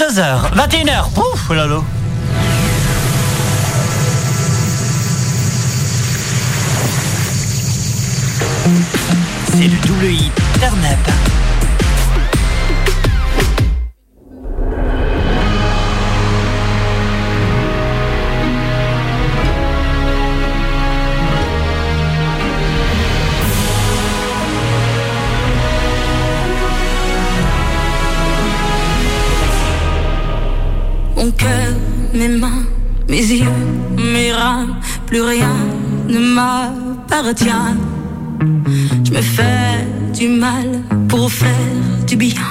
A: 22h, 21h.
G: Je me fais du mal pour faire du bien.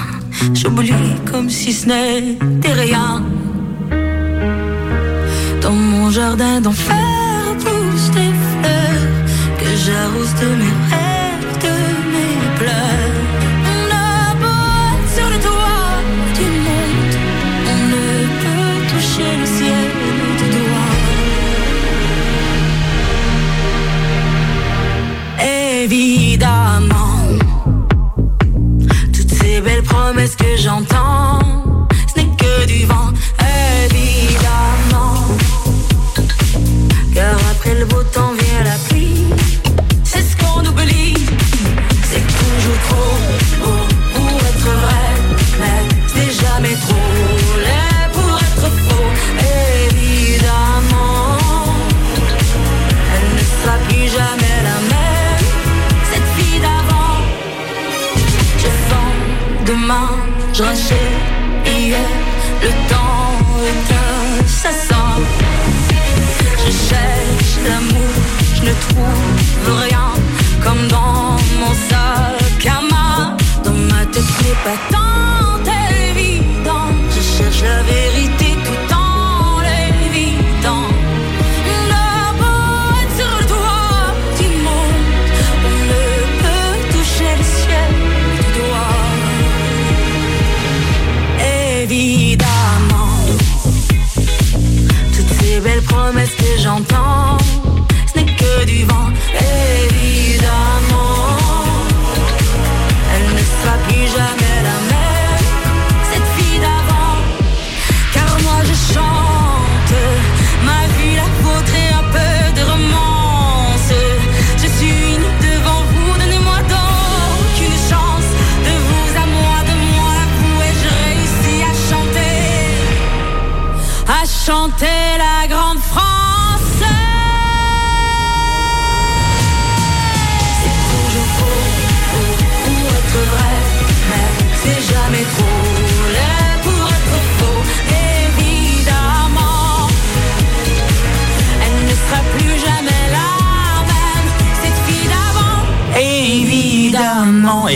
G: J'oublie comme si ce n'était rien. Dans mon jardin d'enfer poussent des fleurs que j'arrose de mes rêves,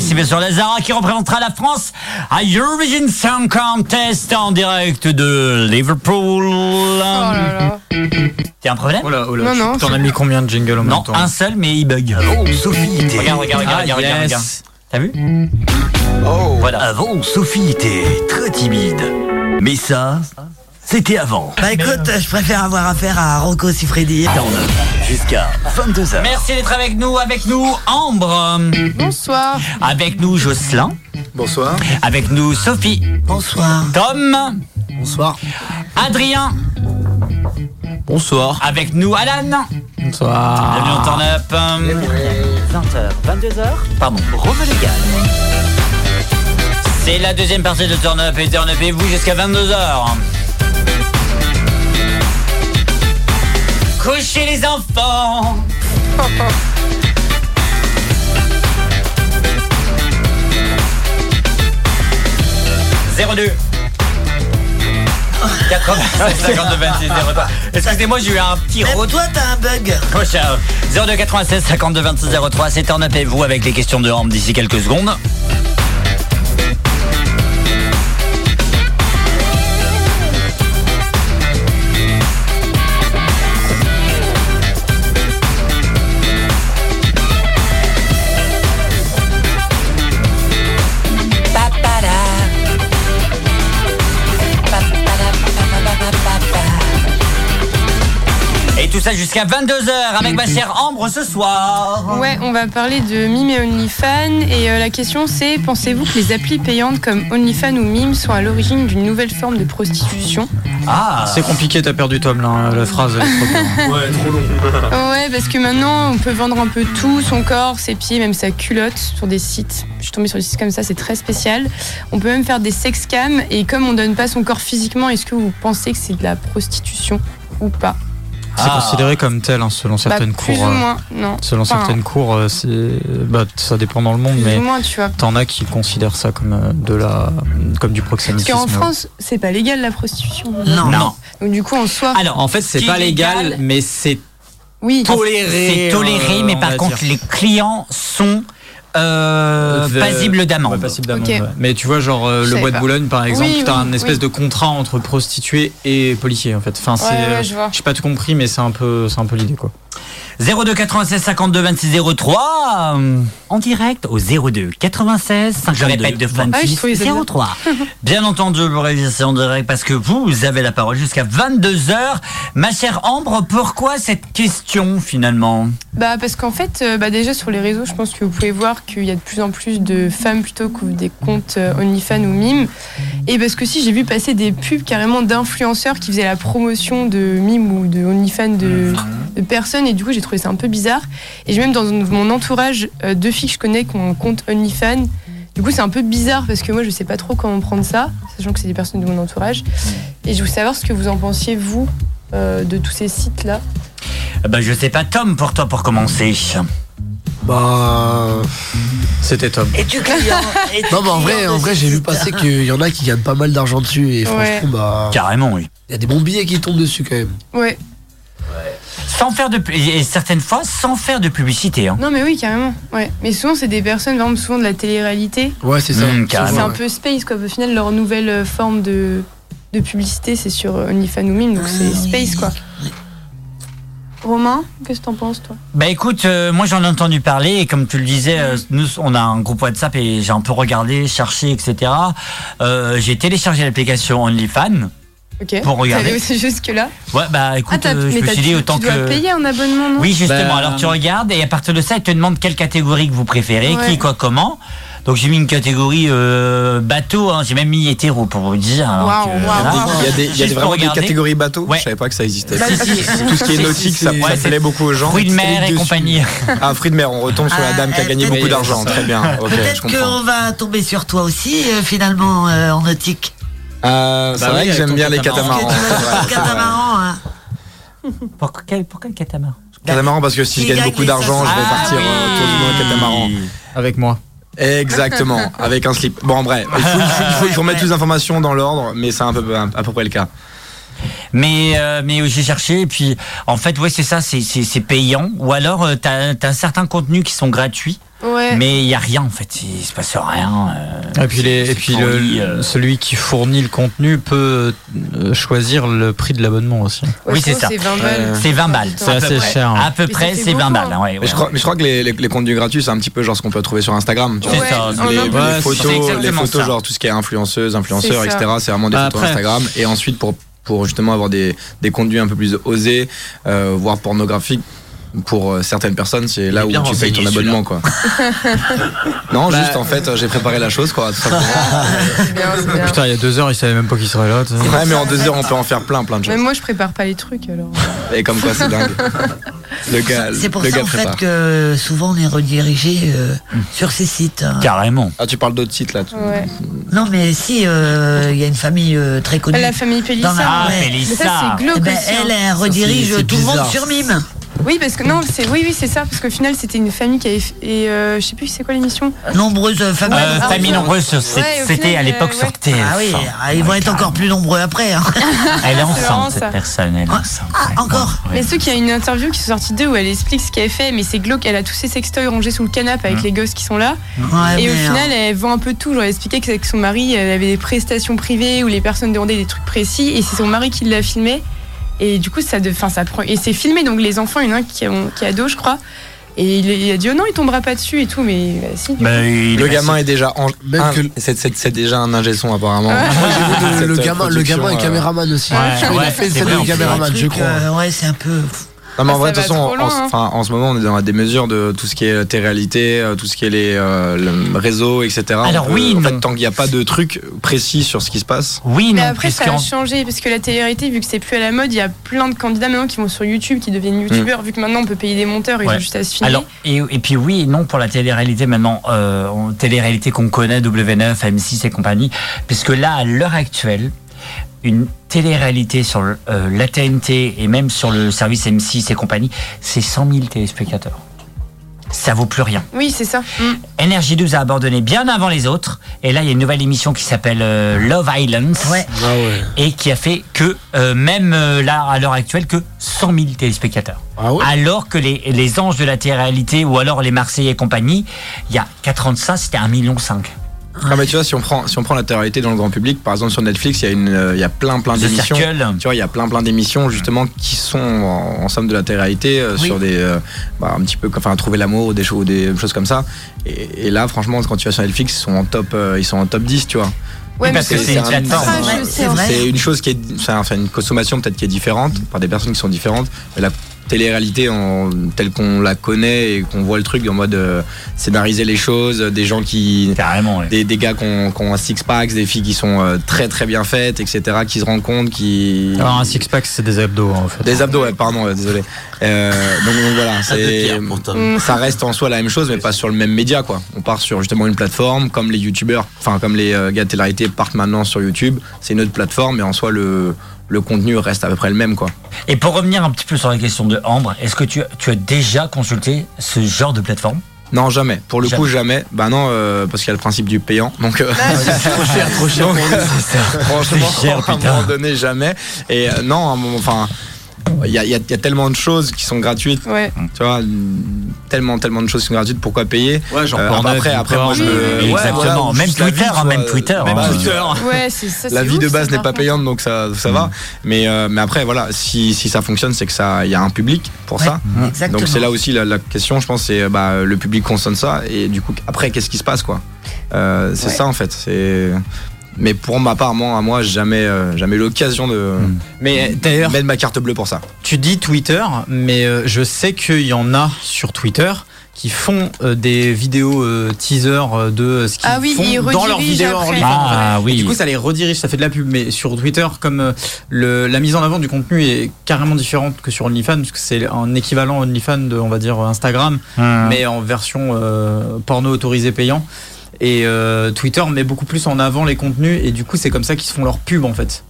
G: C'est
A: bien sûr Lazara qui représentera la France à Eurovision Song Contest en direct de Liverpool.
B: Oh là là.
A: T'as un problème?
D: Oh là, oh là,
B: Non,
D: tu-
B: non,
D: T'en as mis combien de jingles en même
A: Non,
D: temps?
A: un seul, mais il bug.
L: Oh, Sophie était.
A: Regarde, regarde, regarde,
D: Ah,
A: regarde, regarde,
D: yes.
A: regarde. T'as vu?
L: Oh.
A: Voilà.
L: Avant, Sophie était très timide. Mais ça, c'était avant.
C: Bah écoute, je préfère avoir affaire à Rocco Siffredi.
L: Turn Up, Jusqu'à 22h.
A: Merci d'être avec nous, avec nous Ambre,
B: Bonsoir.
A: avec nous Jocelyn,
H: Bonsoir.
A: avec nous Sophie,
C: Bonsoir.
A: Tom,
H: Bonsoir.
A: Adrien,
D: Bonsoir.
A: avec nous Alan.
D: Bonsoir.
A: Bienvenue en Turn Up. 20h, 22h, pardon, Romelégal. C'est la deuxième partie de Turn Up et Turn Up et vous jusqu'à 22h. Couchez les enfants. 02 87 52 26 03. Excusez-moi, j'ai eu un petit retour.
C: toi, t'as un bug.
A: Prochain. 02 96 52 26 03. C'est en appel vous avec les questions de Horn d'ici quelques secondes. Jusqu'à 22h avec ma chère Ambre ce soir.
B: Ouais, on va parler de Mime et OnlyFans. Et euh, la question c'est pensez-vous que les applis payantes comme OnlyFans ou Mime sont à l'origine d'une nouvelle forme de prostitution?
A: Ah,
D: C'est compliqué, t'as perdu Tom là, hein, la phrase. elle est trop.
E: Ouais, trop long.
B: Ouais, parce que maintenant on peut vendre un peu tout, son corps, ses pieds, même sa culotte sur des sites. Je suis tombée sur des sites comme ça, c'est très spécial. On peut même faire des sexcams et comme on donne pas son corps physiquement, est-ce que vous pensez que c'est de la prostitution ou pas?
D: C'est
A: Ah.
D: considéré comme tel hein, selon certaines
B: bah, Plus
D: cours.
B: ou
D: euh,
B: moins, non.
D: Selon
B: Enfin,
D: certaines cours, euh, c'est bah, ça dépend dans le monde, mais
B: ou moins, tu vois.
D: t'en as qui considèrent ça comme euh, de la comme du
B: Parce
D: proxénétisme.
B: qu'en France, c'est pas légal la prostitution.
C: Non.
A: non.
B: Donc du coup, en soi,
A: Alors,
D: En fait,
A: ce
D: c'est pas légal, mais c'est
B: oui.
D: toléré.
A: C'est toléré,
D: euh,
A: mais par contre,
D: dire.
A: les clients sont euh, d'amende.
D: Ouais, passible d'amende,
B: Ok.
D: ouais. Mais tu vois, genre euh, le bois de. Boulogne, par exemple,
B: Oui,
D: t'as
B: oui,
D: un espèce
B: oui.
D: de contrat entre prostituée et policier, en fait. Enfin, c'est,
B: Ouais, ouais,
D: euh,
B: je vois.
D: j'ai pas tout compris, mais c'est un peu, c'est un peu l'idée, quoi.
A: 02 96 52 26 03 euh, en direct au 02 96 52
D: Je répète deux fois.
B: Ah, je
A: 26
B: trouvais ça bien.
A: 03. Bien entendu, vous révisez en direct parce que vous, avez la parole jusqu'à 22h. Ma chère Ambre, pourquoi cette question finalement?
B: Bah parce qu'en fait, euh, bah déjà sur les réseaux, je pense que vous pouvez voir qu'il y a de plus en plus de femmes plutôt que des comptes euh, OnlyFans ou Mime. Et parce que si j'ai vu passer des pubs carrément d'influenceurs qui faisaient la promotion de Mime ou de OnlyFans de, de personnes et du coup j'ai trouvé ça un peu bizarre. Et j'ai même dans mon entourage euh, deux filles que je connais qui ont un compte OnlyFans. Du coup c'est un peu bizarre parce que moi je sais pas trop comment prendre ça, sachant que c'est des personnes de mon entourage. Et je voulais savoir ce que vous en pensiez vous euh, de tous ces sites là.
A: bah, Je sais pas, Tom, pour toi, pour commencer.
H: Bah.
D: C'était top.
C: Et tu client et tu
H: Non, mais en vrai, en vrai j'ai vu passer qu'il y en a qui gagnent pas mal d'argent dessus et
B: Ouais.
H: franchement, bah.
A: Carrément, oui.
H: Il y a des bons billets qui tombent dessus quand même.
B: Ouais.
A: Sans faire de et certaines fois sans faire de publicité. Hein.
B: Non mais oui carrément. Ouais. Mais souvent c'est des personnes, par exemple souvent de la télé-réalité.
H: Ouais, c'est ça.
A: Mmh,
B: C'est
A: carrément.
B: un peu space quoi. Au final leur nouvelle euh, forme de, de publicité c'est sur euh, OnlyFans ou Mime donc c'est
C: Ah, oui.
B: space quoi. Romain, qu'est-ce que t'en penses toi?
A: Bah écoute, euh, moi j'en ai entendu parler et comme tu le disais, euh, nous on a un groupe WhatsApp et j'ai un peu regardé, cherché, etc. Euh, j'ai téléchargé l'application OnlyFans
B: Ok.
A: Pour regarder.
B: T'allais aussi jusque là.
A: Ouais, bah écoute,
B: Ah,
A: euh, je me suis dit
B: tu-
A: autant
B: tu
A: que.
B: dois payer un abonnement non?
A: Oui, justement.
D: Bah,
A: Alors tu regardes et à partir de ça, il te demande quelle catégorie que vous préférez,
B: Ouais.
A: qui, quoi, comment. Donc j'ai mis une catégorie euh, bateau, hein, j'ai même mis hétéro pour vous dire. que, voilà.
B: waouh.
F: Il y a, des, il y a des catégories bateaux.
A: Ouais.
F: Je savais pas que ça existait.
A: Si, si.
F: Tout ce qui est nautique, ça,
A: Ouais,
F: plaît beaucoup aux gens.
A: Fruits de mer et
H: dessus.
A: compagnie.
F: Ah, fruits de mer, on retombe sur la
C: Ah,
F: dame qui a gagné beaucoup d'argent. Très bien. Ok, je
C: Peut-être qu'on va tomber sur toi aussi, euh, finalement, euh, en nautique.
F: Euh, c'est
D: Bah
F: vrai
D: oui,
F: que
D: avec
F: j'aime bien les
D: catamaran.
F: catamarans.
C: Que
F: C'est vrai, c'est vrai.
C: catamaran, hein.
A: Pour quel, pour quel catamaran?
F: Catamaran parce que si je gagne beaucoup d'argent, je vais
A: Ah
F: partir
A: oui.
F: euh, autour du monde en catamaran.
D: Avec moi.
F: Exactement, avec un slip. Bon, bref, il faut, il faut, il faut, il faut mettre toutes les informations dans l'ordre, mais c'est un peu, à peu près le cas.
A: Mais euh, mais j'ai cherché et puis en fait ouais c'est ça c'est c'est c'est payant ou alors euh, t'as t'as certains contenus qui sont gratuits
B: Ouais.
A: mais il y a rien en fait il se passe rien. euh,
D: Et puis, les,
A: c'est
D: et puis
A: fourni,
D: le-
A: euh.
D: celui qui fournit le contenu peut euh, choisir le prix de l'abonnement aussi.
B: Ouais,
A: oui, c'est ça.
B: C'est 20 balles.
F: Euh,
A: c'est 20 balles.
B: C'est
A: à peu
D: assez
A: près.
D: cher, hein.
A: À peu
B: Mais
A: près c'est 20
B: beaucoup,
A: balles.
B: hein.
A: ouais,
F: Mais je crois, mais je crois que les, les, les contenus gratuits, c'est un petit peu genre ce qu'on peut trouver sur Instagram.
A: C'est ça.
F: les, photos, les photos
A: ça.
F: genre tout ce qui est influenceuse, influenceur, etc. C'est vraiment des
D: Bah,
F: photos
D: après-
F: Instagram. Et ensuite pour pour justement avoir des, des contenus un peu plus osés, euh, voire pornographiques. Pour euh, certaines personnes, c'est là où tu payes ton abonnement, quoi. non,
D: Bah,
F: juste en fait, euh, j'ai préparé la chose, quoi. tout
B: bien.
D: Putain, il y a deux heures, il savait même pas qui serait là.
F: ouais, mais en deux heures, on peut en faire plein, plein de choses.
B: Même moi je prépare pas les trucs alors.
F: Et comme quoi, c'est dingue. Le gars,
C: C'est pour
F: le
C: ça
F: gars
C: en fait que souvent on est redirigé euh,
A: Hmm.
C: sur ces sites. hein.
A: Carrément.
F: Ah, tu parles d'autres sites là. tu-
B: Ouais.
C: Non mais si, euh, il y a une famille euh, très connue.
B: La famille Pélissa.
C: Dans la-
A: Ah
C: ouais.
B: Mais ça
A: Mélissa.
B: c'est glauque
C: Eh ben,
B: aussi, hein.
C: elle, elle redirige tout le monde sur Mime.
B: Oui parce que non c'est oui oui c'est ça parce qu'au final c'était une famille qui avait fait- et euh, je sais plus c'est quoi l'émission?
C: Nombreuses familles.
A: Euh,
B: ah,
A: famille
B: ouais.
A: nombreuse sur- c'est-
B: Ouais, au
A: c'était
B: final,
A: à l'époque
B: euh,
A: sur
B: ouais.
A: TF1.
C: Ah oui, ah, ils vont être encore plus nombreux après. hein.
A: Elle est enceinte
B: ça.
A: cette personne elle est
C: Ah,
A: enceinte.
C: ah, encore
A: Ouais.
B: Mais ceux qui a une interview qui sont sorties d'eux où elle explique ce qu'elle fait mais c'est glauque elle a tous ses sextoys rangés sous le canapé avec les gosses qui sont là
C: Ouais,
B: et au final elle vend un peu tout genre elle expliquait qu'avec son mari elle avait des prestations privées où les personnes demandaient des trucs précis et c'est son mari qui l'a filmé et du coup ça de, fin, ça prend et c'est filmé donc les enfants il y en a un qui, ont- qui est ado je crois et il, il a dit oh non il tombera pas dessus et tout mais bah, si du
A: Bah, il
F: Le gamin est déjà en...
H: Même
F: un-
H: que-
F: c'est, déjà un ingé son apparemment.
B: Ouais.
H: J'ai vu le, le
F: Cette
H: gamin, le gamin est
F: euh,
H: caméraman aussi.
A: Ouais,
H: il a fait celle
A: vrai,
H: de caméraman, je crois.
C: euh, ouais, c'est un peu.
F: Non mais en
B: Ah,
F: vrai, de toute façon, en,
B: hein.
F: enfin, en ce moment, on est dans des mesures de tout ce qui est télé-réalité, euh, tout ce qui est les euh, le réseaux, etc.
A: Alors
F: On peut-
A: oui,
F: en
A: non.
F: fait, tant qu'il n'y a pas de truc précis sur ce qui se passe.
A: Oui,
B: Mais
A: non,
B: après, ça a changé parce que la télé-réalité, vu que c'est plus à la mode, il y a plein de candidats maintenant qui vont sur YouTube, qui deviennent youtubeurs, vu que maintenant on peut payer des monteurs, ils
A: Ouais.
B: ont juste à se filmer.
A: Alors, et, et puis oui et non pour la télé-réalité maintenant, euh, en télé-réalité qu'on connaît, W9, M6 et compagnie, puisque là, à l'heure actuelle, une télé-réalité sur le- euh, la TNT et même sur le service M6 et compagnie, c'est 100 000 téléspectateurs. Ça vaut plus rien.
B: Oui, c'est ça. Mm.
A: NRJ12 a abandonné bien avant les autres, et là, il y a une nouvelle émission qui s'appelle euh, Love Islands.
C: Ouais.
H: Ah ouais.
A: Et qui a fait que, euh, même euh, là, à l'heure actuelle, que 100 000 téléspectateurs.
H: Ah ouais
A: Alors que les, les anges de la télé-réalité ou alors les Marseillais et compagnie, il y a 4 ans de ça, c'était 1,5 million.
F: Non mais tu vois, si on prend si on prend la télé-réalité dans le grand public, par exemple sur Netflix, il y a une euh, il y a plein plein d'émissions. Tu vois, il y a plein plein d'émissions justement qui sont en, en somme de la télé-réalité euh,
C: Oui.
F: sur des euh, bah, un petit peu enfin trouver l'amour ou des choses des choses comme ça. Et, et là, franchement, quand tu vas sur Netflix, ils sont en top euh, ils sont en top 10, tu vois.
B: Ouais,
A: parce
B: mais
A: que c'est une
C: c'est
F: chose qui est, enfin, enfin, une consommation peut-être qui est différente par des personnes qui sont différentes. Mais la télé-réalité en, telle qu'on la connaît et qu'on voit le truc en mode euh, scénariser les choses, des gens qui,
A: Carrément, ouais.
F: des, des gars qui ont, qui ont un six pack, des filles qui sont euh, très très bien faites, etc. Qui se rendent compte, qui
D: Alors un six-pack, c'est des abdos en fait.
F: des abdos, ouais, pardon, ouais, désolé. Euh, donc, donc voilà, c'est.
B: Mm.
F: ça reste en soi la même chose, mais pas sur le même média, quoi. On part sur justement une plateforme, comme les youtubeurs, enfin comme les euh, gars de télé-réalité partent maintenant sur YouTube. C'est une autre plateforme, mais en soi le le contenu reste à peu près le même, quoi.
A: Et pour revenir un petit peu sur la question de Ambre, est-ce que tu, tu as déjà consulté ce genre de plateforme?
F: Non, jamais. Pour le
A: Jamais.
F: coup, jamais. Bah non, euh, parce qu'il y a le principe du payant. Donc, euh,
H: Trop cher, trop cher.
F: donc, franchement,
A: cher,
F: à un moment donné, jamais. Et euh, non, à un moment- enfin, il y a, il y a- il y a tellement de choses qui sont gratuites.
B: Ouais.
F: Tu vois, tellement, tellement de choses qui sont gratuites. Pourquoi payer
D: Ouais, genre
F: Euh, après, après, moi, je me-
A: Oui,
F: ouais,
A: exactement.
F: voilà,
A: même Twitter,
F: vie,
A: hein, même. Twitter.
F: Même
A: hein.
F: Twitter.
B: Ouais, c'est ça.
F: La vie de base n'est pas payante, donc ça, ça va. Mais, euh, mais après, voilà, si, si ça fonctionne, c'est que ça, il y a un public pour
C: Ouais,
F: ça.
C: Exactement.
F: Donc c'est là aussi la, la question, je pense, c'est bah, le public consomme ça et du coup après qu'est-ce qui se passe quoi? Euh, C'est
B: Ouais.
F: ça en fait. C'est mais pour ma part, moi, moi jamais, euh, jamais eu l'occasion de
D: Mais d'ailleurs,
F: mettre ma carte bleue pour ça.
D: tu dis Twitter, mais euh, je sais qu'il y en a sur Twitter qui font euh, des vidéos euh, teaser euh, de ce qu'ils
B: Ah oui,
D: font dans leurs vidéos
B: après.
D: OnlyFans.
A: Ah oui.
D: Du coup, ça les redirige, ça fait de la pub. Mais sur Twitter, comme euh, le, la mise en avant du contenu est carrément différente que sur OnlyFans, parce que c'est un équivalent OnlyFans de, on va dire, Instagram,
A: Hum.
D: mais en version euh, porno autorisé payant. Et euh, Twitter met beaucoup plus en avant les contenus, et du coup, c'est comme ça qu'ils se font leur pub en fait.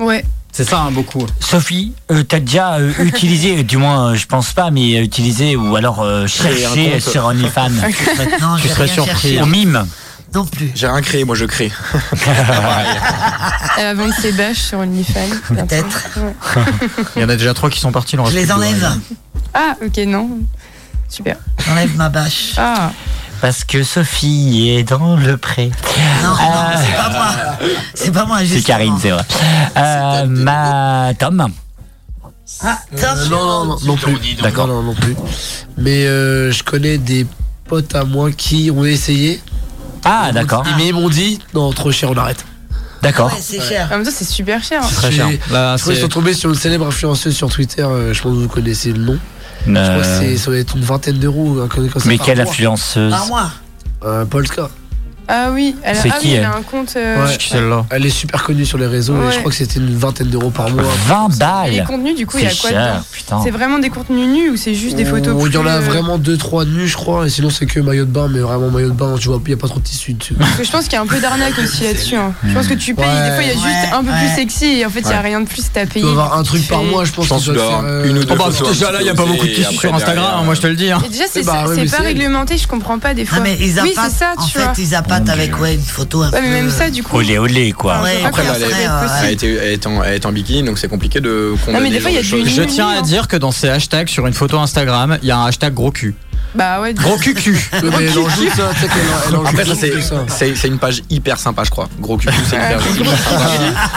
B: Ouais.
D: C'est ça, hein, beaucoup.
A: Sophie, euh, t'as déjà euh, utilisé, du moins euh, je pense pas, mais utilisé ou alors euh, cherché sur OnlyFans
C: Non,
D: Tu
C: j'ai
D: serais
C: rien
D: surpris.
A: au mime.
C: Non plus.
F: J'ai rien créé, moi je crée.
B: Elle va vendre ses bâches sur OnlyFans.
C: Peut-être.
D: Il y en a déjà trois qui sont partis.
C: Je les enlève.
B: Ah, ok, non. Super.
C: J'enlève ma bâche.
B: Ah,
A: Parce que Sophie est dans le pré.
C: Non, non,
A: Euh,
C: c'est pas moi. C'est pas moi,
A: C'est
C: justement.
A: Karine, c'est vrai. Euh, ma Tom.
C: Ah, Tom,
H: Euh, non, non, non, non plus.
A: D'accord.
H: Non, non, non plus. Mais euh, je connais des potes à moi qui ont essayé.
A: Ah d'accord,
H: Mais ils m'ont dit, non, trop cher, on arrête.
A: d'accord.
C: Ouais, c'est cher.
B: en même temps, c'est super cher. hein.
D: Très cher. Là,
H: Je
D: c'est-
H: tombés sur une célèbre influenceuse sur Twitter. je pense que vous connaissez le nom. Je crois que
A: Euh,
H: c'est- ça doit être une vingtaine d'euros. un comme ça
A: mais
H: par
A: quelle
H: mois.
A: influenceuse
C: Par mois.
H: Euh, Polska.
B: Ah oui, elle, a-
A: C'est
B: ah
A: qui,
B: oui, elle
A: elle
B: a un compte. euh,
H: Ouais.
D: qui celle-là
H: Elle est super connue sur les réseaux et
B: Ouais.
H: je crois que c'était une vingtaine d'euros par mois.
A: 20
B: Et les
A: balles.
B: contenus, du coup, il y
A: C'est
B: a quoi
A: cher, putain.
B: C'est vraiment des contenus nus ou c'est juste des photos
H: Il y en
B: plus,
H: a
B: euh,
H: vraiment deux trois nus je crois et sinon c'est que maillot de bain mais vraiment maillot de bain tu vois il y a pas trop de tissu dessus.
B: Parce que je pense qu'il y a un peu d'arnaque aussi là-dessus. hein. Je pense que tu payes,
H: Ouais.
B: des fois il y a juste
C: Ouais,
B: un peu plus
C: ouais.
B: sexy et en fait il n'y a rien de plus, t'as
H: Tu
B: payé.
H: dois avoir un truc par
B: Tu
H: mois je pense
F: Je pense
H: que
F: tu dois
H: faire, euh,
F: une ou deux
D: Oh bah,
F: photos.
D: déjà là, il y a pas beaucoup de
F: Et
D: tissus
F: après,
D: sur Instagram, hein, moi je te le dis. hein.
B: Et déjà, c'est
H: Eh bah, ouais,
B: c'est
H: mais
B: pas
H: c'est-
B: réglementé, je comprends pas des fois.
C: Non, mais ils
B: oui, c'est ça,
C: en
B: tu vois.
C: Avec ouais, une photo un
B: Ouais, mais
C: peu-
B: même ça, du coup.
A: Olé olé quoi.
C: Après,
F: elle était- est en, elle est en bikini, donc c'est compliqué de condamner.
B: des fois, il y a du.
D: Je tiens à
B: hein.
D: dire que dans ces hashtags sur une photo Instagram, il y a un hashtag gros cul.
B: Bah ouais,
D: Gros cul
H: mais elle en joue ça, tu sais qu'elle en- elle en joue
F: Après, ça, c'est, une page hyper sympa, je crois. Gros cul, c'est hyper sympa.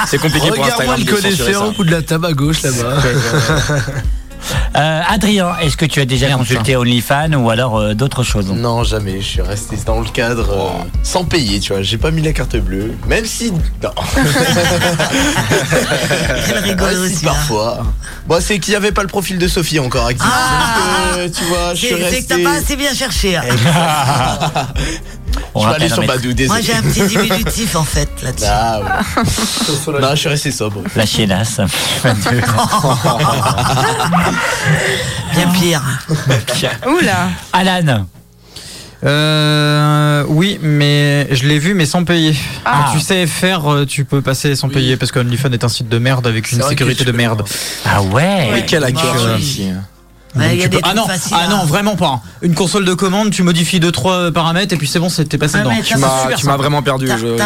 F: C'est compliqué pour
H: Regarde-moi
F: Instagram.
H: le
F: de censurer
H: connaisseur au bout de la table à gauche là-bas.
A: Euh, Adrien, est-ce que tu as déjà consulté OnlyFans ou alors euh, d'autres choses
K: Non, jamais. Je suis resté dans le cadre euh, sans payer, tu vois. J'ai pas mis la carte bleue. Même si. Non.
C: Elle rigole
K: si,
C: aussi. hein.
K: parfois. Bon, c'est qu'il n'y avait pas le profil de Sophie encore actif.
C: Ah.
K: Donc, euh, tu vois, je suis
C: C'est c'est que
K: resté.
C: t'as pas assez bien cherché. hein.
A: On
K: Je aller sur Badou, désolé.
C: Moi j'ai un petit diminutif en fait là-dessus.
K: Ah, ouais. non, je suis resté sobre.
A: La chiennasse.
C: Bien pire.
B: Oula.
A: Alan.
D: Euh, oui, mais je l'ai vu, mais sans payer.
B: Ah.
D: Quand tu sais faire, euh, tu peux passer sans payer parce qu'OnlyFans est un site de merde avec une sécurité de merde.
A: Ah ouais.
K: Mais quel
C: Bah, oui.
K: ici
C: Ouais, il y a
D: Tu
C: des
D: peux- Ah non, ah non, vraiment pas. Une console de commande, tu modifies deux trois paramètres et puis c'est bon, c'est- t'es passé
C: Ouais,
D: dedans.
F: Tu m'as, vraiment perdu.
C: Euh,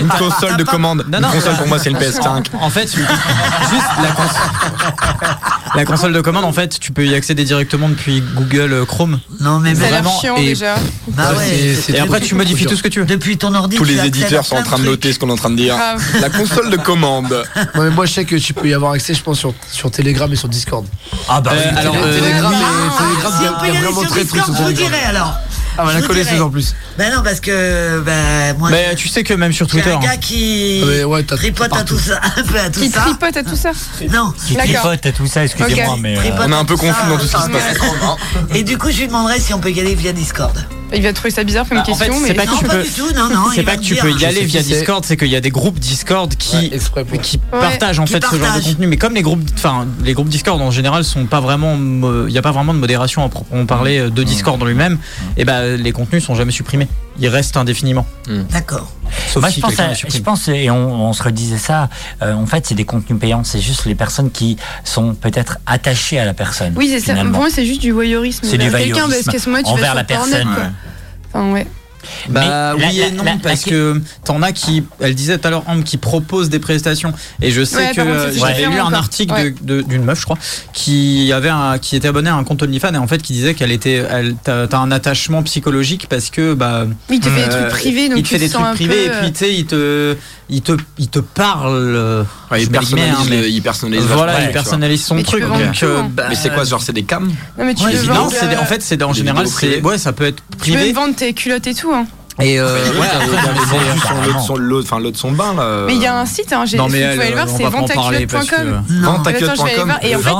F: Une console de commande.
D: Non, non,
F: Une console
D: euh,
F: pour moi c'est une PS5.
D: En fait, juste la console, la console de commande, en fait, tu peux y accéder directement depuis Google euh, Chrome.
C: Non mais
D: Vraiment,
B: chiant
D: et-
B: déjà.
C: bah ouais.
D: Et après, tu modifies tout ce que tu veux.
C: Depuis ton ordi.
F: Tous les éditeurs sont en train de noter ce qu'on est en train de dire. La console de commande.
H: Ouais, mais moi, je sais que tu peux y avoir accès, je pense, sur, sur Telegram et sur Discord.
A: Ah bah
D: Euh,
A: oui.
D: alors,
H: Télé-
D: euh,
H: Telegram,
C: Ah,
H: et, Telegram,
C: si
H: il y a- vraiment très sur
C: dirai alors.
H: Ah, bah, la connaisseuse en plus.
C: Ben non parce que ben moi
D: Mais tu sais que même sur Twitter.
C: un
D: hein.
C: gars qui
H: Ah,
C: tripote à tout ça, un peu à tout
B: Qui
C: ça.
B: tripote à tout ça.
C: Non,
A: Qui tripote et tout ça, excusez-moi, mais. euh,
F: On est
C: à
F: un peu confus
C: ça,
F: dans tout ce qui se
C: euh, Et du coup, je lui demanderai si on peut y aller via Discord.
B: Il va trouver ça bizarre comme
D: Bah, en
B: question,
D: fait,
B: mais
D: c'est pas que
C: Non,
D: tu
C: pas
D: peux-
C: du tout, non, non.
D: C'est
C: il
D: pas que tu
C: dire.
D: peux y aller via. Discord, c'est qu'il y a des groupes Discord qui,
H: Ouais, exprès pour-
D: qui
B: Ouais.
D: partagent en
C: Qui
D: fait ce genre de contenu. Mais comme les groupes, enfin les groupes Discord en général sont pas vraiment, il n'y a pas vraiment de modération. On parlait euh, de Discord en lui-même, et ben les contenus sont jamais supprimés. Ils restent indéfiniment.
C: D'accord.
D: Sauf
A: Moi,
D: si
A: je pense, à- je et on, on se redisait ça, euh, en fait, c'est des contenus payants, c'est juste les personnes qui sont peut-être attachées à la personne.
B: Oui, c'est ça. Pour moi, c'est juste du voyeurisme.
A: C'est du
B: envers
A: voyeurisme
B: Parce tu
A: envers la personne.
B: Enfin, ouais.
D: Bah
A: Mais
D: oui
A: la-
D: et non
A: la- la-
D: parce
A: la-
D: que t'en as qui, elle disait tout à l'heure, Ambre, qui proposent des prestations et je sais
B: Ouais,
D: que euh, j'avais lu un article
B: Ouais.
D: d'une meuf je crois qui avait un, qui était abonnée à un compte OnlyFans et en fait qui disait qu'elle était, elle, t'as un attachement psychologique parce que bah
B: Oui, il te fait des
D: euh,
B: trucs privés, donc
D: il te fait des trucs privés
B: peu,
D: et puis tu sais il te, il te, il te parle.
F: Ouais,
D: je
F: il
D: hein,
F: personnalise,
D: mais-
F: le- il personnalise
D: Voilà,
F: vachement,
D: il personnalise son
B: Mais
D: truc. donc, euh, bah,
F: Mais c'est quoi, genre c'est des cams
B: Non, mais tu
C: Ouais,
D: Non,
B: vendre.
D: c'est des-
B: euh,
D: en fait c'est en général c'est ouais ça peut être
B: Tu peux
D: privé
B: vendre tes culottes et tout. Hein.
D: Et euh,
F: l'eau enfin, l'eau de son bain là.
B: Mais il y a un site, hein, j'ai
D: Non
B: si
D: mais
B: vous
D: elle,
B: pouvez aller voir,
D: on
B: c'est Ventaculotte.com. voir. Et en fait,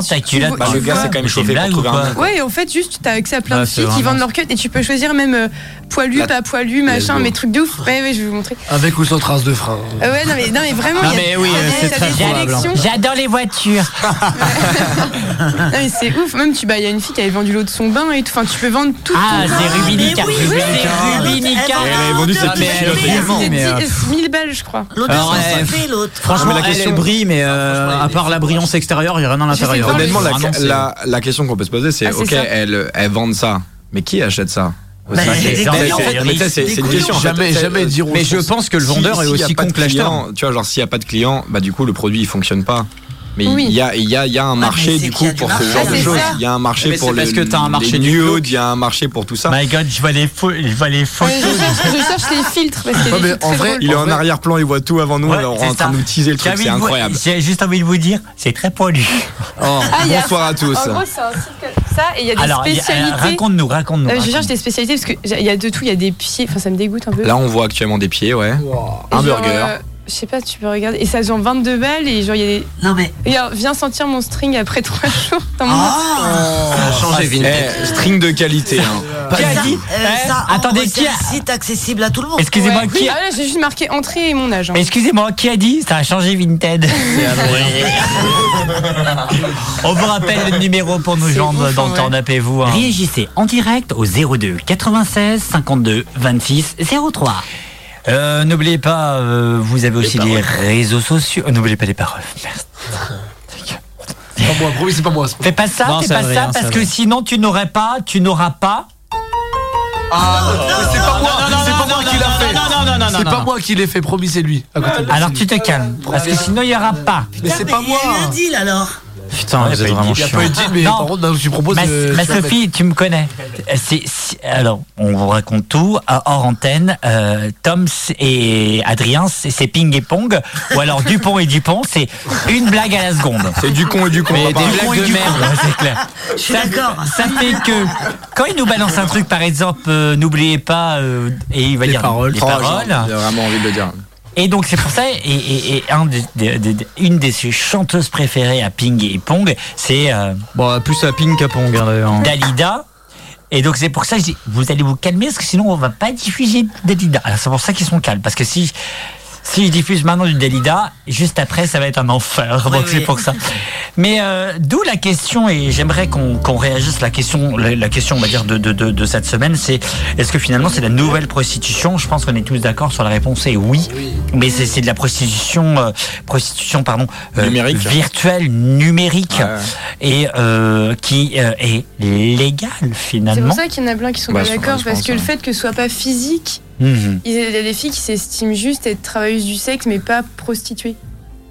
F: Bah, le gars c'est quand même chauffé pour trouver un.
B: Ouais, en fait, juste, t'as accès à plein
D: Ah,
B: de filles qui vendent leur cut et tu peux choisir même euh, poilu, pas poilu, machin, mais trucs de ouf. Ouais, ouais, je vais vous montrer.
H: Avec ou sans trace de frein.
B: Euh, ouais, non, mais, non, mais vraiment,
D: Non,
B: il y a,
D: mais oui,
B: il y a
D: euh,
B: des-
D: c'est
B: t'as
D: très
B: des
D: probable,
B: sélections.
A: J'adore les voitures.
B: Non, mais c'est ouf. Même, tu, bah, il y a une fille qui avait vendu l'eau de son bain et tout. Enfin, tu peux vendre tout.
A: Ah, c'est Rubinica.
C: mais oui, oui,
A: C'est Rubinica.
F: Elle a vendu ses
D: Ah, Mais euh,
B: 10 1000 balles, je crois.
C: L'autre l'autre.
D: Franchement,
F: mais la question-
D: brille, mais euh, à part la brillance extérieure, il n'y a rien à l'intérieur.
F: Honnêtement, la, question qu'on peut se poser, c'est
B: Ah,
F: ok, elles, vendent ça, mais qui achète ça?
C: Bah,
F: C'est- une question.
H: Jamais, jamais ils diront.
D: Mais je pense que le vendeur est aussi con que l'acheteur.
F: Tu vois, genre s'il n'y a pas de client, bah du coup le produit il fonctionne pas. Mais
B: Oui.
F: il y a, il y, a, il y a un marché du coup pour ce genre de choses. Il y a un marché pour
D: c'est
F: le,
D: parce que t'as un marché
F: les nudes, il y a un marché pour tout ça.
A: My God, je vois les, je vois les
B: Ouais,
A: photos.
B: je, cherche, je cherche les filtres parce
H: Ouais, en vrai.
F: Il est
H: En
F: arrière-plan, il voit tout avant nous,
A: Ouais,
F: alors on est en train
A: ça.
F: de nous teaser le truc, c'est incroyable.
A: J'ai juste envie de vous dire, c'est très poilu.
F: Oh,
B: Ah,
F: bonsoir à tous.
B: En gros, c'est un ça et il y a des
A: Alors,
B: spécialités.
A: raconte-nous, raconte-nous.
B: Euh, je cherche des spécialités parce qu'il y a de tout, il y a des pieds, enfin ça me dégoûte un peu.
F: Là on voit actuellement des pieds, ouais. Un burger.
B: Euh, je sais pas, tu peux regarder. Et ça se vend 22 balles et genre il y a des.
C: Non mais.
B: Regarde, viens sentir mon string après 3 jours dans mon.
C: Ah
D: Ça a changé, Vinted.
F: Eh, string de qualité. hein.
A: Qui a
C: ça,
A: dit
C: euh,
A: Eh,
C: ça,
A: Attendez, qui
C: c'est
A: a-
C: un site accessible à tout le monde.
A: Excusez-moi,
B: Ouais.
A: qui
B: Ah là, j'ai juste marqué entrée et mon âge. hein.
A: Excusez-moi, qui a dit Ça a changé Vinted? On vous rappelle le numéro pour joindre
B: ouf,
A: dans le temps d'appelez-vous. hein. Réagissez en direct au 02 96 52 26 03. Euh, N'oubliez pas, euh, vous avez aussi les réseaux sociaux. Euh, N'oubliez pas les paroles. Merci.
H: C'est pas moi, promis, c'est pas moi. c'est pas
A: Fais pas ça,
D: Non,
A: fais pas
D: vrai,
A: ça,
D: hein,
A: parce que
D: vrai.
A: sinon tu n'aurais pas, tu n'auras pas.
H: C'est pas moi, c'est pas moi qui l'a fait.
D: Non, non, non, non,
H: C'est
D: non,
H: pas
D: non.
H: moi qui l'ai fait, promis, c'est lui. À côté
A: Alors tu te calmes, parce que sinon il n'y aura pas.
H: Mais c'est pas
C: Il y a eu
H: moi.
C: un deal alors.
D: Putain,
A: Ouais,
D: vous êtes vraiment
A: dit.
H: Il y a
D: chiant.
H: pas eu mais
A: Non.
H: par contre, proposes.
A: Ma,
H: euh,
A: Sophie, tu me connais. C'est- c'est- alors, on vous raconte tout. Hors antenne, euh, Tom et Adrien, c'est ping et pong. Ou alors Dupont et Dupont, c'est une blague à la seconde.
F: C'est du con et du con.
D: Mais des
A: Dupont
D: blagues de
A: Dupont,
D: merde.
A: c'est clair.
C: Je suis d'accord.
A: Ça fait que quand il nous balance un truc, par exemple, euh, n'oubliez pas, euh, et il va
H: Les
A: dire
H: paroles.
A: les paroles.
F: J'ai j'ai vraiment envie de le dire.
A: Et donc c'est pour ça, et, et- et un des- des- des- une de ses chanteuses préférées à Ping et Pong, c'est euh,
D: Bon, plus à ping qu'à pong, hein.
A: Dalida. Et donc c'est pour ça que je dis, vous allez vous calmer parce que sinon on va pas diffuser Dalida. Alors c'est pour ça qu'ils sont calmes parce que si si je diffuse maintenant du Dalida, juste après ça va être un enfer.
C: Oui,
A: donc c'est
C: oui.
A: pour ça. Mais euh, d'où la question et j'aimerais qu'on qu'on réagisse la question la, la question on va dire de, de, de, de cette semaine c'est est-ce que finalement c'est la nouvelle prostitution? Je pense qu'on est tous d'accord sur la réponse est oui. Mais c'est c'est de la prostitution euh, prostitution pardon euh,
F: Numérique.
A: virtuelle numérique
F: Ouais.
A: et euh, qui euh, est légale
B: C'est
A: finalement.
B: pour ça qu'il y en a plein qui sont
F: Bah,
B: pas d'accord parce que le
F: ouais.
B: fait que ce soit pas physique,
A: Mhm.
B: il y a des filles qui s'estiment juste être travailleuses du sexe mais pas prostituées.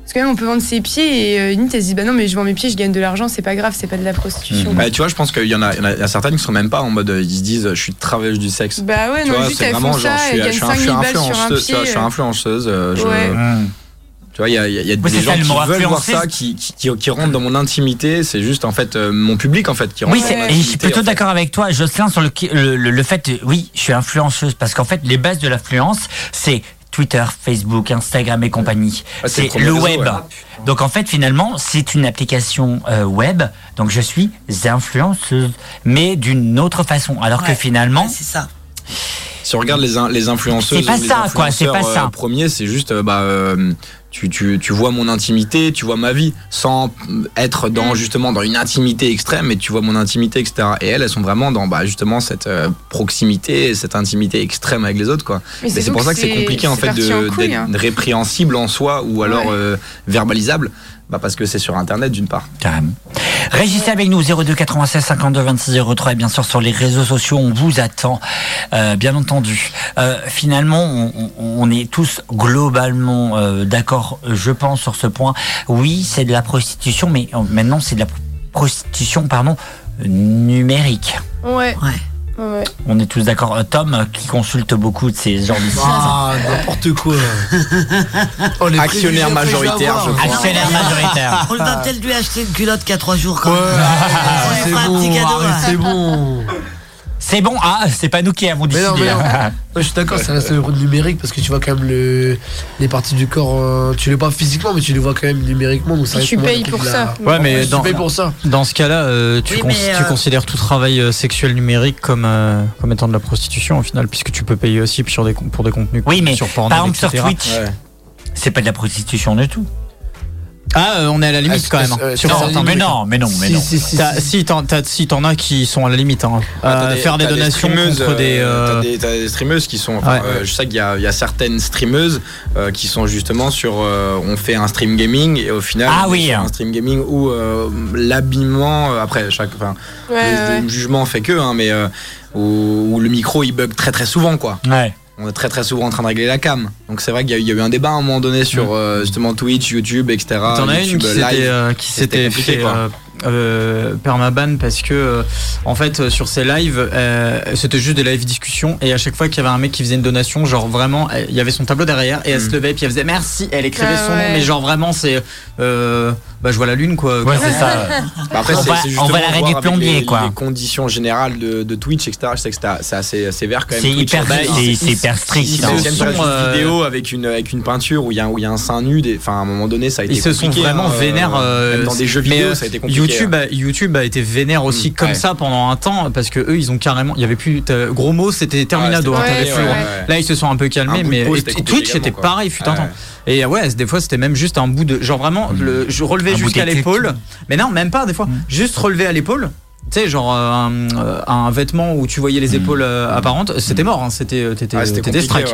B: Parce que même on peut vendre ses pieds et euh, limite elles se disent bah non mais je vends mes pieds, je gagne de l'argent, c'est pas grave, c'est pas de la prostitution.
F: Bah, tu vois, je pense qu'il y en a, il y en a- certaines qui sont même pas en mode, euh, ils se disent, je suis travailleuse du sexe.
B: Bah ouais,
F: tu
B: non,
F: vois,
B: juste elles
F: vraiment
B: font
F: genre,
B: ça,
F: je suis, je suis, un- je suis
B: 5000 balles sur un
F: influenceuse, tu
B: pied.
F: vois, je suis influenceuse. euh, je-
B: Ouais.
F: Tu vois, il y a, y a- y a
A: Oui,
F: des gens
A: ça,
F: qui veulent voir ça, qui, qui, qui, qui rentrent dans mon intimité. C'est juste en fait euh, mon public en fait qui rentre
A: Oui,
F: dans mon
A: et je suis
F: intimité,
A: plutôt d'accord avec toi, Jocelyn, sur le, le, le- le fait, oui, je suis influenceuse, parce qu'en fait, les bases de l'influence, c'est Twitter, Facebook, Instagram et compagnie.
F: Ouais, c'est
A: c'est
F: le premier
A: le
F: réseau,
A: web.
F: ouais.
A: Donc en fait, finalement, c'est une application euh, web, donc je suis influenceuse, mais d'une autre façon. Alors que finalement,
C: Ouais, c'est ça.
F: Si on regarde les, in- les influenceuses,
A: C'est pas ça, quoi, c'est pas
F: influenceurs,
A: ça.
F: euh, premier, c'est juste, euh, bah, euh, tu, tu, tu vois mon intimité, tu vois ma vie, sans être
A: Mm.
F: dans justement dans une intimité extrême, mais tu vois mon intimité, etc. Et elles, elles sont vraiment dans bah, justement cette euh, proximité, cette intimité extrême avec les autres, quoi.
B: Mais
F: c'est pour ça que c'est compliqué en fait d'être
B: hein.
F: répréhensible en soi ou alors
B: Ouais.
F: euh, verbalisable, bah, parce que c'est sur Internet d'une part.
A: Carrément. Régissez avec nous 02 96 52 26 03 et bien sûr sur les réseaux sociaux on vous attend euh, bien entendu. Euh, finalement on, est tous globalement euh, d'accord je pense sur ce point. Oui c'est de la prostitution mais maintenant c'est de la prostitution pardon numérique.
B: Ouais.
C: Ouais.
B: Ouais.
A: On est tous d'accord. Euh, Tom euh, qui consulte beaucoup de ces genres de sites.
H: Ah, n'importe quoi. Oh, les
F: Actionnaire majoritaire, je crois.
A: Actionnaire majoritaire.
C: On va peut-être lui acheter une culotte qui a trois jours quand
H: Ouais,
C: même.
H: C'est bon,
C: là.
H: c'est bon.
A: C'est bon ah c'est pas nous qui avons
H: Mais non,
A: décidé.
H: mais non.
A: hein.
H: Ouais, je suis d'accord, ça reste le numérique parce que tu vois quand même le, les parties du corps, euh, tu les vois pas physiquement, mais tu les vois quand même numériquement. Donc ça
B: tu payes pour ça.
H: la-
D: Ouais, mais
H: tu
D: dans,
H: payes pour ça.
D: dans ce cas-là, euh, tu,
C: Oui,
D: cons-
C: mais,
D: tu
C: euh,
D: considères tout travail sexuel numérique comme, euh, comme étant de la prostitution au final, puisque tu peux payer aussi sur des, con- pour des contenus
A: Oui mais
D: sur
A: par
D: Pornhub,
A: exemple sur. Twitch
F: Ouais.
A: c'est pas de la prostitution du tout.
D: Ah, euh, on est à la limite
H: Ah,
D: quand même. hein.
H: euh,
D: Sur
H: c'est
A: Non, mais non mais non mais
H: Si,
A: non.
H: si, si,
D: T'as-
H: si.
D: si t'en si as qui sont à la limite, hein.
F: Ah,
D: Euh,
F: des-
D: faire des donations
F: streameuses,
D: contre des.
F: euh, T'as des, des streameuses qui sont. enfin,
D: Ouais.
F: euh, je sais qu'il y a, il y a certaines streameuses euh, qui sont justement sur. euh, on fait un stream gaming et au final.
A: Ah oui.
F: Un stream gaming où euh, l'habillement. après, chaque. Enfin,
B: Ouais,
F: le,
B: ouais.
F: le jugement fait que, hein, mais. euh, où, où le micro il bug très très souvent quoi.
A: Ouais.
F: On est très très souvent en train de régler la cam. Donc c'est vrai qu'il y, a eu- il y a eu un débat à un moment donné sur euh, justement Twitch, YouTube, etc.
D: T'en as une qui
F: live.
D: s'était euh, fait
F: quoi.
D: euh, euh, permaban parce que euh, en fait euh, sur ses lives euh, c'était juste des live discussions et à chaque fois qu'il y avait un mec qui faisait une donation genre vraiment il y avait son tableau derrière et elle
F: Mm.
D: se levait puis elle faisait merci elle écrivait
B: Ah
D: son nom mais genre vraiment c'est euh, bah je vois la lune quoi
A: Ouais, c'est ça.
F: Bah après,
A: On
F: c'est-
A: va- on va plombier,
F: les,
A: quoi.
F: les conditions générales de, de Twitch, etc. Je sais que c'est assez sévère quand même.
A: C'est hyper, c'est
F: ils-
A: c'est hyper strict.
D: ils
A: hein.
F: Ils
D: se sont,
F: une
D: euh,
F: vidéo avec une, avec une peinture où il y, a un- où il y a un sein nu. des- Enfin, à un moment donné, ça a été
D: ils se sont
F: compliqué,
D: vraiment
F: hein,
D: vénères euh,
F: même dans des jeux vidéo,
D: euh,
F: ça a été compliqué.
D: YouTube a, YouTube a été vénère aussi
F: Mm,
D: comme
F: ouais.
D: ça pendant un temps parce que eux ils ont carrément il y avait plus gros mots c'était Terminado
F: Ouais,
D: hein,
B: compliqué,
D: hein. là ils se sont un peu calmés mais
F: compliqué
D: Twitch c'était
F: quoi.
D: pareil fut un temps et ouais des fois c'était même juste un bout de genre vraiment le, je relevais jusqu'à l'épaule. mais non même pas des fois.
A: Mm.
D: juste relever à l'épaule tu sais genre euh, un, euh, un vêtement où tu voyais les épaules euh, apparentes c'était mort hein, c'était t'étais
F: c'était ouais, ouais.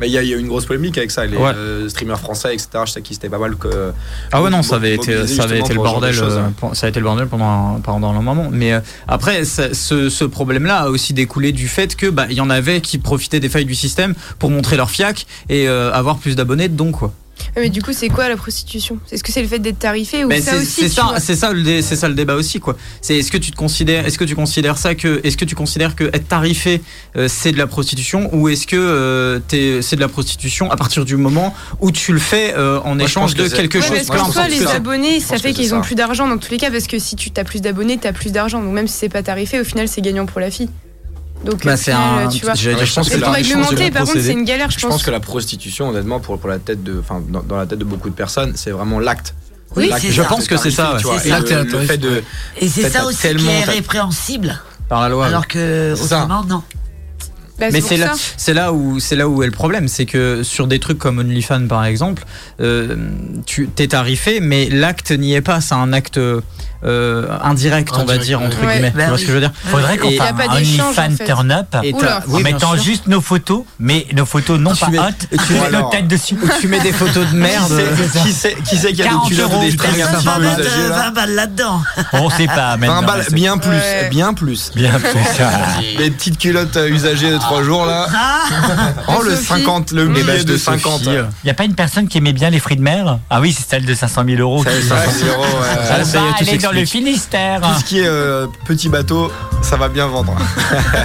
F: Mais il y, a- il y a eu une grosse polémique avec ça. Les
D: Ouais.
F: euh, streamers français, etc. Je sais qu'ils étaient pas mal. Que,
D: Ah ouais non ça avait été
F: mobilisés
D: ça avait
F: justement
D: été le bordel
F: choses, hein.
D: ça a été le bordel pendant un, pendant un moment mais euh, après ça- ce, ce problème là a aussi découlé du fait que bah il y en avait qui profitaient des failles du système pour montrer leur fiac et euh, avoir plus d'abonnés donc quoi
B: Mais du coup, c'est quoi la prostitution? Est-ce que c'est le fait d'être tarifé ou ça
D: c'est
B: aussi
D: c'est ça, c'est ça, le ça débat aussi quoi. C'est est-ce que tu te considères, est-ce que tu considères ça que, est-ce que tu considères que être tarifé euh, c'est de la prostitution ou est-ce que euh, c'est de la prostitution à partir du moment où tu le fais euh, en
F: Moi,
D: échange
F: que
D: de quelque
B: Ouais,
D: chose.
B: est-ce
D: peu
B: que les
D: que
B: abonnés, ça fait qu'ils ont
F: ça.
B: plus d'argent dans tous les cas parce que si tu as plus d'abonnés, tu as plus d'argent. Donc même si c'est pas tarifé, au final, c'est gagnant pour la fille. Donc
D: Bah, c'est un-
B: tu vois.
F: je pense que
B: pour
F: la- je pense que
B: réglementer,
F: le
B: par contre, c'est une galère, je
F: Je pense
B: pense.
F: que la prostitution, honnêtement, pour, pour la tête de, enfin, dans, dans la tête de beaucoup de personnes, c'est vraiment l'acte.
C: Oui,
F: L'acte
D: Je
C: ça.
D: pense que c'est ça,
F: Et
C: c'est ça aussi qui
F: tellement-
C: est répréhensible.
D: par la loi.
C: Alors que autrement, non.
B: Bah,
D: Mais c'est là, c'est là où c'est là où est le problème, c'est que sur des trucs comme OnlyFans par exemple, euh, tu t'es tarifé, mais l'acte n'y est pas. C'est un acte euh, indirect, on va dire entre
B: ouais.
D: guillemets.
C: Bah
D: tu vois
C: oui.
D: ce que je veux dire
A: Faudrait qu'on fasse un OnlyFans
B: en fait.
A: turn up en mettant
D: sûr.
A: juste nos photos, mais nos photos non
D: Tu
A: pas
D: mets-
A: hot,
D: tu mets
A: nos têtes dessus.
D: Tu mets des photos de merde.
F: Qui sait, qui sait qu'il y a
A: 40
F: des culottes des strings là
C: 20 balles là-dedans.
A: On sait pas
F: 20
A: maintenant.
F: balles,
A: c'est-
F: bien plus, bien plus.
A: Bien plus.
F: Les petites culottes euh, usagées de 3 jours là. Oh le
B: Sophie.
F: 50, le
D: Les
F: billet de
D: de
F: 50.
D: Sophie.
A: Il y a pas une personne qui aimait bien les fruits de mer Ah oui, c'est celle de 500 000 euros.
F: Ça,
A: qui-
F: 500 000 euros, ouais.
D: Ah, ça y est, tout
A: aller dans le. Finistère.
F: Tout ce qui est euh, petit bateau, ça va bien vendre.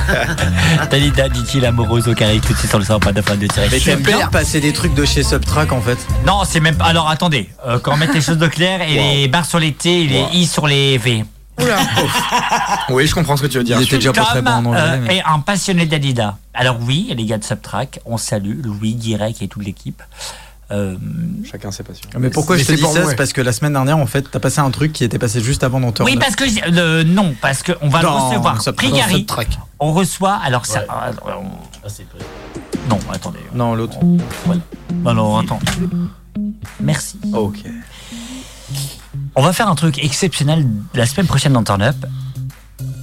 A: Dalida dit-il amoureuse au carré tout de suite sur le pas de fan de tirer.
D: Mais t'aimes bien passer des trucs de chez Subtrack en fait.
A: Non, c'est même pas. Alors attendez, euh, quand on met les choses de clair et les barres sur les T et les I sur les V.
B: Oula.
F: Oui, je comprends ce que tu veux dire.
D: Il était déjà pas très bon en anglais.
A: euh,
D: mais-
A: est un passionné d'Adida. Alors oui, les gars de Subtrack, on salue Louis, Guirec et toute l'équipe. Euh,
F: Chacun ses passions.
D: Mais pourquoi je te dis
H: pour
D: ça? C'est parce que la semaine dernière, en fait, t'as passé un truc qui était passé juste avant dans
A: oui, parce que euh, non, parce que on va
D: Dans
A: le recevoir.
D: Subtrack.
A: Prigari, on reçoit. Alors ça.
L: Ouais.
A: on-
L: Ah, vrai.
A: non, attendez.
D: Non, l'autre.
A: Voilà. Non, non, attends. Merci.
F: Ok.
A: On va faire un truc exceptionnel la semaine prochaine dans Turn Up.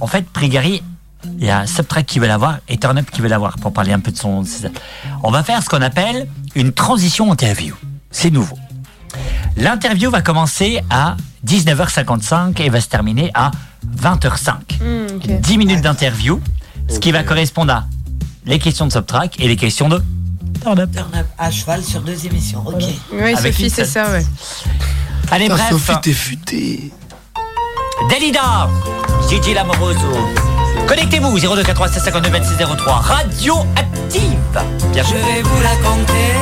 A: En fait, Prigari, il y a Subtrack qui veut l'avoir et Turn Up qui veut l'avoir pour parler un peu de son. On va faire ce qu'on appelle une transition interview. C'est nouveau. L'interview va commencer à 19h55 et va se terminer à 20h05.
B: Hmm, ok.
A: 10 minutes d'interview, ce qui va correspondre à les questions de Subtrack et les questions de Turn Up.
C: Turn up à cheval sur deux émissions. Ok.
B: Oui,
A: Avec
B: Sophie, c'est ça, ouais.
A: Allez,
H: Putain,
A: bref.
H: Sophie, t'es futée.
A: Dalida, Gigi Lamoroso. Connectez-vous 02 96 52 26 03 Radio Active. Bien
M: Je vais vous raconter,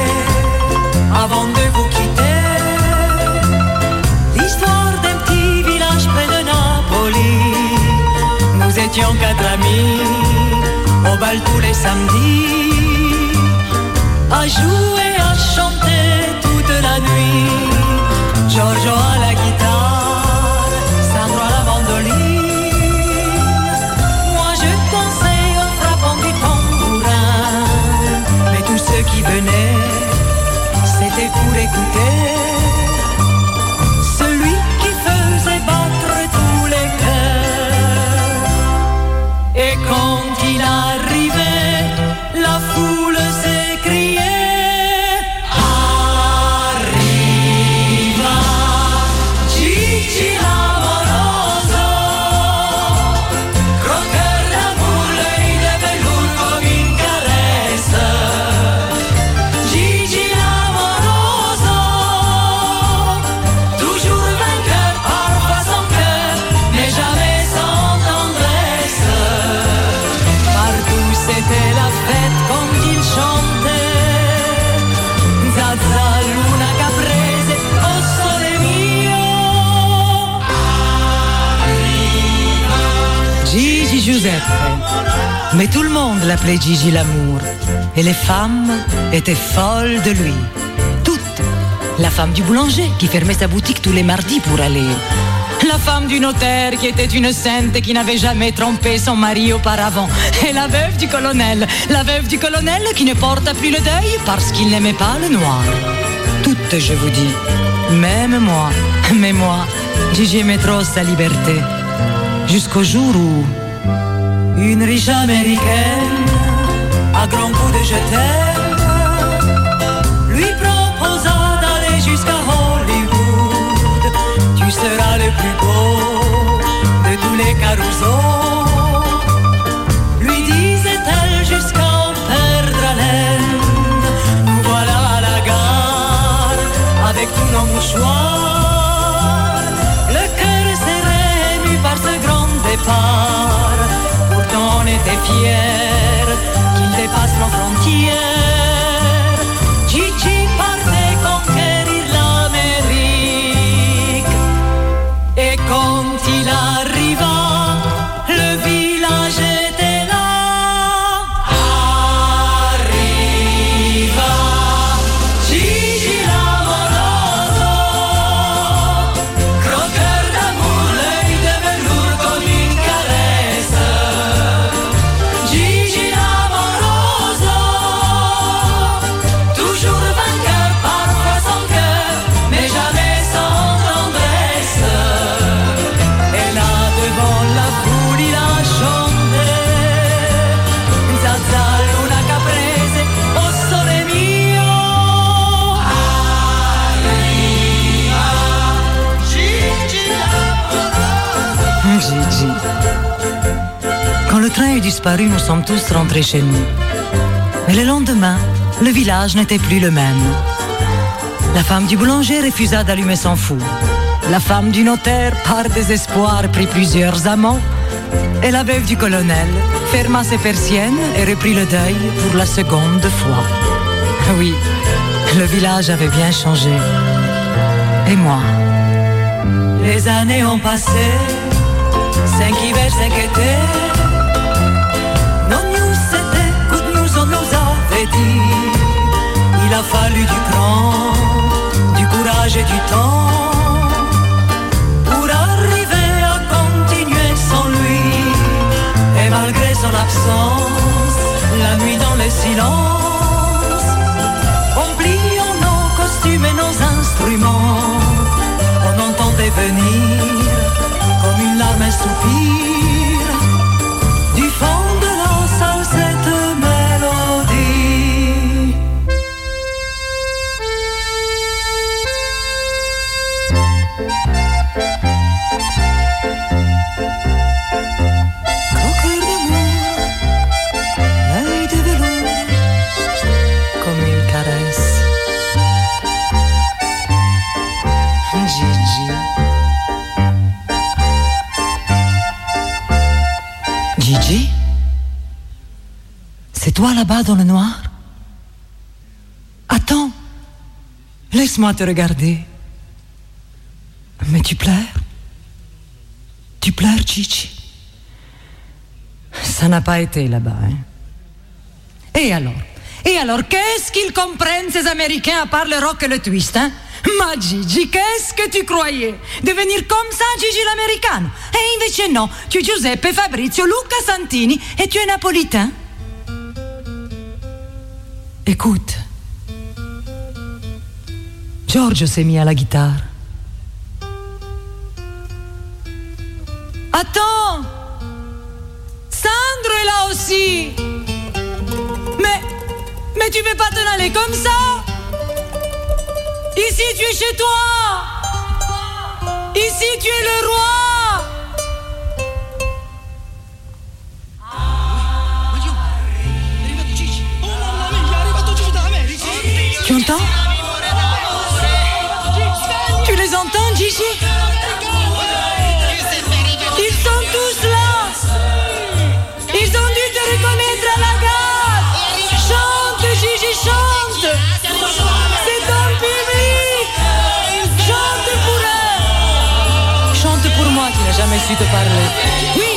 M: avant de vous quitter, l'histoire d'un petit village près de Napoli. Nous étions quatre amis, au bal tous les samedis, à jouer, à chanter toute la nuit. Pour Mais tout le monde l'appelait Gigi l'amour. Et les femmes étaient folles de lui. Toutes. La femme du boulanger qui fermait sa boutique tous les mardis pour aller. La femme du notaire qui était une sainte et qui n'avait jamais trompé son mari auparavant. Et la veuve du colonel. La veuve du colonel qui ne porta plus le deuil parce qu'il n'aimait pas le noir. Toutes, je vous dis. Même moi. Mais moi, Gigi aimait trop sa liberté. Jusqu'au jour où une riche américaine, à grands coups de je lui proposa d'aller jusqu'à Hollywood. Tu seras le plus beau de tous les carousaux. Lui disait-elle jusqu'à en perdre haleine. Nous voilà à la gare, mouchoir. Le cœur serré, par ce grand départ. Était fiers qu'il dépasse nos frontières.
N: Nous sommes tous rentrés chez nous. Mais le lendemain, le village n'était plus le même. La femme du boulanger refusa d'allumer son four. La femme du notaire, par désespoir, prit plusieurs amants. Et la veuve du colonel ferma ses persiennes et reprit le deuil pour la seconde fois. Oui, le village avait bien changé. Et moi
M: Les années ont passé, cinq hivers, cinq étés. A fallu du cran, du courage et du temps pour arriver à continuer sans lui. Et malgré son absence, la nuit dans le silence, en pliant nos costumes et nos instruments, on entendait venir comme une larme un soupir
N: toi là-bas dans le noir. Attends. Laisse-moi te regarder. Mais tu pleures. Tu pleures, Gigi Ça n'a pas été là-bas, hein. Et alors? Et alors, qu'est-ce qu'ils comprennent, ces Américains, à part le rock et le twist, hein? Ma Gigi, qu'est-ce que tu croyais? Devenir comme ça, Gigi l'americano E invece no, tu es Giuseppe, Fabrizio, Luca Santini et tu es napolitain? Écoute, Giorgio s'est mis à la guitare. Attends. Sandro est là aussi. Mais, mais tu peux pas t'en aller comme ça? Ici tu es chez toi. Ici tu es le roi Tu les entends, Gigi Ils sont tous là. Ils ont dû te reconnaître à la gare. Chante, Gigi, chante. C'est ton public. Chante pour eux. Chante pour moi qui n'ai jamais su te parler. Oui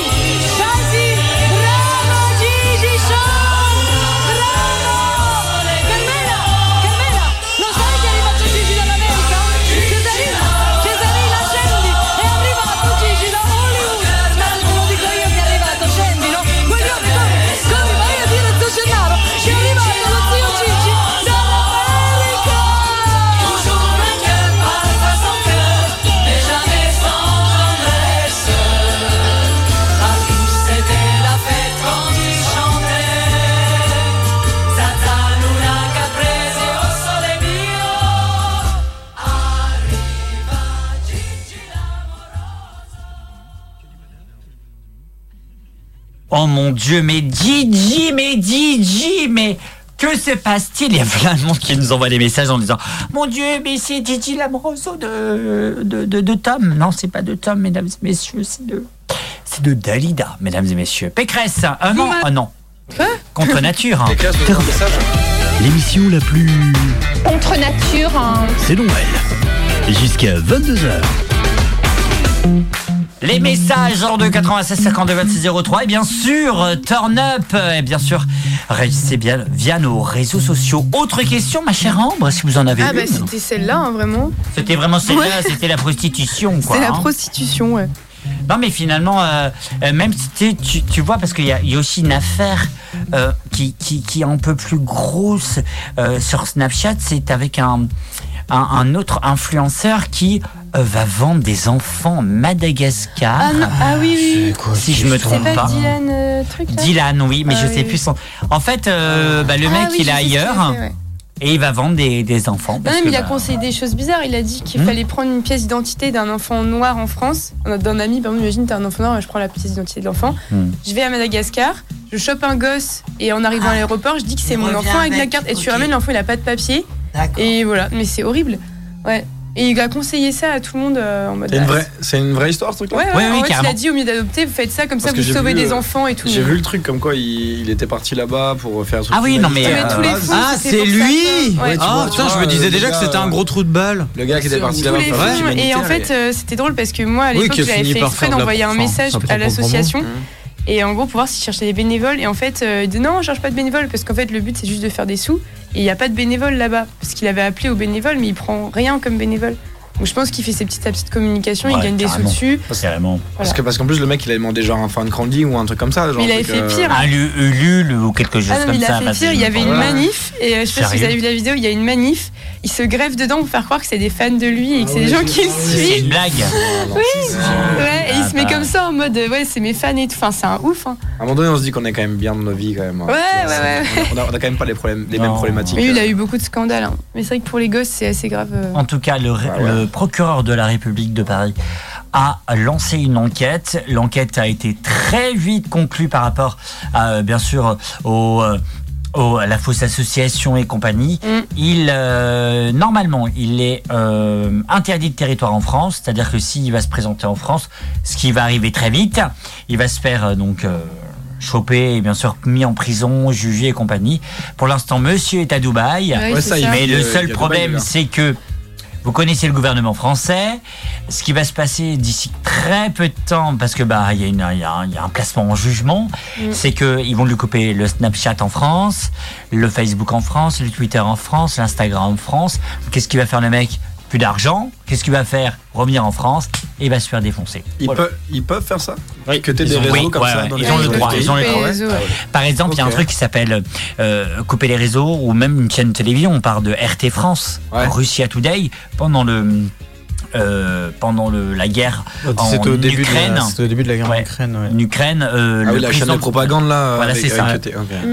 M: Oh
A: mon dieu, mais Gigi, mais Gigi, mais Que se passe-t-il? Il y a plein de monde qui nous envoie des messages en disant Mon Dieu, mais c'est Gigi Lamoroso de, de, de, de Tom. Non, c'est pas de Tom, mesdames et messieurs, c'est de. C'est de Dalida, mesdames et messieurs. Pécresse, un non, ah non. Contre nature. hein.
L: L'émission la plus.
O: Contre nature. hein.
L: C'est Noël. Jusqu'à 22h.
A: Les messages 02 96 52 26 03 et bien sûr euh, Turn Up et bien sûr réagissez bien via nos réseaux sociaux. Autre question ma chère Ambre si vous en avez
B: Ah bah c'était celle-là, hein, vraiment.
A: C'était vraiment celle-là,
B: Ouais.
A: c'était la prostitution quoi.
B: C'est la
A: hein.
B: prostitution, ouais.
A: Non mais finalement, euh, euh, même si tu, tu, vois, parce qu'il y a, il y a aussi une affaire euh, qui, qui, qui est un peu plus grosse sur Snapchat, c'est avec un, un, un autre influenceur qui euh, va vendre des enfants Madagascar.
B: Ah, non, ah oui, oui.
A: si je me trompe
B: pas,
A: pas.
B: Dylan euh, truc là
A: Dylan, oui, mais
B: Ah
A: je
B: oui,
A: sais
B: oui.
A: plus son. En fait, euh, bah, le
B: Ah
A: mec,
B: oui,
A: il est ailleurs
B: a fait, ouais.
A: et il va vendre des, des enfants.
B: Non, mais
A: que,
B: il a
A: bah,
B: conseillé des choses bizarres. Il a dit qu'il
A: Hmm.
B: fallait prendre une pièce d'identité d'un enfant noir en France. D'un ami, par exemple, imagine, t'as un enfant noir, je prends la pièce d'identité de l'enfant.
A: Hmm.
B: Je vais à Madagascar, je chope un gosse et en arrivant à l'aéroport, je dis que c'est mon enfant avec, la carte. Et tu ramènes l'enfant, il a pas de papier. Et voilà, mais c'est horrible. Ouais. Et il a conseillé ça à tout le monde euh, en mode.
F: C'est une,
B: ah,
F: vraie- c'est une vraie histoire, ce truc-là
B: Ouais, ouais, en fait, il a dit au milieu d'adopter, vous faites ça, comme ça
F: Parce
B: vous sauvez
F: vu,
B: des
F: euh,
B: enfants et tout.
F: J'ai vu le truc comme quoi il, il était parti là-bas pour faire un truc
A: Ah oui, non, mais, euh, tous les fous,
D: Ah, c'est
B: ça
D: lui
B: que- Ouais,
D: Ah putain, je me disais déjà que c'était un gros trou de balle.
F: Le gars qui était parti là-bas
B: Et en fait, euh, c'était drôle parce que moi, à
D: Oui,
B: l'époque, j'avais fait exprès d'envoyer un message à l'association. Et en gros, pour voir s'ils cherchaient des bénévoles. Et en fait, euh, il dit non, on cherche pas de bénévoles parce qu'en fait, le but, c'est juste de faire des sous. Et il n'y a pas de bénévoles là-bas. Parce qu'il avait appelé aux bénévoles, mais il prend rien comme bénévole. Donc je pense qu'il fait ses petites, sa petite communication, il gagne des sous dessus.
A: Carrément.
F: Parce que parce qu'en plus le mec il avait demandé genre un fan crowdfunding ou un truc comme ça. Genre
B: il avait fait pire.
A: Un Lu- Ulule ou quelque chose
B: Ah non, mais
A: comme
B: il
A: ça.
B: a fait pire, il y avait une manif, et euh, je sais pas si vous avez vu la vidéo, il y a une manif, il se greffe dedans pour faire croire que c'est des fans de lui et que c'est des gens qui le
A: C'est
B: suivent.
A: une blague.
B: Oui, ouais, et il se met
A: bah.
B: comme ça en mode, euh, ouais, c'est mes fans et tout, enfin, c'est un ouf. Hein.
F: À un moment donné on se dit qu'on est quand même bien dans nos vies quand même. hein.
B: Ouais, ouais,
F: c'est-
B: ouais.
F: On a, on a quand même pas les, problèmes, les mêmes problématiques.
B: Mais lui, il a eu beaucoup de scandales, hein. mais c'est vrai que pour les gosses, c'est assez grave. euh.
A: En tout cas, le,
F: Bah
A: le procureur de la République de Paris a lancé une enquête. L'enquête a été très vite conclue par rapport, à, euh, bien sûr, au, au- à la fausse association et compagnie.
B: Mm.
A: Il, euh, normalement, il est euh, interdit de territoire en France, c'est-à-dire que s'il va se présenter en France, ce qui va arriver très vite, il va se faire euh, donc. euh, choper et bien sûr mis en prison, jugé et compagnie. Pour l'instant, monsieur est à Dubaï.
B: Ouais, ça,
A: mais le
F: euh,
A: seul problème, c'est que vous connaissez le gouvernement français. Ce qui va se passer d'ici très peu de temps, parce que bah il y, a y y un placement en jugement,
B: Mm.
A: c'est que ils vont lui couper le Snapchat en France, le Facebook en France, le Twitter en France, l'Instagram en France. Qu'est-ce qu'il va faire le mec? Plus d'argent. Qu'est-ce qu'il va faire Revenir en France et il va se faire défoncer.
F: Ils,
A: Voilà.
F: peuvent, ils peuvent faire ça Que t'aies
A: Ils
F: des
A: ont-
F: réseaux
A: oui,
F: comme
A: ouais,
F: ça
A: ouais,
F: dans
A: ils
F: les
A: ont le
F: réseaux.
A: droit, ils ont le
F: Ah.
A: Par exemple, il y a un truc qui s'appelle euh, couper les réseaux ou même une chaîne de télévision. On parle de RT France,
F: Ouais.
A: Russia Today, pendant le euh, pendant le, la guerre en
D: au, début de
A: Ukraine.
D: la- c'était au début de la guerre en. Ukraine. ouais.
A: En Ukraine, euh,
F: Ah
A: le
F: oui, la chaîne de propagande là.
A: Voilà, c'est ça.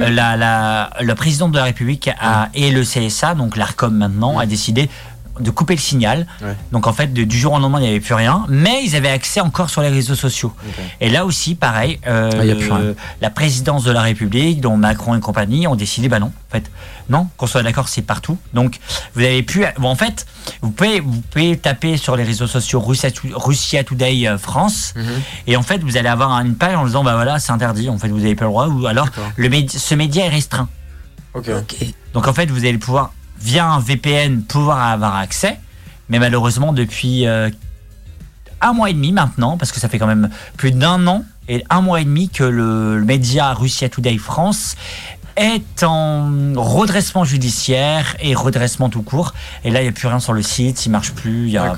A: la, la, le président de la République a, et le CSA, donc l'ARCOM maintenant, a décidé de couper le signal.
F: Ouais.
A: Donc en fait, de- du jour au lendemain, il n'y avait plus rien, mais ils avaient accès encore sur les réseaux sociaux. Et là aussi, pareil, euh,
D: Ah,
A: la présidence de la République, dont Macron et compagnie, ont décidé, bah non, en fait, non, qu'on soit d'accord, c'est partout. Donc vous avez pu, bon, en fait, vous pouvez, vous pouvez taper sur les réseaux sociaux Russia, To- Russia Today euh, France,
F: Mhm.
A: et en fait, vous allez avoir une page en disant, bah voilà, c'est interdit, en fait, vous n'avez pas le droit, ou alors le médi- ce média est restreint.
F: Ok.
C: Ok.
A: Donc en fait, vous allez pouvoir, via un VPN, pouvoir avoir accès. Mais malheureusement, depuis euh, un mois et demi maintenant, parce que ça fait quand même plus d'un an et un mois et demi que le, média Russia Today France est en redressement judiciaire et redressement tout court. Et là, il n'y a plus rien sur le site, il marche plus, il a,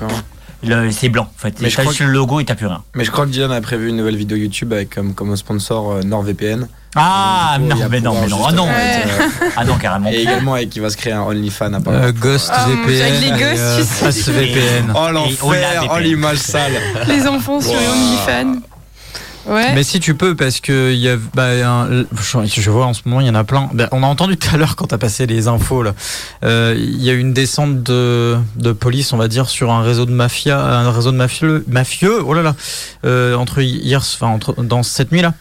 A: c'est blanc en fait.
F: Mais
A: T'as
F: crois
A: juste le logo et t'as plus rien.
F: Mais je crois que Dylan a prévu une nouvelle vidéo YouTube avec comme, comme sponsor euh, NordVPN.
A: Ah
F: coup,
A: non, mais non, mais non, ah non,
F: euh,
A: ah non carrément.
F: Et également avec qui va se créer un OnlyFans à part.
D: Euh, Ghost
B: Ah,
D: VPN.
B: avec les
D: euh.
F: Oh l'enfer, oh l'image sale.
B: Les enfants sur. OnlyFans.
D: Mais si tu peux, parce que y a, bah, je, vois en ce moment, il y en a plein. Bah, on a entendu tout à l'heure quand tu as passé les infos. Euh, Il y a eu une descente de, police, on va dire, sur un réseau de mafia, un réseau de mafieux, mafieux. Oh là là, euh, entre hier, enfin entre dans cette nuit là.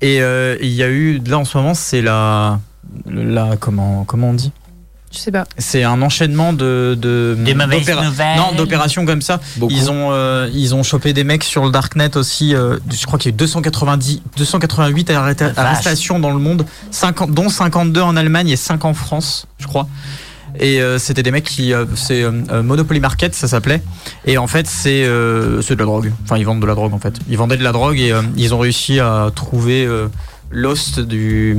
D: Et euh, il y a eu là en ce moment, c'est la là, comment, comment on dit?
B: Je sais pas.
D: C'est un enchaînement de, de
A: Des mauvaises
D: d'opéra-
A: nouvelles.
D: Non, d'opérations comme ça. Ils ont euh, ils ont chopé des mecs sur le darknet aussi. euh, je crois qu'il y a eu 290 288 arrêta-
A: vache.
D: arrestations dans le monde, 50, dont 52 en Allemagne et 5 en France, je crois. Et euh, c'était des mecs qui euh, c'est Monopoly Market ça s'appelait et en fait c'est euh, c'est de la drogue enfin ils vendent de la drogue en fait ils vendaient de la drogue et euh, ils ont réussi à trouver euh, l'host du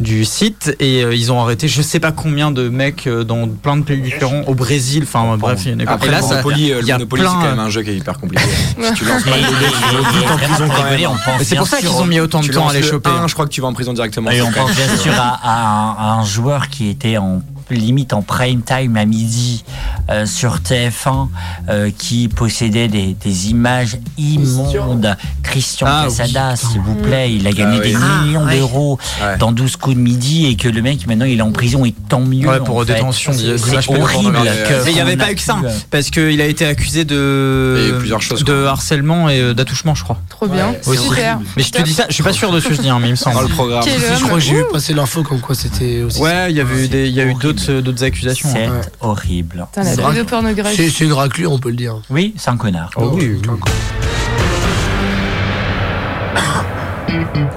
D: du site et euh, ils ont arrêté je sais pas combien de mecs euh, dans plein de pays différents au Brésil enfin bref il y en a
F: Après,
D: et là,
F: le
D: ça-
F: Monopoly, euh,
D: il
F: le
D: y a
F: Monopoly, c'est
D: plein,
F: quand même
D: euh,
F: un jeu qui est hyper compliqué. si tu lances pas le
D: Mais c'est pour ça qu'ils ont mis autant de temps à les
F: le
D: choper
F: 1, je crois que tu vas en prison directement.
A: Et
F: C'est
A: on pense bien sûr à, à un, à un joueur qui était en limite en prime time à midi euh, sur TF1 euh, qui possédait des, des images immondes. Christian
D: Ah oui,
A: s'il vous plaît, il a
F: Ah
A: gagné
F: oui.
A: des
C: Ah,
A: millions
C: ouais.
A: d'euros
F: Ouais.
A: dans 12 coups de midi et que le mec maintenant il est en prison et tant mieux.
D: Ouais, pour détention
A: C'est horrible. Que
D: mais il n'y avait pas eu que ça parce qu'il a été accusé de
F: eu plusieurs choses,
D: de harcèlement et euh, d'attouchement je crois
B: Trop bien. Super.
D: mais je te dis ça je suis pas sûr de ce que je dis hein, mais il me semble
F: Dans le programme.
H: Je crois que j'ai vu passer l'info comme quoi c'était aussi.
D: Ouais, il y avait eu des, il y a eu d'autres, d'autres accusations.
A: C'est
D: hein.
A: horrible.
H: C'est
B: pédopornographie.
H: C'est c'est une raclure, on peut le dire.
A: Oui, c'est un connard.
D: Oh oui, oui.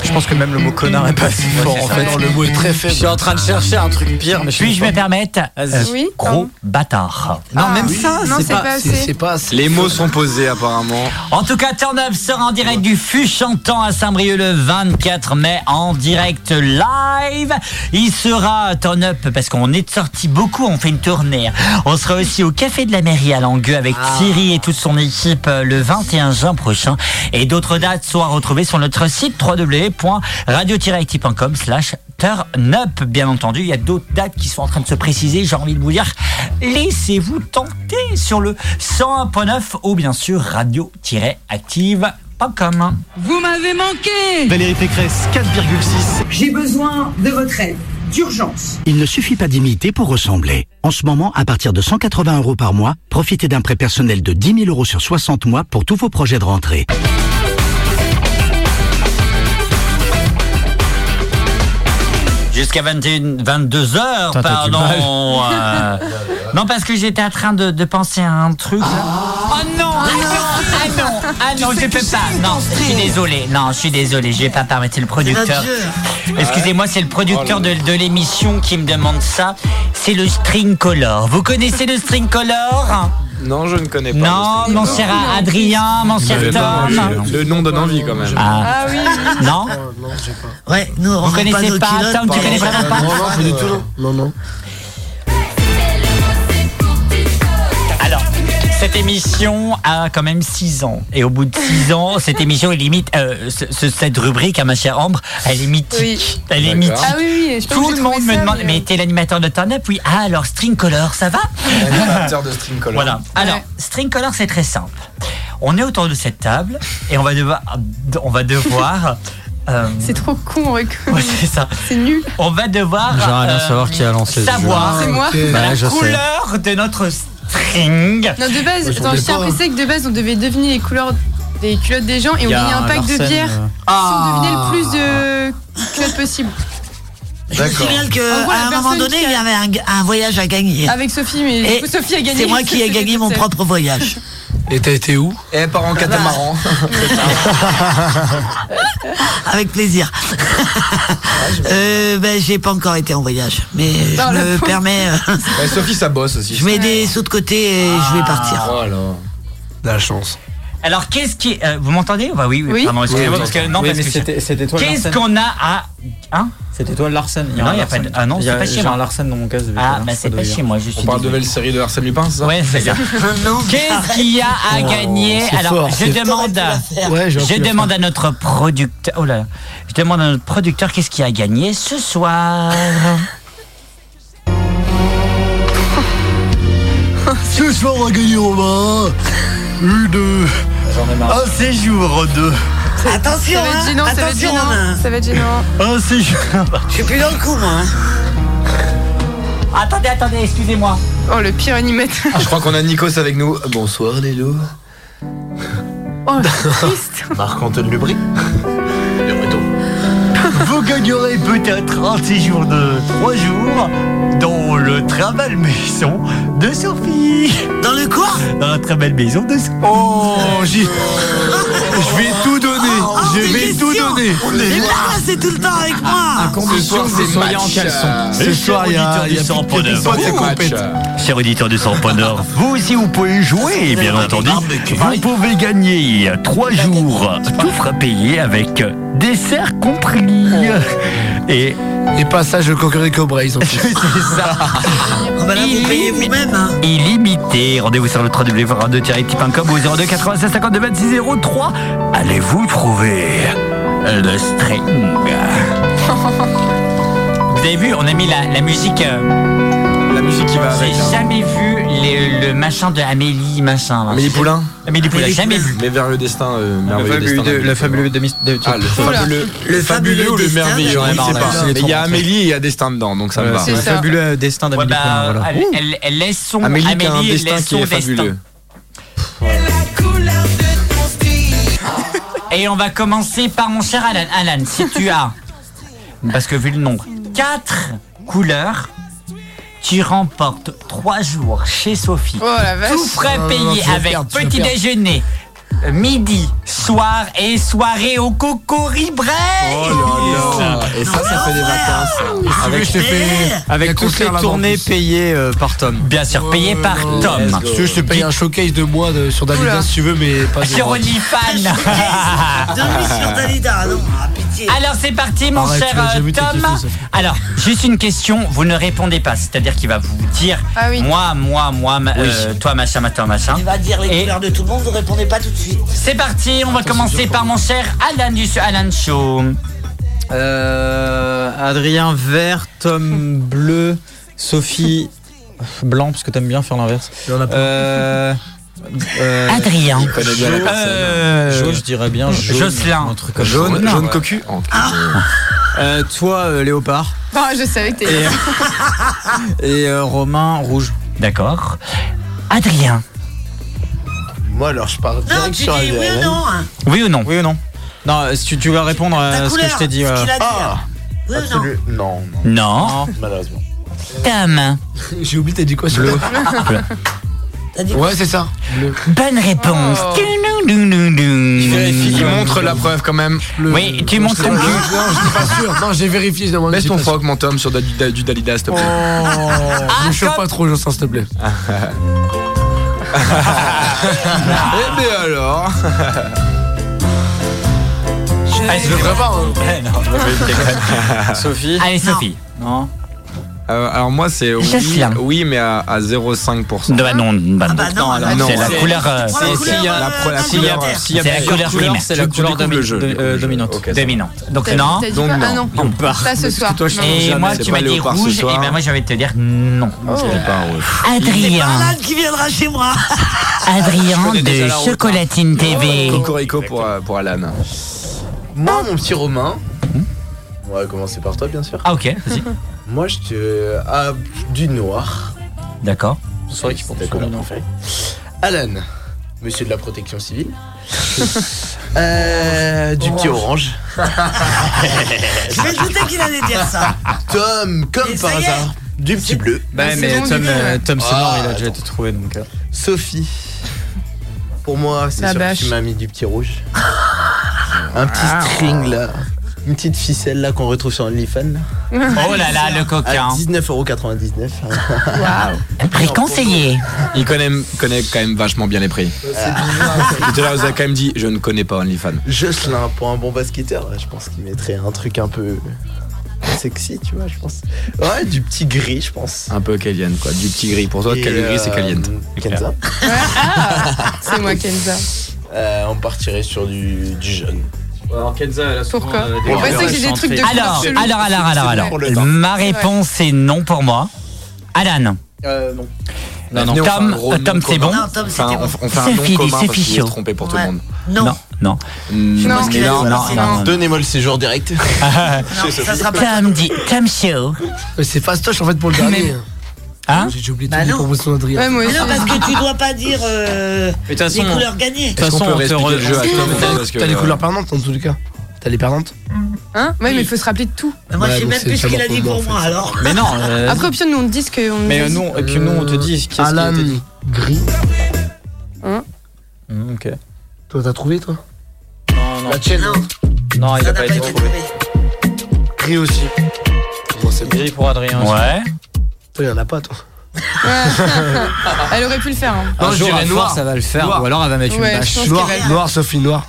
D: Je pense que même le mot connard est pas assez fort en fait.
H: Non, le mot est très
D: Je
H: faible.
D: suis en train de chercher un truc pire, mais je
A: Puis-je me permettre euh,
B: Oui,
A: Gros bâtard.
D: Non,
B: Ah,
D: même
B: oui.
D: ça,
B: Non,
D: c'est pas.
B: assez.
H: c'est pas assez.
F: Les mots sont posés apparemment.
A: En tout cas, Turn Up sera en direct du FU chantant à Saint-Brieuc le 24 mai en direct live. Il sera Turn Up parce qu'on est sorti beaucoup, on fait une tournée. On sera aussi au Café de la Mairie à Langueux avec Thierry et toute son équipe euh, le 21 juin prochain. Et d'autres dates sont à retrouver sur notre site www.radio-active.com slash Turn Up. Bien entendu, il y a d'autres dates qui sont en train de se préciser. J'ai envie de vous dire, laissez-vous tenter sur le 101.9 ou bien sûr radio-active.com.
N: Vous m'avez manqué
P: Valérie Pécresse, 4,6.
G: J'ai besoin de votre aide, d'urgence.
P: Il ne suffit pas d'imiter pour ressembler. En ce moment, à partir de 180 euros par mois, profitez d'un prêt personnel de 10 000 euros sur 60 mois pour tous vos projets de rentrée.
A: Jusqu'à 21, 22 heures,
D: Putain, t'as du
A: pardon.
D: mal.
A: euh, non, parce que j'étais en train de, de penser à un truc. là. Oh non, ah non, ah non, ah non, je peux pas. Non, je suis désolé. Non, je suis désolé, je vais pas permettre. C'est le producteur. Excusez-moi, c'est le producteur de, de l'émission qui me demande ça. C'est le string color. Vous connaissez le string color?
F: Non, je ne connais pas.
A: Non, mon cher Adrien, mon cher
F: le
A: Tom.
F: string. Le nom donne envie quand même.
A: Ah,
B: Ah oui.
A: non
C: Ouais, nous, on
A: Vous
C: pas
A: connaissez pas, Tom, tu connais vraiment pas
H: Non, non, pas du tout. non.
A: Cette émission a quand même 6 ans. Et au bout de 6 ans, cette émission est limite. euh, ce- ce- cette rubrique, à ma chère Ambre, elle est mythique.
B: Oui.
A: Elle est mythique.
B: Ah oui, oui. je
A: Tout le monde me
B: ça,
A: demande,
B: mais,
A: mais
B: euh,
A: t'es l'animateur de Turn Up? Oui. Ah, alors String Color, ça va?
F: Animateur de Stream Color.
A: Voilà. Alors,
B: Ouais.
A: String Color, c'est très simple. On est autour de cette table et on va devoir. On va devoir. euh,
B: C'est trop con,
A: ouais, c'est ça.
B: C'est nul.
A: On va devoir.
D: J'aimerais bien
A: euh,
D: savoir qui a lancé.
A: Savoir
B: C'est moi.
H: ok.
D: Bah,
A: la
D: sais.
A: couleur de notre string.
B: Non, de base,
H: je
B: attends, je
H: rendais
B: tiens à préciser que de base, on devait deviner les couleurs des culottes des gens et on gagnait un pack de bière
D: euh,
B: si on devinait le plus de culottes possible.
C: Je me
B: gros,
C: qu'à un moment donné, il y avait un, un voyage à gagner.
B: Avec Sophie, mais du
C: Et
B: coup, Sophie a gagné.
C: C'est moi qui ai gagné mon propre voyage.
H: Et t'as été où
F: Et par en catamaran.
C: Avec plaisir. euh, ben, j'ai pas encore été en voyage, mais je me permets. euh,
F: Sophie, ça bosse aussi.
C: je mets des sous de côté et je vais partir.
F: Voilà.
H: De la chance.
A: Alors, qu'est-ce qui. euh, vous m'entendez Bah oui, oui,
B: Oui.
A: pardon, excusez-moi,
F: Oui,
A: parce que. Non,
D: Oui,
A: parce
D: mais
A: que.
D: c'était c'était toi
A: Qu'est-ce
D: Larsen.
A: qu'on a à. Hein?
D: C'était toi Larsen.
A: Non,
D: un
A: il y a pas de-
D: Larsen.
A: ah non,
D: a-
A: c'est pas chez
D: j'ai
A: moi.
D: un Larsen dans mon cas.
A: Ah, bah c'est pas chez moi, je suis.
F: On parle de nouvelle série de Arsène Lupin, c'est ça?
A: Ouais, c'est ça.
C: non,
A: Qu'est-ce qu'il y a à gagner?
H: C'est
A: Alors,
H: fort,
A: je demande. à-
H: Ouais, j'ai
A: Je demande à notre producteur. Oh là là. Je demande à notre producteur qu'est-ce qu'il y a à gagner ce soir.
P: Ce soir, on va gagner Romain. Une.
D: J'en ai marre.
P: Un séjour de.
C: Attention,
B: Ça va être
C: hein,
B: gênant, ça va être
C: attention.
B: gênant.
C: hein.
B: Ça va être gênant.
P: Un séjour.
C: Je suis plus dans le coup, moi. hein.
A: Attendez, attendez, excusez-moi.
B: Oh, le pire animateur.
F: Ah, Je crois qu'on a Nikos avec nous.
K: Bonsoir les loups.
B: Oh, triste.
K: Marc-Antoine retour.
A: vous gagnerez peut-être un séjour de 3 jours dans le très belle maison de Sophie.
C: Dans le quoi?
A: Dans la très belle maison de Sophie.
H: Oh, j'y- je vais tout donner. je vais tout donner.
C: Il l'a c'est tout le temps avec moi?
D: condition que vous soyez en caleçon.
H: Ce soir, il y a,
A: du sang
H: de.
A: Chers auditeurs du 100.9, vous aussi vous pouvez jouer, bien entendu. Vous pouvez gagner 3 jours, tout fera payer avec dessert compris. Et
H: Et passage au Cocorico Braise en plus.
A: c'est ça.
C: Vous payez vous-même. Hein.
A: illimité. Rendez-vous sur le www.radio-com ou 02 96 52 26 03. Allez-vous trouver? Le string Vous avez vu, on a mis la, la musique. euh,
F: musique qui va
A: J'ai
F: avec. hein.
A: jamais vu les- le machin de Amélie, machin. là.
F: Amélie Poulain
A: Amélie Poulain, jamais vu.
F: Mais vers le destin, euh,
D: Le
F: merveilleux destin.
D: de- le fabuleux de, de-
F: Ah, le fabuleux,
C: Le fabuleux
F: ou le merveilleux, là.
C: Poulain.
F: Mais il y a Amélie et il y a destin dedans, donc ça me va.
D: c'est le fabuleux destin
A: Ouais,
D: d'Amélie
A: bah,
D: Poulain, voilà.
A: elle, laisse son
F: Amélie qui a un destin
A: laisse
F: qui
A: son
F: est fabuleux.
A: Et on va commencer par mon cher Alan. Alan, si tu as, parce que vu le nombre, 4 couleurs, tu remportes 3 jours chez Sophie.
B: Oh la vache.
A: Tout frais
H: non,
A: payé avec
H: perdre,
A: petit déjeuner, midi, soir et soirée au Cocoribré.
F: Oh là là Et ça, ça fait des vacances.
H: Avec je te fais. il y a
D: Avec toutes les tournées payées euh, par Tom.
A: Bien sûr, payé par Tom.
H: Si tu veux, je te paye un showcase de moi de- sur Dalida
B: Oula.
H: si tu veux, mais pas de.
A: Sur OnlyFans.
C: Sur Dalida, non, ah,
A: Alors c'est parti mon
H: Arrête,
A: cher euh, Tom. Alors juste une question, vous ne répondez pas, c'est-à-dire qu'il va vous dire
B: Ah oui.
A: moi, moi, moi, ma- euh, toi machin, machin, machin.
C: Il va dire les
A: Et-
C: couleurs de tout le monde, vous répondez pas tout de suite.
A: C'est parti, on va commencer par mon cher Alan du Alan Show.
D: Euh, Adrien vert, Tom bleu, Sophie blanc parce que t'aimes bien faire l'inverse.
H: Il y en a pas.
D: Euh, euh,
A: Adrien.
F: Personne.
A: Euh,
D: Jo, je dirais bien jaune,
A: Jocelyn.
D: un truc comme
F: Jaune,
D: ça.
F: jaune cocu. Oh,
D: Euh, toi euh, léopard
B: Oh, je savais que t'étais.
D: et, et euh, Romain rouge.
A: D'accord. Adrien.
K: Moi, alors, je pars
C: Non,
K: direct
C: tu dis
K: sur
C: oui ou
K: Adrien.
C: non. hein.
A: Oui ou non?
D: Oui ou non Non, euh, si tu, tu vas répondre à ce que je t'ai dit.
C: ce
D: euh,
C: a dit.
K: Ah.
C: Oui ou non?
K: Non, non,
A: Non.
K: malheureusement.
A: Tom.
H: J'ai oublié, t'as dit quoi sur
D: Bleu.
H: Ouais, c'est ça. Bleu.
A: Bonne réponse.
B: Oh.
F: Vérifie, il montre la preuve quand même.
A: Oui, tu montres ton
H: Non,
A: cul.
H: j'étais pas sûr. Non, j'ai vérifié.
F: Baisse
H: j'étais
F: ton froc, mon Tom, sur du, du Dalida, s'il te
H: Oh,
F: plaît.
H: me chauffe pas trop, Jocelyn, s'il te plaît.
F: Eh bien alors
A: Ah,
H: Je le ferai pas.
A: je.
D: Sophie.
A: Allez Sophie.
D: Non.
F: Euh, Alors moi c'est oui, oui mais à, à 0,5%.
A: Bah non, bah
C: Ah bah non,
F: non,
A: c'est la
F: c'est-
A: couleur. euh,
D: c'est-
C: couleur,
D: a
C: euh,
F: la couleur,
D: S'il y a
A: C'est la couleur
D: c'est dominante.
A: Donc non.
B: Dit
F: Donc non.
B: Ah. Non. Pas ce soir.
A: Et moi,
F: c'est
A: tu m'as dit rouge, et ben moi, j'ai envie de te dire non.
F: C'est.
C: C'est
A: Adrien.
C: qui viendra chez moi.
A: Adrien de
F: route,
A: Chocolatine TV.
F: Cocorico pour, pour Alan.
K: Moi, mon petit Romain. On va commencer par toi, bien sûr.
A: Ah ok, vas-y.
K: Moi, je te. Ah, du noir.
A: D'accord.
K: C'est vrai qu'il portait couleur préférée. Alan, monsieur de la protection civile. Euh, du petit orange.
C: Je me doutais qu'il allait dire ça.
K: Tom, comme
C: Et
K: par
C: ça y est.
K: hasard, du petit bleu.
D: Bah, mais Tom, euh. Tom c'est mort,
K: Ah,
D: il a déjà
K: attends.
D: été trouvé donc. euh.
K: Sophie. Pour moi, c'est
B: La
K: sûr que
B: bâche.
K: tu m'as mis du petit rouge. Un petit string là. Une petite ficelle là qu'on retrouve sur OnlyFans. là.
A: Oh là là, le
K: À
A: coquin.
K: 19,99€.
A: Prix conseillé.
F: Il connaît, connaît quand même vachement bien les prix. Tout à l'heure, il vous a quand même dit Je ne connais pas OnlyFans.
K: Jocelyn, pour un bon basketteur, je pense qu'il mettrait un truc un peu sexy, tu vois, je pense. Ouais, du petit gris, je pense.
F: Un peu Kellyanne, quoi. Du petit gris. Pour toi, quel gris, c'est
K: euh,
F: Kellyanne.
K: Kenza.
B: Ah, c'est moi Kenza.
K: Euh, on partirait sur du, du jaune.
D: Alors Kenza, elle a souvent,
B: Pourquoi
D: euh, des
B: On essayer que j'ai des trucs de.
A: Alors,
B: chelou.
A: alors, alors, alors, alors.
K: pour le temps.
A: Ma réponse est non pour moi. Alan.
K: Euh, non.
D: Non, non.
A: Tom, euh, Tom, c'est bon
C: Non, Tom,
F: Enfin,
C: c'était
F: on,
C: bon.
F: on fait un
A: C'est
F: nom
A: fini,
F: commun
A: c'est
F: parce qu'il
A: fichu.
F: est trompé pour tout
C: Ouais.
F: le monde.
C: Non,
A: Non, non.
F: Mm,
B: Non,
A: non, non,
C: c'est
A: non,
C: non.
A: non.
K: Donnez-moi le séjour direct.
C: non, ça sera pas.
A: Tom dit, Tom Show.
H: Mais C'est fastoche en fait pour le dernier.
A: Hein
H: J'ai oublié
C: Bah
H: toutes les
C: non.
H: propositions d'Adrien.
B: Ouais, moi
C: Mais
B: aussi.
C: non, parce que tu dois pas dire euh,
D: Mais de
C: les
D: façon,
C: couleurs gagnées.
D: de toute façon, on
F: le jeu que,
H: T'as les
F: euh,
H: couleurs permanentes en tous les cas. T'as les perdantes
B: Hein Ouais, mais il faut se rappeler de tout.
C: Mais moi,
H: Ouais,
C: je sais même plus ce qu'il a dit
H: pour
C: pour
H: moi,
C: alors.
D: Mais non. euh,
B: Après, au pire, nous on te dit ce
D: mais
B: nous
D: euh,
B: dit.
D: non, et puis nous on te dit qu'est-ce qui a
H: Alan. Gris.
D: Hum, ok.
H: Toi, t'as trouvé, toi
D: Non, non.
H: La tienne
D: Non, il a
C: n'a
D: pas été trouvé.
H: Gris aussi. Bon, c'est bon.
D: Gris pour Adrien.
A: Ouais.
H: Toi, y'en a pas, toi.
B: Elle aurait pu le faire. hein.
H: Non,
D: Un
H: je
D: jour,
H: dirais
D: à
H: noir.
D: force, ça va le faire.
H: Noir.
D: Ou alors elle va mettre
B: Ouais,
D: une
B: je
D: bâche.
B: pense
H: Noir,
B: qu'elle va-
H: noir, Sophie, noir.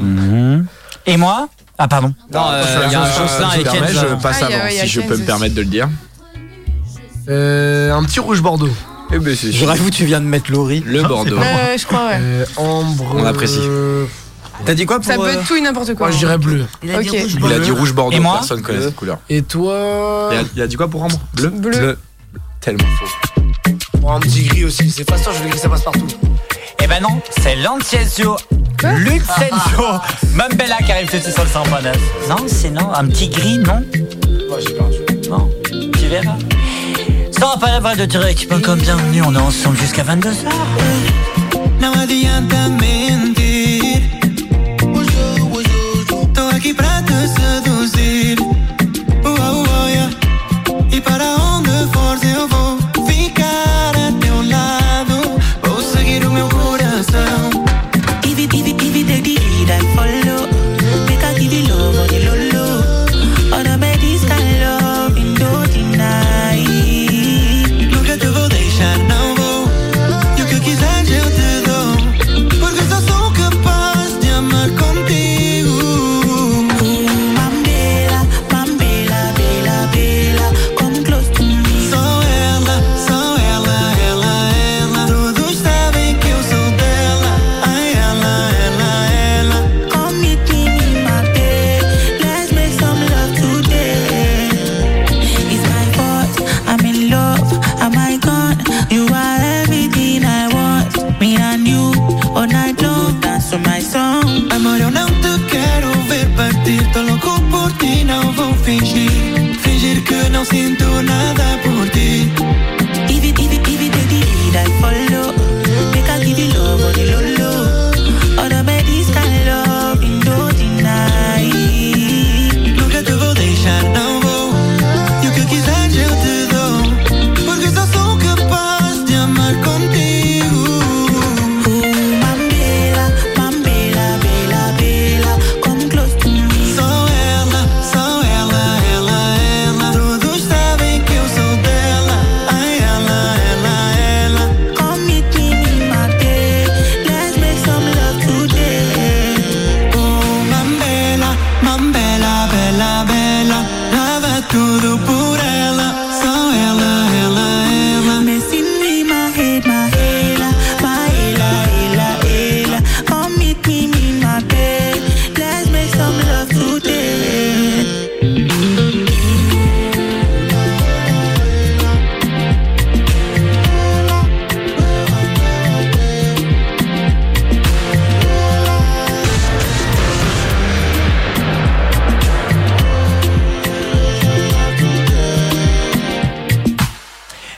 A: Mhm. Et moi Ah, pardon.
D: Non, euh, il y a un Jocelyn et Kenza.
Q: je passe
B: Ah, il y a-
Q: avant,
B: ouais, il y a
Q: si je peux me permettre de le dire.
H: Euh, un petit rouge bordeaux.
Q: Eh ben, c'est
D: Je rêve où tu viens de mettre Laurie.
Q: le Bordeaux.
B: Ouais, ouais, je crois, ouais.
H: Euh, ambre.
Q: On apprécie.
D: T'as dit quoi pour
B: Ça peut
D: euh,
B: être tout et n'importe quoi.
H: Moi, je dirais bleu.
C: Il a dit
B: Ok.
C: rouge
Q: Il a
C: bleu.
Q: dit rouge Bordeaux,
A: Et moi
Q: personne connaît cette couleur.
H: Et toi
Q: Il a, il a dit quoi pour ambre? Bleu?
B: Bleu.
Q: Tellement faux.
H: Un petit gris aussi. C'est fastoche, je veux que ça passe partout.
A: Eh ben non, c'est Lanciezio. Lucenzio. Mambella qui arrive tout de suite sur le 100.9. Non, c'est non. Un petit gris, non
H: Ouais, j'ai perdu.
A: Non. Tu verras. Ça va pas la voix de direct. Comme bienvenue, on est ensemble jusqu'à 22h.
N: Não adianta mentir.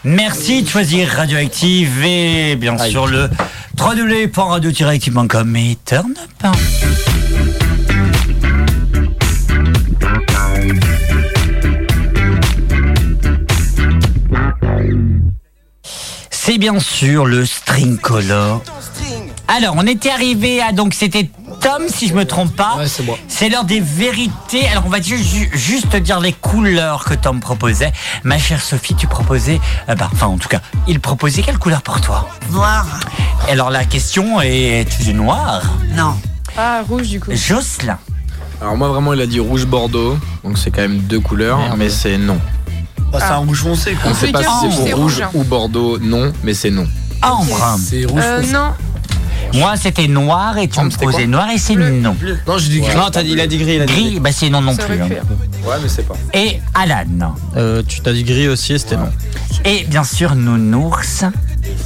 A: Merci de choisir Radioactive et bien sûr le www.radio-active.com et turn up. C'est bien sûr le string color. Alors, on était arrivé à donc c'était Tom si je me trompe pas.
H: Ouais, c'est moi.
A: C'est l'heure des vérités. Alors on va ju- ju- juste dire les couleurs que Tom proposait. Ma chère Sophie, tu proposais, euh, bah, enfin en tout cas, il proposait quelle couleur pour toi?
C: Noir.
A: Alors la question est du noir.
C: Non.
B: Ah, rouge du coup.
A: Jocelyn.
Q: Alors moi vraiment il a dit rouge Bordeaux, donc c'est quand même deux couleurs,
A: Merde.
Q: mais c'est non.
H: Bah, c'est un rouge foncé, quoi.
Q: On sait pas si
B: rouge,
Q: c'est rouge
B: rouge.
Q: ou Bordeaux, non, mais c'est non.
A: Ambre.
H: C'est rouge
B: Euh,
H: foncé.
B: non.
A: Moi c'était noir et tu me proposais noir et c'est non.
H: Non, j'ai dit gris.
D: Non, t'as dit, il a dit gris. Il a dit
A: Gris, bah c'est non non plus. hein.
Q: Ouais mais c'est pas.
A: Et Alan.
D: Euh, tu t'as dit gris aussi, c'était non.
A: Et bien sûr Nounours.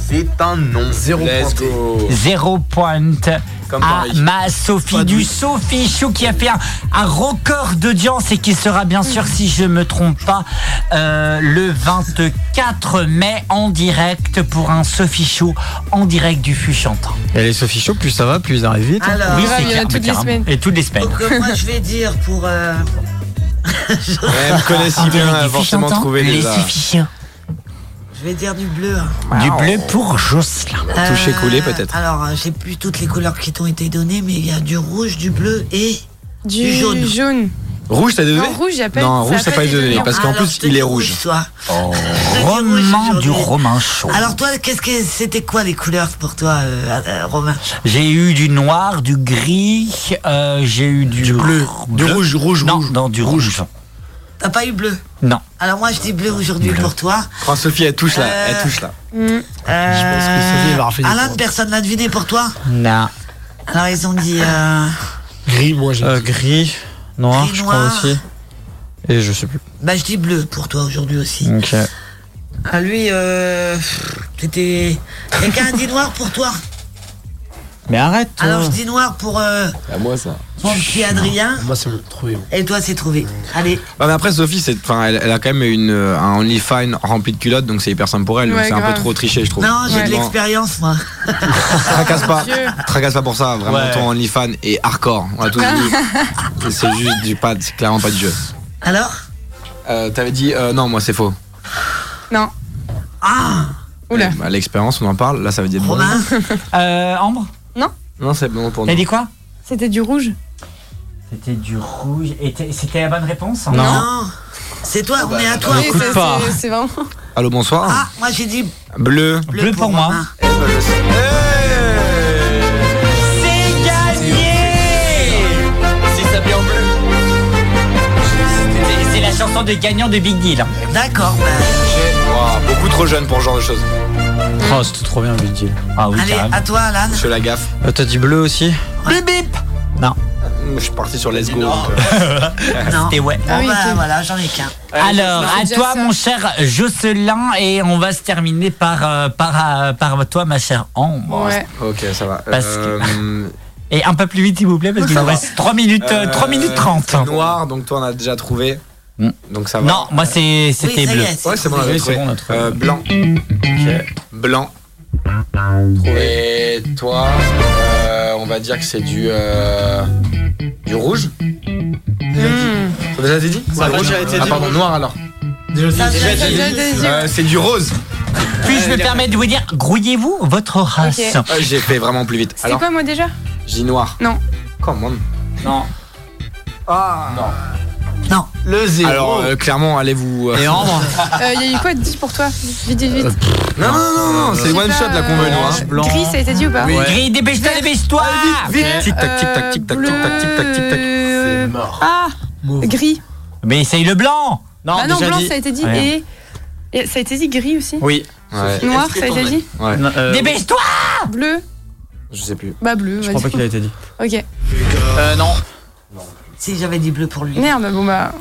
K: C'est un non.
H: Zéro
Q: Let's
H: pointé.
Q: go.
A: Zéro pointe.
F: Comme
A: à
F: Paris.
A: ma Sophie du Sophie Show qui a fait un, un record d'audience et qui sera bien sûr, si je me trompe pas, euh, le 24 mai en direct pour un Sophie Show en direct du Fût Chantant.
D: Et les Sophie Show, plus ça va, plus ils arrivent vite. hein.
C: Alors,
A: oui, c'est clair,
B: toutes
A: mais
B: les semaines.
A: Et toutes les semaines.
C: Donc euh, moi je vais dire pour euh,
F: Elle me connaît si bien, forcément trouvé
A: les
F: les.
C: Je vais dire du bleu. hein.
A: Du bleu pour Jocelyn.
F: Touché
C: Euh,
F: coulé peut-être.
C: Alors euh, j'ai plus toutes les couleurs qui t'ont été données, mais il y a du rouge, du bleu et
B: Du,
C: Du jaune.
B: jaune.
F: Rouge, t'as donné
B: Non, rouge, a pas
F: Non,
B: ça
F: rouge,
B: a
F: t'as pas été donné parce qu'en
C: Alors,
F: plus,
C: te
F: il
C: dis
F: est rouge.
C: toi.
A: Oh,
C: Je dis rouge
A: Roman du
C: aujourd'hui.
A: Romain Chaud.
C: Alors toi, qu'est-ce que c'était quoi les couleurs pour toi, euh, euh, Romain?
A: J'ai eu du noir, du gris, euh, j'ai eu du,
H: bleu, du rouge, rouge,
A: non,
H: rouge.
A: Non, du rouge.
C: T'as pas eu bleu
A: Non.
C: Alors moi je dis bleu aujourd'hui pour toi.
F: Oh, Sophie, elle touche là,
C: Euh,
F: elle touche là.
B: Mm.
C: Euh,
H: pense que Sophie, va
C: Alan,
H: points.
C: personne l'a deviné pour toi
A: Non.
C: Alors ils ont dit euh,
H: Gris, moi j'ai.
D: Euh, gris, noir,
C: Gris,
D: je crois
C: noir.
D: aussi. Et je sais plus.
C: bah je dis bleu pour toi aujourd'hui aussi.
D: Ok.
C: Ah lui euh, c'était quelqu'un a dit noir pour toi.
D: Mais arrête. toi.
C: Alors je dis noir pour euh,
F: À moi ça.
C: mon petit Adrien
H: Moi c'est bon, trouvé. bon.
C: et toi c'est trouvé. Allez.
F: Ouais, mais après, Sophie, c'est, enfin, elle, elle a quand même une, euh, un OnlyFans rempli de culottes, donc c'est hyper simple pour elle. donc
B: Ouais,
F: c'est un peu
B: grave.
F: trop triché, je trouve.
C: Non j'ai de
F: Vraiment,
C: l'expérience moi.
F: Tracasse pas,
B: Dieu.
F: tracasse pas pour ça. Vraiment,
A: Ouais.
F: ton OnlyFans est hardcore. On a tous dit. c'est juste du pas, c'est clairement pas du jeu.
C: Alors?
F: Euh, T'avais dit, euh, non, moi c'est faux.
B: Non.
C: Ah
B: Oula.
F: Bah, L'expérience, on en parle. Là, ça veut dire bon.
C: Romain
A: Euh, Ambre?
F: Non, c'est bon pour
A: T'as
F: nous.
A: dit quoi
B: C'était du rouge.
A: C'était du rouge. Et t'es- c'était la bonne réponse
C: Non. C'est toi, on est à toi.
B: Oui, c'est-
A: pas.
B: c'est- c'est vraiment.
F: Allô, bonsoir.
C: Ah moi j'ai dit
F: Bleu.
A: Bleu pour moi.
C: Romain.
A: C'est gagné
F: C'est ça en bleu.
A: C'est- C'est la chanson de gagnant de Big Deal.
C: D'accord. bah,
F: Wow, beaucoup trop jeune pour ce genre de choses.
D: Oh, c'était trop bien, Deal.
A: Ah oui,
C: allez
A: carrément.
C: à toi Alan.
F: Je fais la gaffe.
D: Euh, T'as dit bleu aussi
A: Bip bip Non,
F: Je suis parti sur Let's Go. donc, euh,
C: Non.
A: c'était ouais.
C: Bon
B: Ah oui,
C: bah
B: ok.
C: voilà j'en ai qu'un.
A: Alors, à
B: déjà
A: toi,
B: ça.
A: mon cher Jocelyn, et on va se terminer par, euh, par, euh, par toi, ma chère Ambre.
B: Ouais.
F: Ok, ça va.
A: Parce que-
F: Euh,
A: Et un peu plus vite, s'il vous plaît, parce qu'il
F: Ça
A: nous
F: va.
A: reste 3 minutes, euh, 3 minutes 30.
F: c'est Noir, donc toi on a déjà trouvé.
A: Hmm.
F: Donc ça va.
A: Non, moi, c'est- c'était
C: Oui, ça
A: bleu.
C: est, c'est
F: Ouais, c'est bon,
D: Oui, c'est bon, on a trouvé.
F: Euh, blanc. Blanc. Et toi, euh, on va dire que c'est du euh, du rouge.
B: Mm.
F: T'as déjà été dit
K: Ouais, rouge a été
F: Ah
K: dit.
F: pardon, noir alors.
C: Ça,
H: c'est-
C: ça, ça, ça.
F: Euh, c'est du rose.
A: Puis-je me permettre de vous dire, grouillez-vous votre race
B: Ok.
F: Ah, J'ai fait vraiment plus vite.
B: C'était
F: Alors,
B: quoi moi déjà?
F: j'ai noir.
B: Non.
F: Comment?
A: Non.
F: Ah non.
C: Non.
K: Le zéro.
F: Alors euh, clairement, allez vous. euh,
A: Et Ambre
B: Il y a eu quoi 10 pour toi? Vite, vite, vite.
F: Non non non non, c'est one shot là qu'on veut nous. hein.
B: euh,
A: blanc.
B: Gris, ça a été dit ou pas?
A: Gris, dépêche-toi, dépêche-toi
F: Tic tac tic tac tic tac tic tac tic tac tic tac.
B: Euh,
H: mort.
B: Ah. Gris.
A: Mais essaye le blanc
D: Non,
B: ah non, blanc,
D: dit.
B: ça a été dit.
A: Ouais.
B: Et... et ça a été dit gris aussi?
D: Oui.
F: Ouais.
B: Noir, ça a été dit?
F: Ouais.
D: Non, euh,
A: Dépêche-toi
B: Bleu
F: Je sais plus.
B: Bah bleu,
D: Je crois pas qu'il a été dit.
B: Ok.
D: Euh, non.
C: Si j'avais dit bleu pour lui.
B: Merde, bon bah...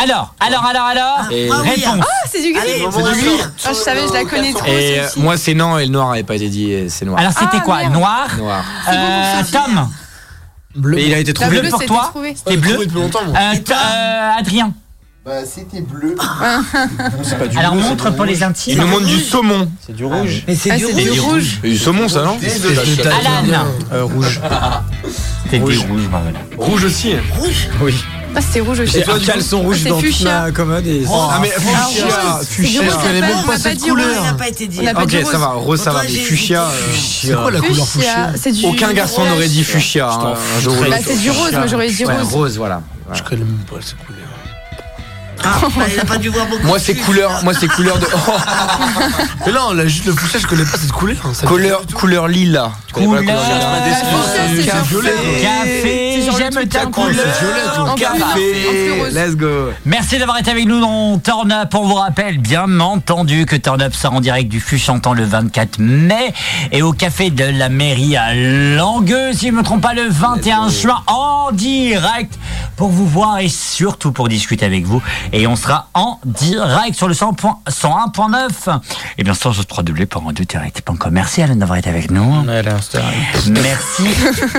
A: Alors, alors, alors, alors
C: Ah,
F: Et-
C: oui,
A: Réponse.
B: Ah, c'est du gris
C: Allez, c'est du gris.
B: Ah, je savais, je la connais trop,
F: Et euh,
B: celle-ci.
F: moi c'est non et le noir avait pas été dit et c'est noir.
A: Alors, c'était
B: Ah,
A: quoi
B: merde.
A: Noir
F: Noir.
A: Euh. Tom
H: Bleu.
F: Et il a été
B: La
F: trouvé.
B: bleue,
A: pour
B: c'était
A: toi
B: trouvé.
A: T'es bleu
H: Trouvé depuis longtemps, moi.
A: Euh,
C: Et
A: t- euh, Adrien
K: Bah, c'était bleu.
A: Alors, montre pour les
F: Il
A: intimes
F: nous montre du saumon.
D: C'est du rouge.
C: Mais c'est
B: Ah,
C: du
B: c'est
C: rouge.
B: du rouge.
F: Et du saumon ça non
A: Alan
D: Euh, rouge.
A: C'était
F: Rouge.
A: du rouge, voilà.
F: Rouge aussi.
C: Rouge.
D: Oui.
B: Ah, c'était rouge aussi.
D: J'ai un caleçon rouge
B: c'est
D: dans toute
B: fuchsia.
D: ma commode et.
F: Ah mais fuchsia.
B: C'est du
F: fuchsia.
H: Je connais
B: on
H: même pas
B: pas
H: cette
C: Couleur, il n'a pas été dit.
B: On pas
F: Ok
B: dit
F: ça va, rose ça va, mais fuchsia. euh,
H: C'est quoi la couleur
B: Fuchsia,
H: fuchsia
B: c'est du
F: Aucun garçon n'aurait dit fuchsia. hein,
B: Bah, c'est du rose, moi j'aurais dit
F: Ouais,
B: rose.
F: rose voilà.
H: Je connais même pas cette couleur.
C: Ah, bah, il n'a pas dû voir beaucoup.
F: Moi c'est couleur, moi c'est couleur de oh,
H: Mais non, là, juste le fuchsia, je connais pas cette couleur. hein, ça
F: couleur couleur lila. Tu connais pas la
A: Couleur.
F: couleur
B: c'est
H: violet.
A: Café j'aime ta
B: couleur.
A: couleur.
B: En
A: café.
Q: Let's go.
A: Merci d'avoir été avec nous dans Turn Up. On vous rappelle bien entendu que Turn Up sera en direct du chantant le 24 mai et au café de la mairie à Langueux, si je ne me trompe pas, le 21 juin en direct pour vous voir et surtout pour discuter avec vous. Et on sera en direct sur le 100 point- 101.9 et bien sûr sur www.direct.com. Merci Alain d'avoir été avec nous. Merci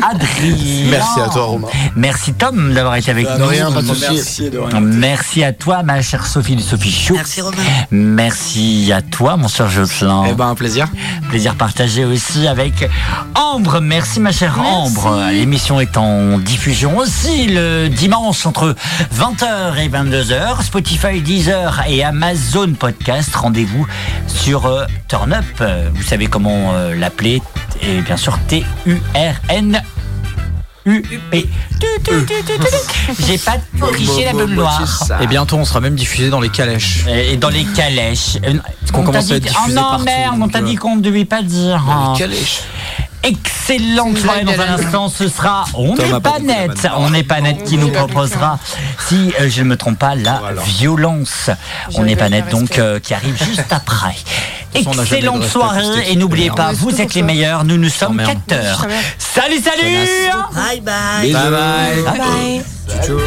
A: Adrien.
K: Merci à toi, Romain.
A: Merci Tom d'avoir été avec
H: De
A: nous.
H: rien, pas de souci.
F: Merci de rien.
A: Merci à toi, ma chère Sophie de Sophie Chou.
C: Merci Romain.
A: Merci à toi, mon cher Jocelyn.
Q: Eh ben, un plaisir.
A: Plaisir partagé aussi avec Ambre. Merci, ma chère
B: Merci.
A: Ambre. L'émission est en diffusion aussi le dimanche entre 20h et 22h. Spotify, Deezer et Amazon Podcast. Rendez-vous sur euh, Turn Up. Vous savez comment euh, l'appeler. Et bien sûr, T-U-R-N. Tu, tu. J'ai pas triché la bonne noire.
D: Et bientôt, on sera même diffusé dans les calèches.
A: Et dans les calèches. Euh,
D: qu'on
A: on
D: commence à être
A: Oh
D: diffusé
A: non,
D: partout,
A: merde, on
D: donc,
A: t'a
D: euh,
A: dit qu'on ne devait pas dire. hein.
H: Calèche.
A: Excellente soirée dans un instant, ce sera On n'est
Q: pas
A: net. On n'est pas net qui nous proposera, si euh, je ne me trompe pas, la violence. On n'est pas net donc euh, qui arrive juste après. Excellente soirée et n'oubliez pas, vous êtes les meilleurs, nous nous sommes
D: t'emmerde.
A: 4 heures.
B: t'emmerde.
A: Salut, salut
C: Bye bye.
A: Bye bye.
B: Bye bye.
Q: Ciao.